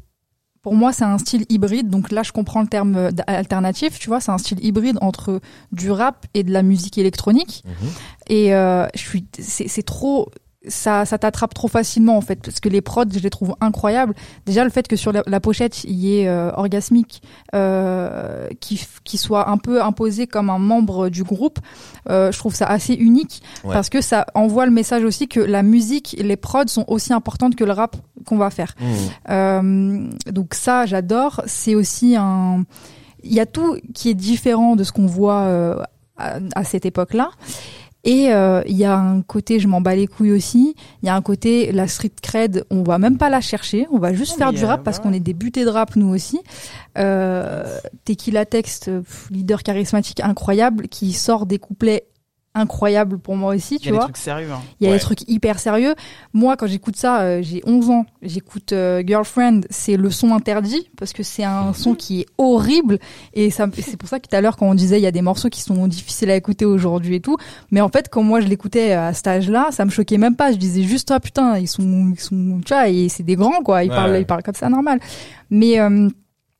pour moi, c'est un style hybride. Donc là, je comprends le terme euh, alternatif, tu vois, c'est un style hybride entre du rap et de la musique électronique. Mhm. Et euh, je suis, c'est trop, ça, ça t'attrape trop facilement en fait, parce que les prods, je les trouve incroyables. Déjà le fait que sur la, la pochette il y ait euh, orgasmique, euh, qui, qui soit un peu imposé comme un membre du groupe, euh, je trouve ça assez unique Ouais. parce que ça envoie le message aussi que la musique, les prods sont aussi importantes que le rap qu'on va faire. Mhm. Euh, donc ça, j'adore. C'est aussi un. Il y a tout qui est différent de ce qu'on voit euh, à, à cette époque-là. Et euh, il y a un côté, je m'en bats les couilles aussi. Il y a un côté, la street cred, on va même pas la chercher. On va juste faire du rap euh, parce qu'on est des butés de rap nous aussi. Euh, Tequila Text, leader charismatique incroyable, qui sort des couplets incroyables pour moi aussi, Il y tu a des vois. trucs sérieux. Hein. Il y a Ouais. des trucs hyper sérieux. Moi, quand j'écoute ça, euh, j'ai 11 ans. J'écoute euh, Girlfriend, c'est le son interdit parce que c'est un son qui est horrible. Et ça, me- c'est pour ça que tout à l'heure, quand on disait il y a des morceaux qui sont difficiles à écouter aujourd'hui et tout, mais en fait, quand moi je l'écoutais à cet âge-là, ça me choquait même pas. Je disais juste ah putain, ils sont, ils sont, tu vois, et c'est des grands quoi. Ils Ouais. parlent, ils parlent comme ça normal. Mais euh,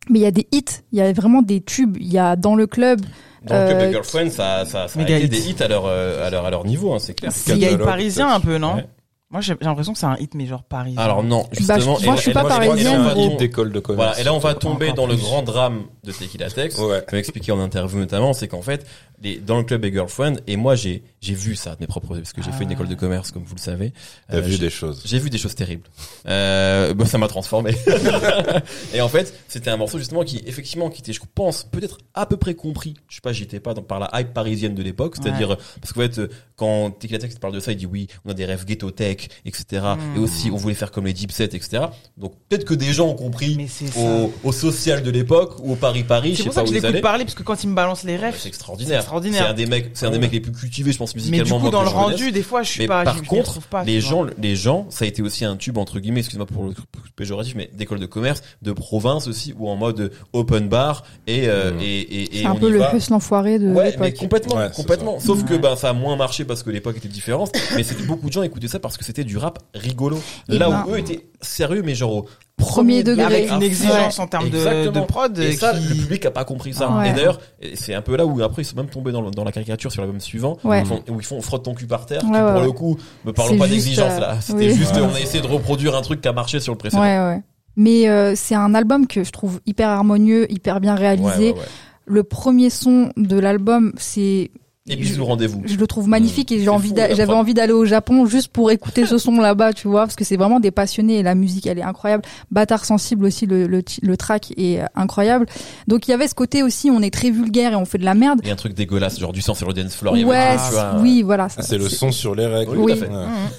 mais il y a des hits, il y a vraiment des tubes. Il y a dans le club. Dans le club Euh, de Girlfriend, ça, ça, ça a été des hits à leur, euh, à leur, à leur niveau, hein, c'est clair. C'est il y a catalogue, parisien un peu, non? Ouais. Moi, j'ai j'ai l'impression que c'est un hit, mais genre parisien. Alors non, Bah, justement. je- moi, je suis pas et et parisienne, on va gros. tomber- d'école de commerce. Voilà, et là on va tomber dans le grand drame de Tequila Tex. Ouais. Vais expliquer en interview notamment, c'est qu'en fait, les, dans le club des girlfriends, et moi j'ai j'ai vu ça de mes propres yeux, parce que j'ai fait une Ah. école de commerce, comme vous le savez. T'as Euh, vu des choses. J'ai vu des choses terribles. Euh, bon, ça m'a transformé. <laughs> et en fait, c'était un morceau justement qui, effectivement, qui était, je pense, peut-être à peu près compris. Je sais pas, j'étais pas dans, par la hype parisienne de l'époque, c'est-à-dire parce qu'en fait, euh, quand Tequila Tex parle de ça, il dit oui, on a des rêves ghetto tech, etc. Hmm. Et aussi, on voulait faire comme les Deep Set, etc. Donc peut-être que des gens ont compris Mais au, au social de l'époque ou au Paris Paris, je C'est sais pour ça pas que où je ils l'écoute allaient. parler, parce que quand il me balance les Ouais, rêves, C'est c'est extraordinaire. C'est un des mecs, c'est un des mecs les plus cultivés, je pense, mais musicalement. du coup, moi, dans le connaisse. rendu, des fois, je suis Mais pas, par contre, pas, les gens, les gens, ça a été aussi un tube entre guillemets, excuse-moi pour le péjoratif, mais d'école de commerce, de province aussi, ou en mode open bar et euh, Mhm. et et, et C'est un peu le plus l'enfoiré de Ouais, mais l'époque. complètement, complètement. Sauf que ben ça a moins marché parce que l'époque était différente. mais c'était beaucoup de gens écoutaient ça parce que c'était du rap rigolo. Et Là ben- où eux étaient sérieux, mais genre au Premier degré. Avec une exigence en termes de, de prod. Et ça, le public a pas compris ça. Ouais. Et d'ailleurs, c'est un peu là où après ils sont même tombés dans, le- dans la caricature sur l'album suivant, Ouais. où, ils font, où ils font frotte ton cul par terre, Ouais, qui ouais, pour le coup, me parlons pas d'exigence euh, là. C'était oui. juste, Ouais. on a essayé de reproduire un truc qui a marché sur le précédent. Ouais, ouais. Mais euh, c'est un album que je trouve hyper harmonieux, hyper bien Ouais, réalisé. ouais, ouais. Le premier son de l'album, c'est Et bisous, rendez-vous. je le trouve magnifique et j'ai envie j'avais envie d'aller au Japon juste pour écouter ce son là-bas, tu vois, parce que c'est vraiment des passionnés et la musique elle est incroyable. Bâtard sensible aussi le le, le track est euh, incroyable. Donc il y avait ce côté aussi on est très vulgaire et on fait de la merde. Et un truc dégueulasse, genre du sang sur le dance floor. il y avait Ouais, un truc, tu vois. oui, voilà. C'est le son sur les règles. Oui, tout à fait.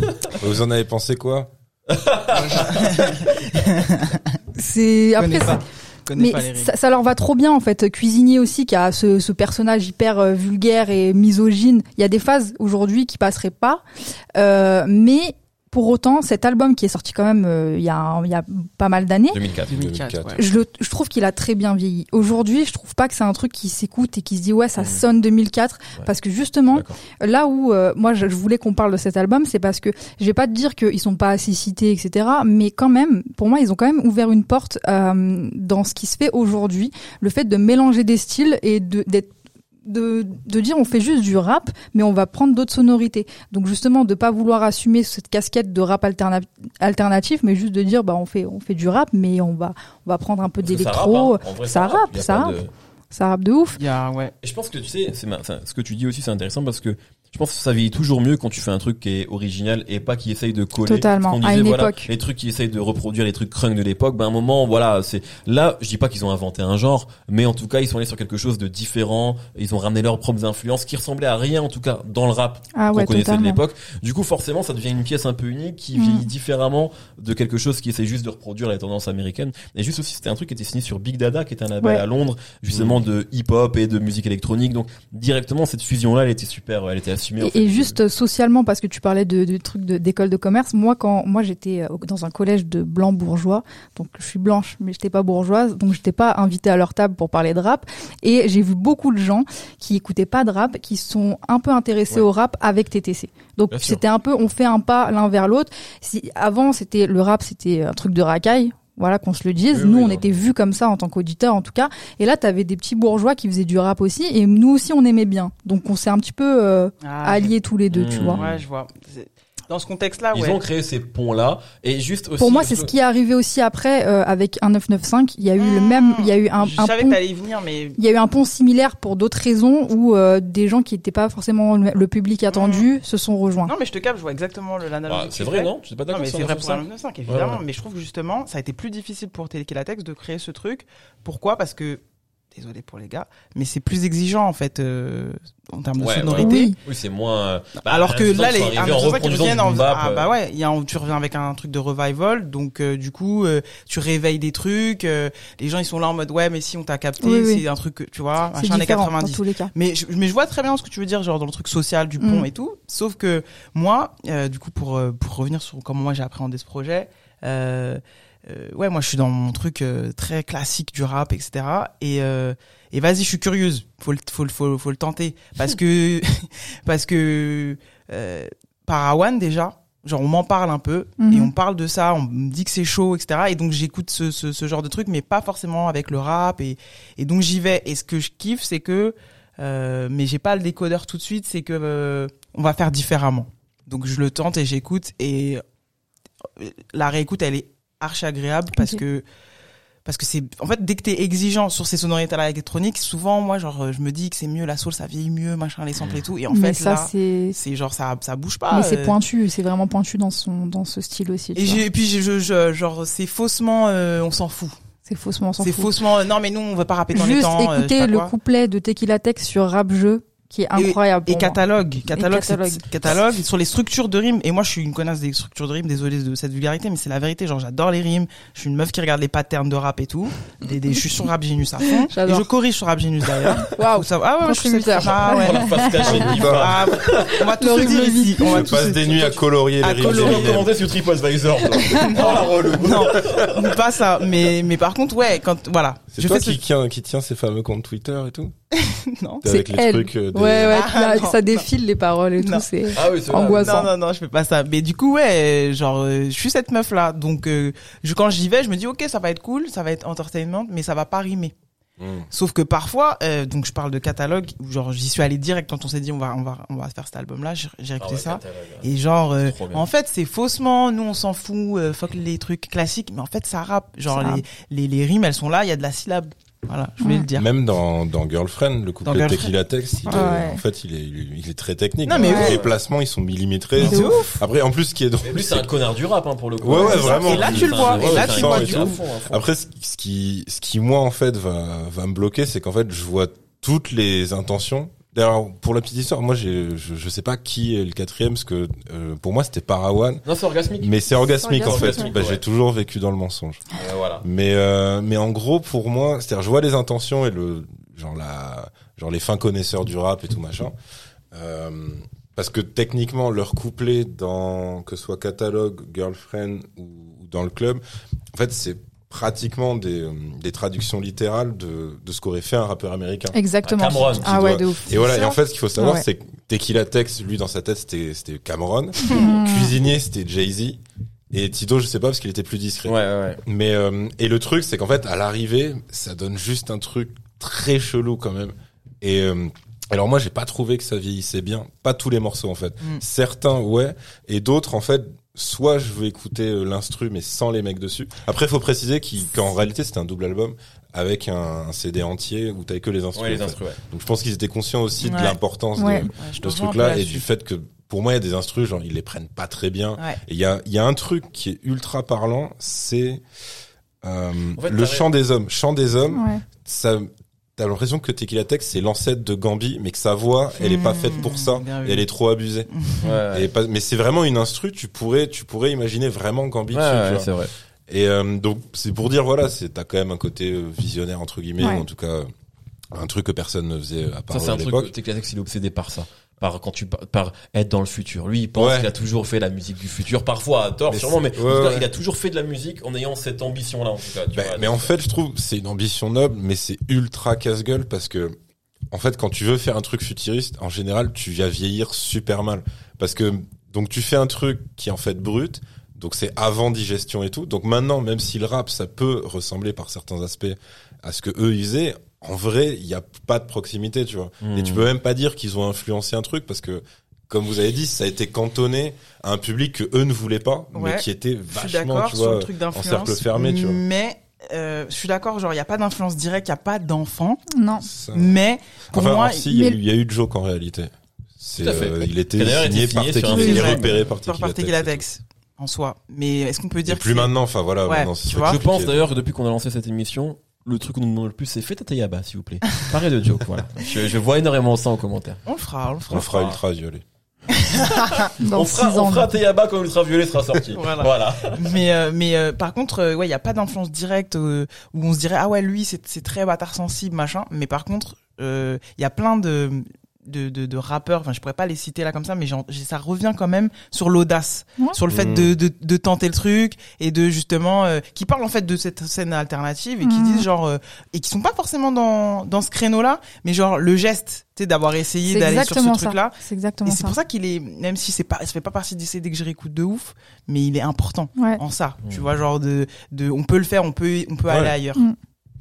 Ouais. <laughs> Vous en avez pensé quoi? <laughs> C'est après connais Mais pas les règles. ça, ça leur va trop bien en fait. Cuisinier aussi qui a ce, ce personnage hyper euh, vulgaire et misogyne. Il y a des phases aujourd'hui qui passeraient pas, Euh, mais pour autant cet album qui est sorti quand même euh, il y a un- il y a pas mal d'années. 2004. 2004, 2004. ouais. Je, le, je trouve qu'il a très bien vieilli. Aujourd'hui, je trouve pas que c'est un truc qui s'écoute et qui se dit ouais ça Mhm. sonne 2004 Ouais. parce que justement là où euh, moi je, je voulais qu'on parle de cet album, c'est parce que je vais pas te dire qu'ils sont pas assez cités, etc. Mais quand même, pour moi, ils ont quand même ouvert une porte euh, dans ce qui se fait aujourd'hui, le fait de mélanger des styles et de d'être de, de dire on fait juste du rap mais on va prendre d'autres sonorités donc justement de pas vouloir assumer cette casquette de rap alterna- alternatif mais juste de dire bah on fait on fait du rap mais on va on va prendre un peu ça d'électro rappe, hein. En vrai, ça rappe, ça rappe. de- ça rappe de ouf Il y a, ouais. Et je pense que tu sais, c'est ma- enfin, ce que tu dis aussi, c'est intéressant parce que je pense que ça vieillit toujours mieux quand tu fais un truc qui est original et pas qui essaye de coller. Totalement, qu'on à disait, une voilà, époque. Les trucs qui essayent de reproduire les trucs crunk de l'époque, ben à un moment, voilà, c'est là, je dis pas qu'ils ont inventé un genre, mais en tout cas, ils sont allés sur quelque chose de différent. Ils ont ramené leurs propres influences qui ressemblaient à rien, en tout cas, dans le rap ah qu'on connaissait de l'époque. Du coup, forcément, ça devient une pièce un peu unique qui Mm. vieillit différemment de quelque chose qui essaie juste de reproduire les tendances américaines. Et juste aussi, c'était un truc qui était signé sur Big Dada, qui est un label Ouais. à Londres, justement de hip-hop et de musique électronique. Donc, directement, cette fusion-là, elle était super, elle était en Et, fait. et juste socialement, parce que tu parlais de, de trucs de- d'école de, commerce, moi quand moi j'étais euh, dans un collège de blancs bourgeois, donc je suis blanche mais j'étais pas bourgeoise, donc j'étais pas invitée à leur table pour parler de rap. Et j'ai vu beaucoup de gens qui écoutaient pas de rap, qui sont un peu intéressés Ouais. au rap avec TTC. Donc c'était un peu, on fait un pas l'un vers l'autre. Si avant c'était le rap, c'était un truc de racaille. Voilà, qu'on se le dise. Oui, nous, oui, on non, était vus comme ça en tant qu'auditeurs, en tout cas. Et là, t'avais des petits bourgeois qui faisaient du rap aussi, et nous aussi, on aimait bien. Donc, on s'est un petit peu euh, Ah, alliés tous les deux, tu Mmh. vois. Ouais, je vois. Dans ce contexte-là, Ils ouais. ont créé ces ponts-là. Et juste aussi. Pour moi, c'est ce qui est arrivé aussi après euh, avec un 995. Il y a eu le même, il y a eu un, Je un savais pont. que t'allais y venir, mais Il y a eu un pont similaire pour d'autres raisons où euh, des gens qui n'étaient pas forcément le le public attendu se sont rejoints. non, mais je te capte, je vois exactement l'analogie. Bah, c'est vrai, non Tu n'es pas Non, d'accord c'est vrai pour un 995? 995, évidemment. Ouais, ouais. Mais je trouve que justement, ça a été plus difficile pour Télékilatex de créer ce truc. Pourquoi? Parce que désolé pour les gars, mais c'est plus exigeant en fait euh, en termes de Ouais, sonorité. Oui. Oui, c'est moins. euh, bah, Alors que là, les ils sont arrivés un en instant qui reproduisant reviennent en- ah euh, bah ouais, il y a tu reviens avec un truc de revival, donc euh, du coup euh, tu réveilles des trucs. euh, les gens ils sont là en mode ouais, mais si on t'a capté, Oui, oui. c'est un truc que tu vois, C'est machin des différent dans 90. tous les cas. Mais je, mais je vois très bien ce que tu veux dire, genre dans le truc social du pont Mm. et tout. Sauf que moi, euh, du coup, pour euh, pour revenir sur comment moi j'ai appréhendé ce projet, euh, euh, ouais, moi je suis dans mon truc euh, très classique du rap, etc. Et euh, et vas-y, je suis curieuse. Faut le faut le faut, faut le tenter parce que <laughs> parce que euh, Parawan déjà. Genre on m'en parle un peu Mhm. et on parle de ça, on me dit que c'est chaud, etc. Et donc j'écoute ce, ce, ce genre de truc, mais pas forcément avec le rap. Et, et donc j'y vais. Et ce que je kiffe, c'est que euh, mais j'ai pas le décodeur tout de suite, c'est que euh, on va faire différemment. Donc je le tente et j'écoute et euh, la réécoute elle est archi agréable parce que parce que c'est en fait dès que t'es exigeant sur ces sonorités là électroniques, souvent moi genre euh, je me dis que c'est mieux la soul ça vieillit mieux machin les samples et tout et en mais fait ça là c'est c'est genre ça ça bouge pas. mais c'est euh, pointu, c'est vraiment pointu dans son dans ce style aussi. tu et, vois. j'ai- et puis je, je- genre c'est faussement euh, on s'en fout. C'est faussement on s'en C'est fout. faussement euh, non mais nous on veut pas rapper dans les Juste temps. je sais écouter le couplet de Tequila Tech sur Rap Jeu qui est incroyable. Et catalogue, catalogue, catalogue. sur les structures de rimes. Et moi, je suis une connasse des structures de rimes. Désolé de cette vulgarité, mais c'est la vérité. Genre, j'adore les rimes. Je suis une meuf qui regarde les patterns de rap et tout. Des, des, je suis sur Rap Genius à fond. Et je corrige sur Rap Genius d'ailleurs. <laughs> Waouh. Ah ouais, je trouve ça. Ah ouais. La face cachée de Yves. Ah, on va tout Le se dire ici. On va Je tout passe se des nuits à colorier à les rimes. colorer. d'Eminem. commenter sur TripAdvisor. Oh, la relou. Non, pas ça. Mais, mais par contre, ouais, quand, voilà. C'est toi fais ce- qui, tient, qui tient ces fameux comptes Twitter et tout <laughs> Non. Avec C'est les elle. trucs euh, des- Ouais ouais, Ah, là, non, ça défile les paroles et Non. tout, c'est Ah oui. Angoissant. Non, non, non, je fais pas ça. Mais du coup, ouais, genre, euh, je suis cette meuf là. Donc, euh, je, quand j'y vais, je me dis, ok, ça va être cool, ça va être entertainment, mais ça va pas rimer. Hmm. Sauf que parfois, euh, donc je parle de catalogue, où genre j'y suis allé direct quand on s'est dit on va on va on va faire cet album là, j'ai j'ai Ah écouté ouais, ça. catalogue. Et genre euh, en fait c'est faussement, nous on s'en fout, euh, fuck les trucs classiques, mais en fait ça rappe. Genre Ça les, rappe. les les rimes elles sont là, il y a de la syllabe. Voilà, je voulais le dire. Même dans, dans Girlfriend, le couplet Dans de Girlfriend. Tequila Tex, il est- Ouais. en fait, il est, il est- très technique. Non, mais. Les placements, ils sont millimétrés. C'est ouf. Après, en plus, ce qui est drôle, Mais lui, c'est un connard du rap, hein, pour le coup. Ouais, ouais, vraiment. Et là, tu le vois, et là, tu vois, du fond. Après, ce ce qui, ce qui moi en fait va, va me bloquer, c'est qu'en fait, je vois toutes les intentions. D'ailleurs, pour la petite histoire, moi, j'ai, je, je sais pas qui est le quatrième, parce que euh, pour moi, c'était Parawan, Non, c'est orgasmique. mais c'est orgasmique en fait. Bah. J'ai toujours vécu dans le mensonge. Euh, voilà. Mais euh, mais en gros, pour moi, c'est-à-dire, je vois les intentions et le genre la genre les fins connaisseurs du rap et tout machin. Euh, parce que techniquement, leur couplet dans que ce soit catalogue, girlfriend ou, ou dans le club, en fait, c'est pratiquement des, euh, des traductions littérales de, de ce qu'aurait fait un rappeur américain. exactement. Cameron, qui Ah ouais, doit- de ouf. Et voilà, et en fait, ce qu'il faut savoir, ouais. c'est que Tequila Tex, lui, dans sa tête, c'était, c'était Cameron. <laughs> Cuisinier, c'était Jay-Z. Et Tito, je sais pas, parce qu'il était plus discret. Ouais, ouais, ouais. Mais, euh, et le truc, c'est qu'en fait, à l'arrivée, ça donne juste un truc très chelou quand même. Et, euh, alors moi, j'ai pas trouvé que ça vieillissait bien. Pas tous les morceaux, en fait. Mm. Certains, ouais. Et d'autres, en fait, soit je veux écouter euh, l'instru, mais sans les mecs dessus. Après, faut préciser qu'en réalité, c'était un double album avec un, un CD entier où t'avais que les instruments. Ouais, les instruments, ouais. Donc je pense qu'ils étaient conscients aussi de l'importance Ouais. de, ce truc-là et du fait que pour moi il y a des instrus genre ils les prennent pas très bien. Ouais. Et il y a il y a un truc qui est ultra parlant, c'est euh, En fait, le chant des hommes. Chant des hommes, Ouais. ça t'as l'impression que Tequila Tex c'est l'ancêtre de Gambi, mais que sa voix elle est pas faite pour ça. Mmh. Et elle est trop abusée. <laughs> Ouais, ouais. Et pas- mais c'est vraiment une instru. Tu pourrais tu pourrais imaginer vraiment Gambi. Ouais, dessus, tu ouais, vois. c'est vrai. Et euh, donc c'est pour dire voilà, c'est t'as quand même un côté euh, visionnaire entre guillemets, Ouais. ou en tout cas un truc que personne ne faisait à part Ça, c'est à un truc, l'époque. Teklatex, il est obsédé par ça. Par, quand tu, par, être dans le futur. Lui, il pense Ouais. qu'il a toujours fait la musique du futur. Parfois, à tort, Mais sûrement, mais ouais, cas, il a toujours fait de la musique en ayant cette ambition-là, en tout cas. tu Ben, vois. mais en fait, je trouve c'est une ambition noble, mais c'est ultra casse-gueule parce que en fait, quand tu veux faire un truc futuriste, en général, tu vas vieillir super mal parce que donc tu fais un truc qui est en fait brut, donc c'est avant digestion et tout. Donc maintenant, même si le rap ça peut ressembler par certains aspects à ce que eux ils faisaient, en vrai, il y a pas de proximité, tu vois. Hmm. Et tu peux même pas dire qu'ils ont influencé un truc parce que comme vous avez dit, ça a été cantonné à un public que eux ne voulaient pas, mais qui était Je suis vachement, d'accord tu sur vois, le truc en d'influence. cercle fermé, tu vois. Mais euh, je suis d'accord, genre il y a pas d'influence directe, il y a pas d'enfant, Non. Ça- mais pour enfin, moi, alors, si, il y, a mais- eu- il y a eu Joke en réalité. C'est, Tout à fait. euh, il était signé par Tequila, il repéré par par Tequila, Tex. En soi. Mais est-ce qu'on peut dire que plus c'est- maintenant, enfin voilà, Ouais, maintenant, c'est tu très vois. Je pense d'ailleurs que depuis qu'on a lancé cette émission, le truc qu'on nous demande le plus, c'est faites un Tayaba, s'il vous plaît. <laughs> Parlez de joke, voilà. Je, je vois énormément ça en commentaire. On le fera, on le fera. On fera ultra violet. Dans on fera, on fera <laughs> un Tayaba quand Ultraviolet sera sorti. <laughs> Voilà. voilà. mais euh, mais euh, par contre euh, ouais il y a pas d'influence directe euh, où on se dirait ah ouais lui c'est c'est très bâtard sensible machin mais par contre euh, il y a plein de de, de, de rappeurs, enfin je pourrais pas les citer là comme ça, mais ça revient quand même sur l'audace, Ouais. sur le fait Mhm. de, de, de tenter le truc et de justement euh, qui parlent en fait de cette scène alternative et qui Mhm. disent genre euh, et qui sont pas forcément dans dans ce créneau là, mais genre le geste, tu sais d'avoir essayé C'est d'aller sur ce exactement truc ça. là C'est et exactement c'est ça. pour ça qu'il est, même si c'est pas, ça fait pas partie des CD que je réécoute de ouf, mais il est important Ouais. en ça. Tu Mm. vois, genre de, de, on peut le faire, on peut, on peut Ouais. aller ailleurs.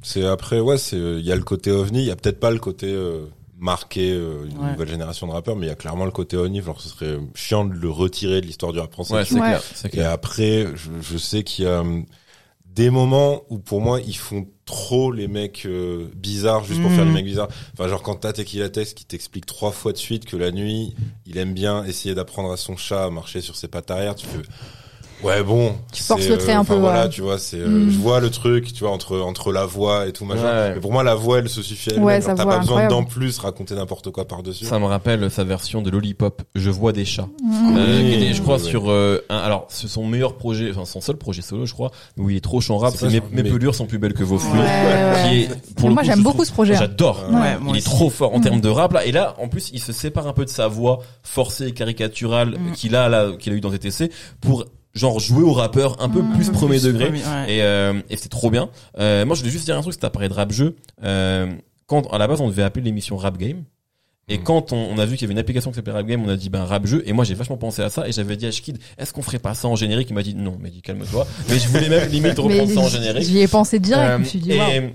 C'est après, ouais, c'est, il y a le côté ovni, il y a peut-être pas le côté euh, marqué euh, une Ouais. nouvelle génération de rappeurs, mais il y a clairement le côté ovni. Genre, ce serait chiant de le retirer de l'histoire du rap français. Ouais, c'est Ouais. clair, c'est Et après, je, je sais qu'il y a hum, des moments où pour moi ils font trop les mecs euh, bizarres juste pour Mhm. faire les mecs bizarres. Enfin genre quand t'as Tequila Tex qui t'explique trois fois de suite que la nuit il aime bien essayer d'apprendre à son chat à marcher sur ses pattes arrière, tu fais ouais bon. Tu forces le trait un enfin, peu, Voilà, ouais. tu vois, c'est euh, Mhm. je vois le truc, tu vois entre entre la voix et tout machin. Ouais. Mais pour moi la voix elle se suffit à elle-même. Ouais, Genre, sa t'as pas besoin d'en plus raconter n'importe quoi par dessus. Ça me rappelle sa version de Lollipop, Je vois des chats. Mhm. Euh, Oui. qui était, je crois, sur euh, un, alors c'est son meilleur projet, enfin son seul projet solo, je crois, où il est trop chant rap. C'est mes, mes pelures sont plus belles que vos fruits. Ouais, ouais. Qui est, pour moi, coup, j'aime beaucoup ce projet. J'adore. Il est trop fort en Mm. termes de rap là. Et là, en plus, il se sépare un peu de sa voix forcée et caricaturale Mm. qu'il a là, qu'il a eu dans TTC pour genre jouer au rappeur un peu Mm. plus Un peu premier plus degré. premier, ouais. Et, euh, et c'est trop bien. Euh, moi, je voulais juste dire un truc, c'était parlé de rap jeu. Euh, quand à la base, on devait appeler l'émission Rap Game. Et Mhm. quand on, on a vu qu'il y avait une application qui s'appelait Rap Game, on a dit ben rap jeu. Et moi, j'ai vachement pensé à ça. Et j'avais dit à Shkid, est-ce qu'on ferait pas ça en générique? Il m'a dit non, mais dit calme-toi. Mais je voulais même limite <laughs> Mais reprendre ça en générique. J'y ai pensé direct. Euh, je me suis dit, et.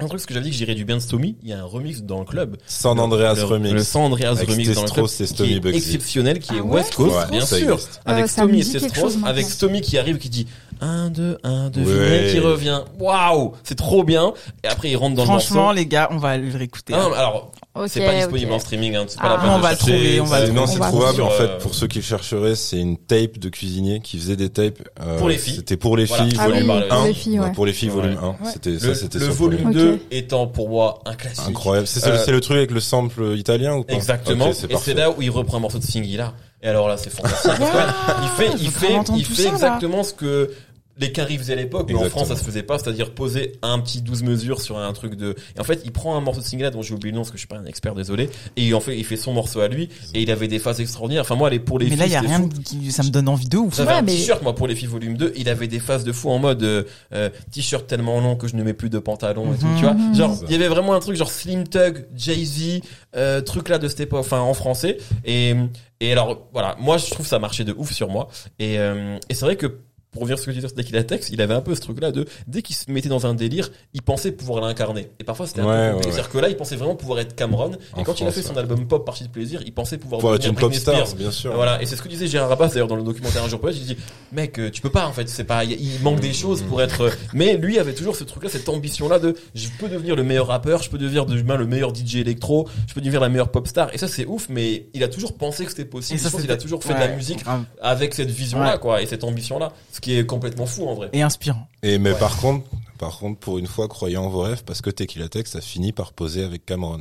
Un truc, ce que j'avais dit que j'irais du bien de Stomy, il y a un remix dans le club. San Andreas le, remix. Le San Andreas Avec remix dans le club. Qui Stomy est Bugsy. exceptionnel, qui est Ah ouais West Coast, Ouais, bien sûr. existe. Avec Euh, Stomy et Sestros, avec. Stomy qui arrive qui dit 1, 2, 1, 2, Ouais. qui revient. Waouh! C'est trop bien. Et après, il rentre dans le Franchement, morceau. les gars, on va le réécouter. Ah non, mais alors, Ok, c'est pas disponible en streaming, hein, c'est Ah, pas la peine on de va le chercher. trouver, on va le C'est- Non, c'est trouvable en fait. Pour ceux qui le chercheraient, c'est une tape de cuisinier qui faisait des tapes. euh, Pour les filles. C'était pour les Voilà. filles, Ah oui, volume pour 1. les filles, ouais. Pour les filles, Ouais. volume 1. Ouais. C'était Le, ça, c'était le volume premier. Ok. 2 étant pour moi un classique. Incroyable. C'est c'est Euh, le- c'est le truc avec le sample italien ou pas Exactement. C'est et parfait. c'est là où il reprend un morceau de Singhi là. Et alors là, c'est fantastique. Il fait, il fait, il fait ça, là. exactement ce que les Caries faisaient à l'époque, mais en. France ça se faisait pas, c'est-à-dire poser un petit 12 mesures sur un truc de. Et en fait, il prend un morceau de Singhi là dont j'ai oublié le nom parce que je suis pas un expert, désolé. Et en fait, il fait son morceau à lui et il avait des phases extraordinaires. Enfin moi, les pour les mais filles, là, il y a rien fou. qui, ça me donne envie de ouf. J'avais Ouais, un mais- t-shirt moi pour les filles volume 2, il avait des phases de fou en mode euh, euh, t-shirt tellement long que je ne mets plus de pantalon et tout, tu vois. Mhm. Genre il y avait vraiment un truc genre Slim Tug, Jay-Z, euh, truc là de cette époque enfin en français et et alors voilà, moi je trouve ça marchait de ouf sur moi et euh, et c'est vrai que pour revenir sur ce que tu disais, dès qu'il a texte, il avait un peu ce truc-là de, dès qu'il se mettait dans un délire, il pensait pouvoir l'incarner. Et parfois, c'était un Ouais, peu ouais, compliqué. ouais. C'est-à-dire que là, il pensait vraiment pouvoir être Cameron. Et En quand il a fait son ouais. album pop, Partie de plaisir, il pensait pouvoir être devenir une pop star, Spears. bien sûr. Voilà, et c'est ce que disait Gérard Rabas d'ailleurs dans le documentaire Un jour poète, il dit mec euh, tu peux pas en fait, c'est pas il il manque des choses pour être euh, mais lui avait toujours ce truc là, cette ambition là de je peux devenir le meilleur rappeur, je peux devenir demain le meilleur DJ électro, je peux devenir la meilleure pop star et ça c'est ouf mais il a toujours pensé que c'était possible, Et ça, je pense c'est- qu'il a toujours fait de la musique grave. avec cette vision là Ouais. quoi et cette ambition là, ce qui est complètement fou en vrai. Et inspirant. Et mais Ouais. par contre, par contre, pour une fois, croyez en vos rêves parce que Tequila Tex a fini par poser avec Cameron.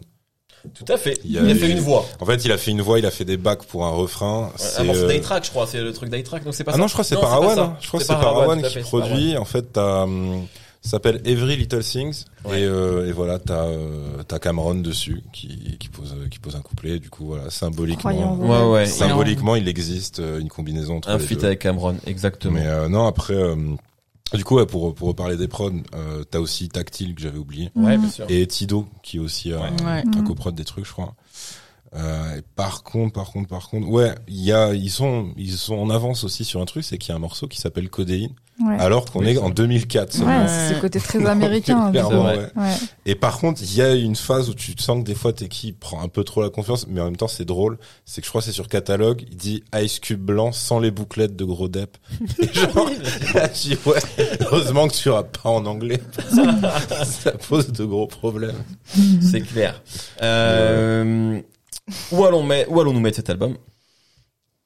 Tout à fait. Il a, a fait eu- une voix. En fait, il a fait une voix, il a fait des bacs pour un refrain. Un C'est, morceau euh, d'A-Track, je crois, c'est le truc d'A-Track, donc c'est pas Ah ça. non, je crois que c'est Parawan. hein. ça. Je crois que c'est Parawan, qui produit. En fait, t'as, hum, ça s'appelle Every Little Things. Ouais. Et, euh, et voilà, t'as, euh, t'as Cameron dessus qui, qui pose, qui pose un couplet. Du coup, voilà, symboliquement, vous. Ouais, ouais. symboliquement, il existe euh, une combinaison entre Un feat avec Cameron, exactement. Mais euh, non, après, euh, du coup, ouais, pour pour reparler des prods, euh, t'as aussi Tactile que j'avais oublié Ouais, bien sûr. et Tido qui est aussi euh, un coprod des trucs, je crois. Euh, par contre, par contre, par contre, ouais, il y a, ils sont, ils sont en avance aussi sur un truc, c'est qu'il y a un morceau qui s'appelle Codéine, Ouais. alors qu'on Oui, est en vrai. 2004. seulement. Ouais, c'est ce côté très <laughs> américain. Clairement, vrai. ouais. Ouais. Et par contre, il y a une phase où tu te sens que des fois t'es qui prend un peu trop la confiance, mais en même temps c'est drôle. C'est que je crois que c'est sur catalogue, il dit Ice Cube blanc sans les bouclettes de gros dep. <laughs> Et genre, là, je dis ouais, heureusement que tu iras pas en anglais. Ça, ça pose de gros problèmes. C'est clair. Euh, où allons met, où allons nous mettre cet album?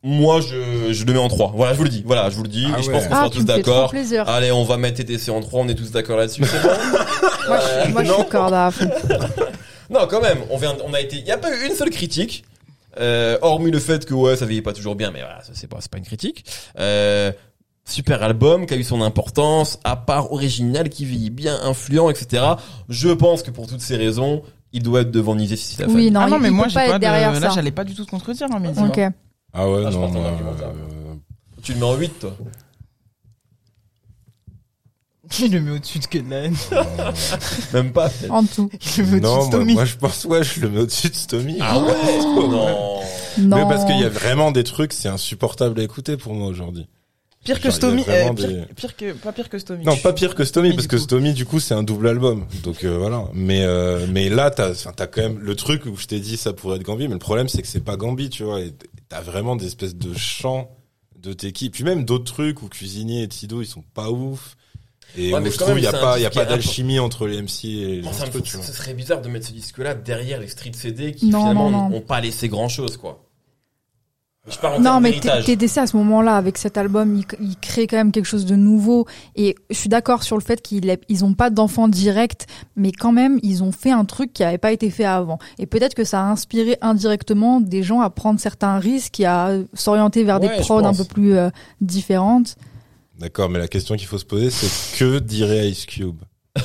Moi, je, je le mets en 3. Voilà, je vous le dis. Voilà, je vous le dis. Ah et je ouais. pense qu'on Ah, sera tu tous d'accord. Allez, on va mettre TTC en 3, on est tous d'accord là-dessus, c'est bon? Moi, je, <laughs> moi, je suis Corda à fond. <laughs> Non, quand même, on vient, on a été, il y a pas eu une seule critique, euh, hormis le fait que ouais, ça vieillit pas toujours bien, mais voilà, ça c'est pas, c'est pas une critique. Euh, super album qui a eu son importance, à part original, qui vieillit bien, influent, etc. Je pense que pour toutes ces raisons, il doit être devant Nizé si Oui, non, ah non, mais moi, j'ai pas pas être derrière de, là, j'allais pas du tout te contredire, hein, mais Ok. Ah ouais, Ah, je non, argumentaire. euh, Tu le mets en 8, toi. <laughs> Il le met au-dessus de Kedline. Même pas. En dessous. Il le met au-dessus non, de moi, Stomy. moi, je pense, ouais, je le mets au-dessus de Stomy. Ah ouais? <laughs> non. Non. Mais parce qu'il y a vraiment des trucs, c'est insupportable à écouter pour moi aujourd'hui. Pire que Stomy, euh, pire, des- pire que, pas pire que Stomy. Non, pas pire que Stomy, parce que coup- Stomy, du coup, c'est un double album. Donc euh, voilà. Mais euh, mais là, t'as, enfin, t'as quand même le truc où je t'ai dit ça pourrait être Gambi, mais le problème c'est que c'est pas Gambi, tu vois. T'as vraiment des espèces de chants de tes équipes, puis même d'autres trucs où Cuisinier et Tido ils sont pas ouf. Et Ouais, où mais je trouve il y a pas, il y a disque pas d'alchimie entre les MC et les Bon, ça, me faut- tu vois. ce serait bizarre de mettre ce disque-là derrière les street CD qui Non, finalement non, non. n'ont pas laissé grand-chose, quoi. Je parle en Non, mais TDC à ce moment-là, avec cet album, il, il crée quand même quelque chose de nouveau. Et je suis d'accord sur le fait qu'ils ils ont pas d'enfants directs, mais quand même, ils ont fait un truc qui avait pas été fait avant. Et peut-être que ça a inspiré indirectement des gens à prendre certains risques et à s'orienter vers Ouais, des prods un peu plus euh, différentes. D'accord, mais la question qu'il faut se poser, c'est que dirait Ice Cube? <laughs>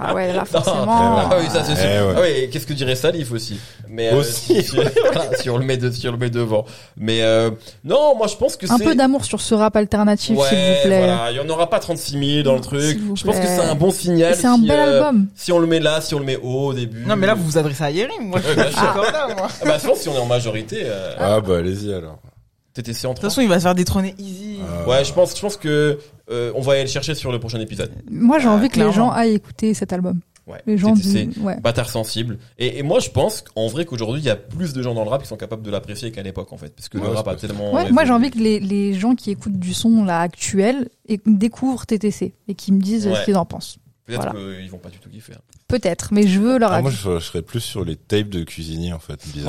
Ah ouais, là, forcément. Ah oui, ça c'est sûr. Eh ouais. Ah oui, qu'est-ce que dirait Salif aussi Mais euh, Aussi. si, si- voilà, <laughs> si on le met de, si on le met devant. Mais euh, non, moi je pense que Un c'est peu d'amour sur ce rap alternatif, ouais, s'il vous plaît. voilà, il y en aura pas 36 000 dans le truc. S'il vous Je pense que plaît. c'est un bon signal. C'est un si, bel euh, album. Si on le met là, si on le met haut au début. Non, mais là, vous vous adressez à Yerim. Moi, je suis bah, Corda, moi. Ah bah je pense que si on est en majorité, euh, Ah bah allez-y alors. TTC en De toute 3. façon, il va se faire détrôner easy. Ah. Ouais, je pense, je pense que euh, on va aller le chercher sur le prochain épisode. Moi, j'ai Ah, envie que les clairement. gens aillent écouter cet album. Ouais. Les gens TTC. disent, ouais. Bâtard sensible. Et, et moi, je pense en vrai qu'aujourd'hui, il y a plus de gens dans le rap qui sont capables de l'apprécier qu'à l'époque, en fait. Parce que Ouais, le c'est rap a tellement. Ouais, moi j'ai envie que les, les gens qui écoutent du son là actuel et découvrent TTC et qui me disent euh, Ouais. ce qu'ils en pensent. Peut-être Voilà. qu'ils vont pas du tout kiffer. hein. Peut-être, mais je veux leur Ah, moi je, je serais plus sur les tapes de Cuisinier en fait. Ouais.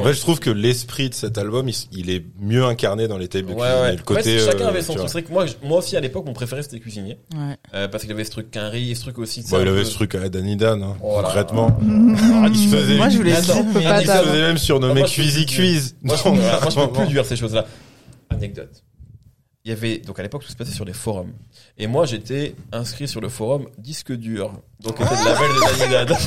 En fait, je trouve que l'esprit de cet album, il, est mieux incarné dans les tapes de Ouais, Cuisinier. ouais. Le côté, En fait, chacun euh, avait son truc. que moi, je- moi aussi, à l'époque, mon préféré, c'était Cuisinier. Ouais. Euh, parce qu'il avait ce truc quinri, ce truc aussi. il un avait peu- ce truc à Danidan, hein, Voilà. concrètement. Mhm. <laughs> Il se faisait, Moi, je voulais Attends, il se faisait même surnommer Moi, je peux Cuisy plus Quiz. Moi, je, moi, je peux <laughs> plus dire ces choses-là. Anecdote. Il y avait, donc à l'époque, tout se passait sur les forums. Et moi, j'étais inscrit sur le forum Disque Dur. Donc, c'était le label de Danidad.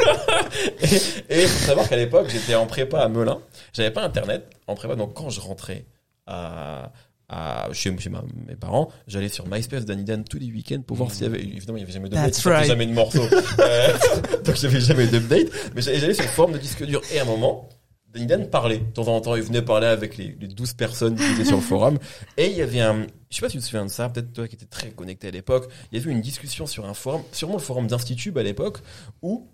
<laughs> et, et faut savoir qu'à l'époque, j'étais en prépa à Melun. J'avais pas internet en prépa. Donc, quand je rentrais à, à, chez, chez ma- mes parents, j'allais sur MySpace d'Anidan tous les week-ends pour voir s'il y avait, évidemment, il y avait jamais sortait right. jamais de morceaux. <laughs> Euh, <laughs> donc, j'avais jamais d'update. Mais j'allais sur le forum de Disque Dur. Et à un moment, Danidan parlait. De temps en temps, il venait parler avec les, les 12 personnes qui étaient sur le forum. <laughs> Et il y avait un, je sais pas si tu te souviens de ça, peut-être toi qui étais très connecté à l'époque, il y avait une discussion sur un forum, sûrement le forum d'Institut à l'époque, où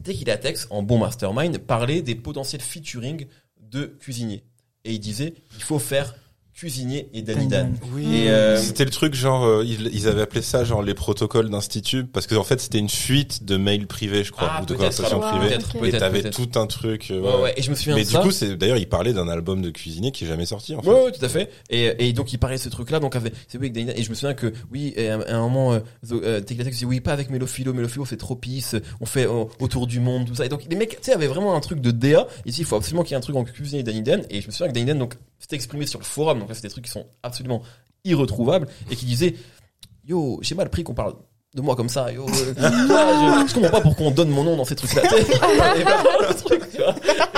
dès qu'il a texte, en bon mastermind, parlait des potentiels featuring de cuisiniers. Et il disait, il faut faire cuisinier et Danidan. Oui. Et, euh, C'était le truc genre euh, ils, ils avaient appelé ça genre les protocoles d'institut parce que en fait c'était une fuite de mails privés je crois Ah, ou de peut-être, conversations alors. privées peut-être, ok. et t'avais tout un truc euh, Ouais, ouais, et je me souviens mais de du ça. coup c'est d'ailleurs il parlait d'un album de cuisinier qui est jamais sorti en fait Ouais, ouais, tout à fait. Et, et donc il parlait de ce truc-là, donc avec, c'est oui, avec Danidan. Et je me souviens que oui, et à un, à un moment, euh, euh, disait oui, pas avec Mélophilo, Mélophilo c'est trop pisse, on fait euh, autour du monde, tout ça. Et donc les mecs, tu sais, avaient vraiment un truc de DA. Ici, il faut absolument qu'il y ait un truc en cuisine et Danidan. Et je me souviens que Danidan donc s'était exprimé sur le forum, donc là c'est des trucs qui sont absolument irretrouvables et qui disait yo, j'ai mal pris qu'on parle de moi comme ça, yo, euh, <laughs> je, je comprends pas pourquoi on donne mon nom dans ces trucs-là. <laughs>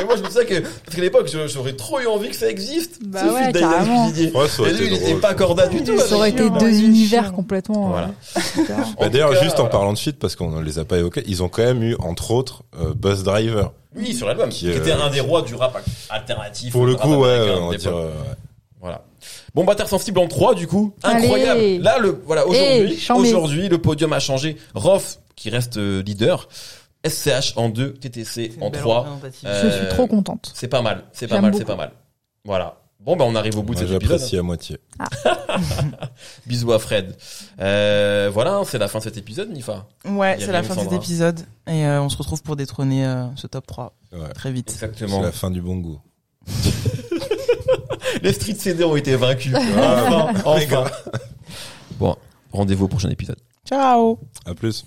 Et moi, je me disais que, parce qu'à l'époque, j'aurais trop eu envie que ça existe. Bah ce ouais, carrément. Ouais, Et lui, il était pas corda du tout. Ça aurait été deux univers complètement. Voilà. euh. Bah, En d'ailleurs juste en voilà. parlant de feat parce qu'on ne les a pas évoqués ils ont quand même eu entre autres euh, Buzz Driver Oui, sur l'album. Qui, Qui, euh, était un des rois du rap alternatif. pour le coup ouais on va dire Voilà. Bon, Bâtard Sensible en 3, du coup. Allez. Incroyable. Là, le, voilà, aujourd'hui, Eh, chambé. aujourd'hui, le podium a changé. Rof, qui reste euh, leader. SCH en 2, TTC C'est en belle 3. représentative. Euh, Je suis trop contente. C'est pas mal. C'est pas mal, c'est pas mal. Voilà. Bon, bah, on arrive au bout de cet épisode. j'apprécie à moitié <laughs> Bisous à Fred. Euh, voilà, c'est la fin de cet épisode, Nifa. Ouais, c'est la fin de cet épisode. Et euh, on se retrouve pour détrôner euh, ce top 3 ouais. très vite. c'est Exactement. la fin du bon goût <laughs> <laughs> Les street CD ont été vaincus. Ah, <laughs> enfin. Bon, rendez-vous au prochain épisode. Ciao à plus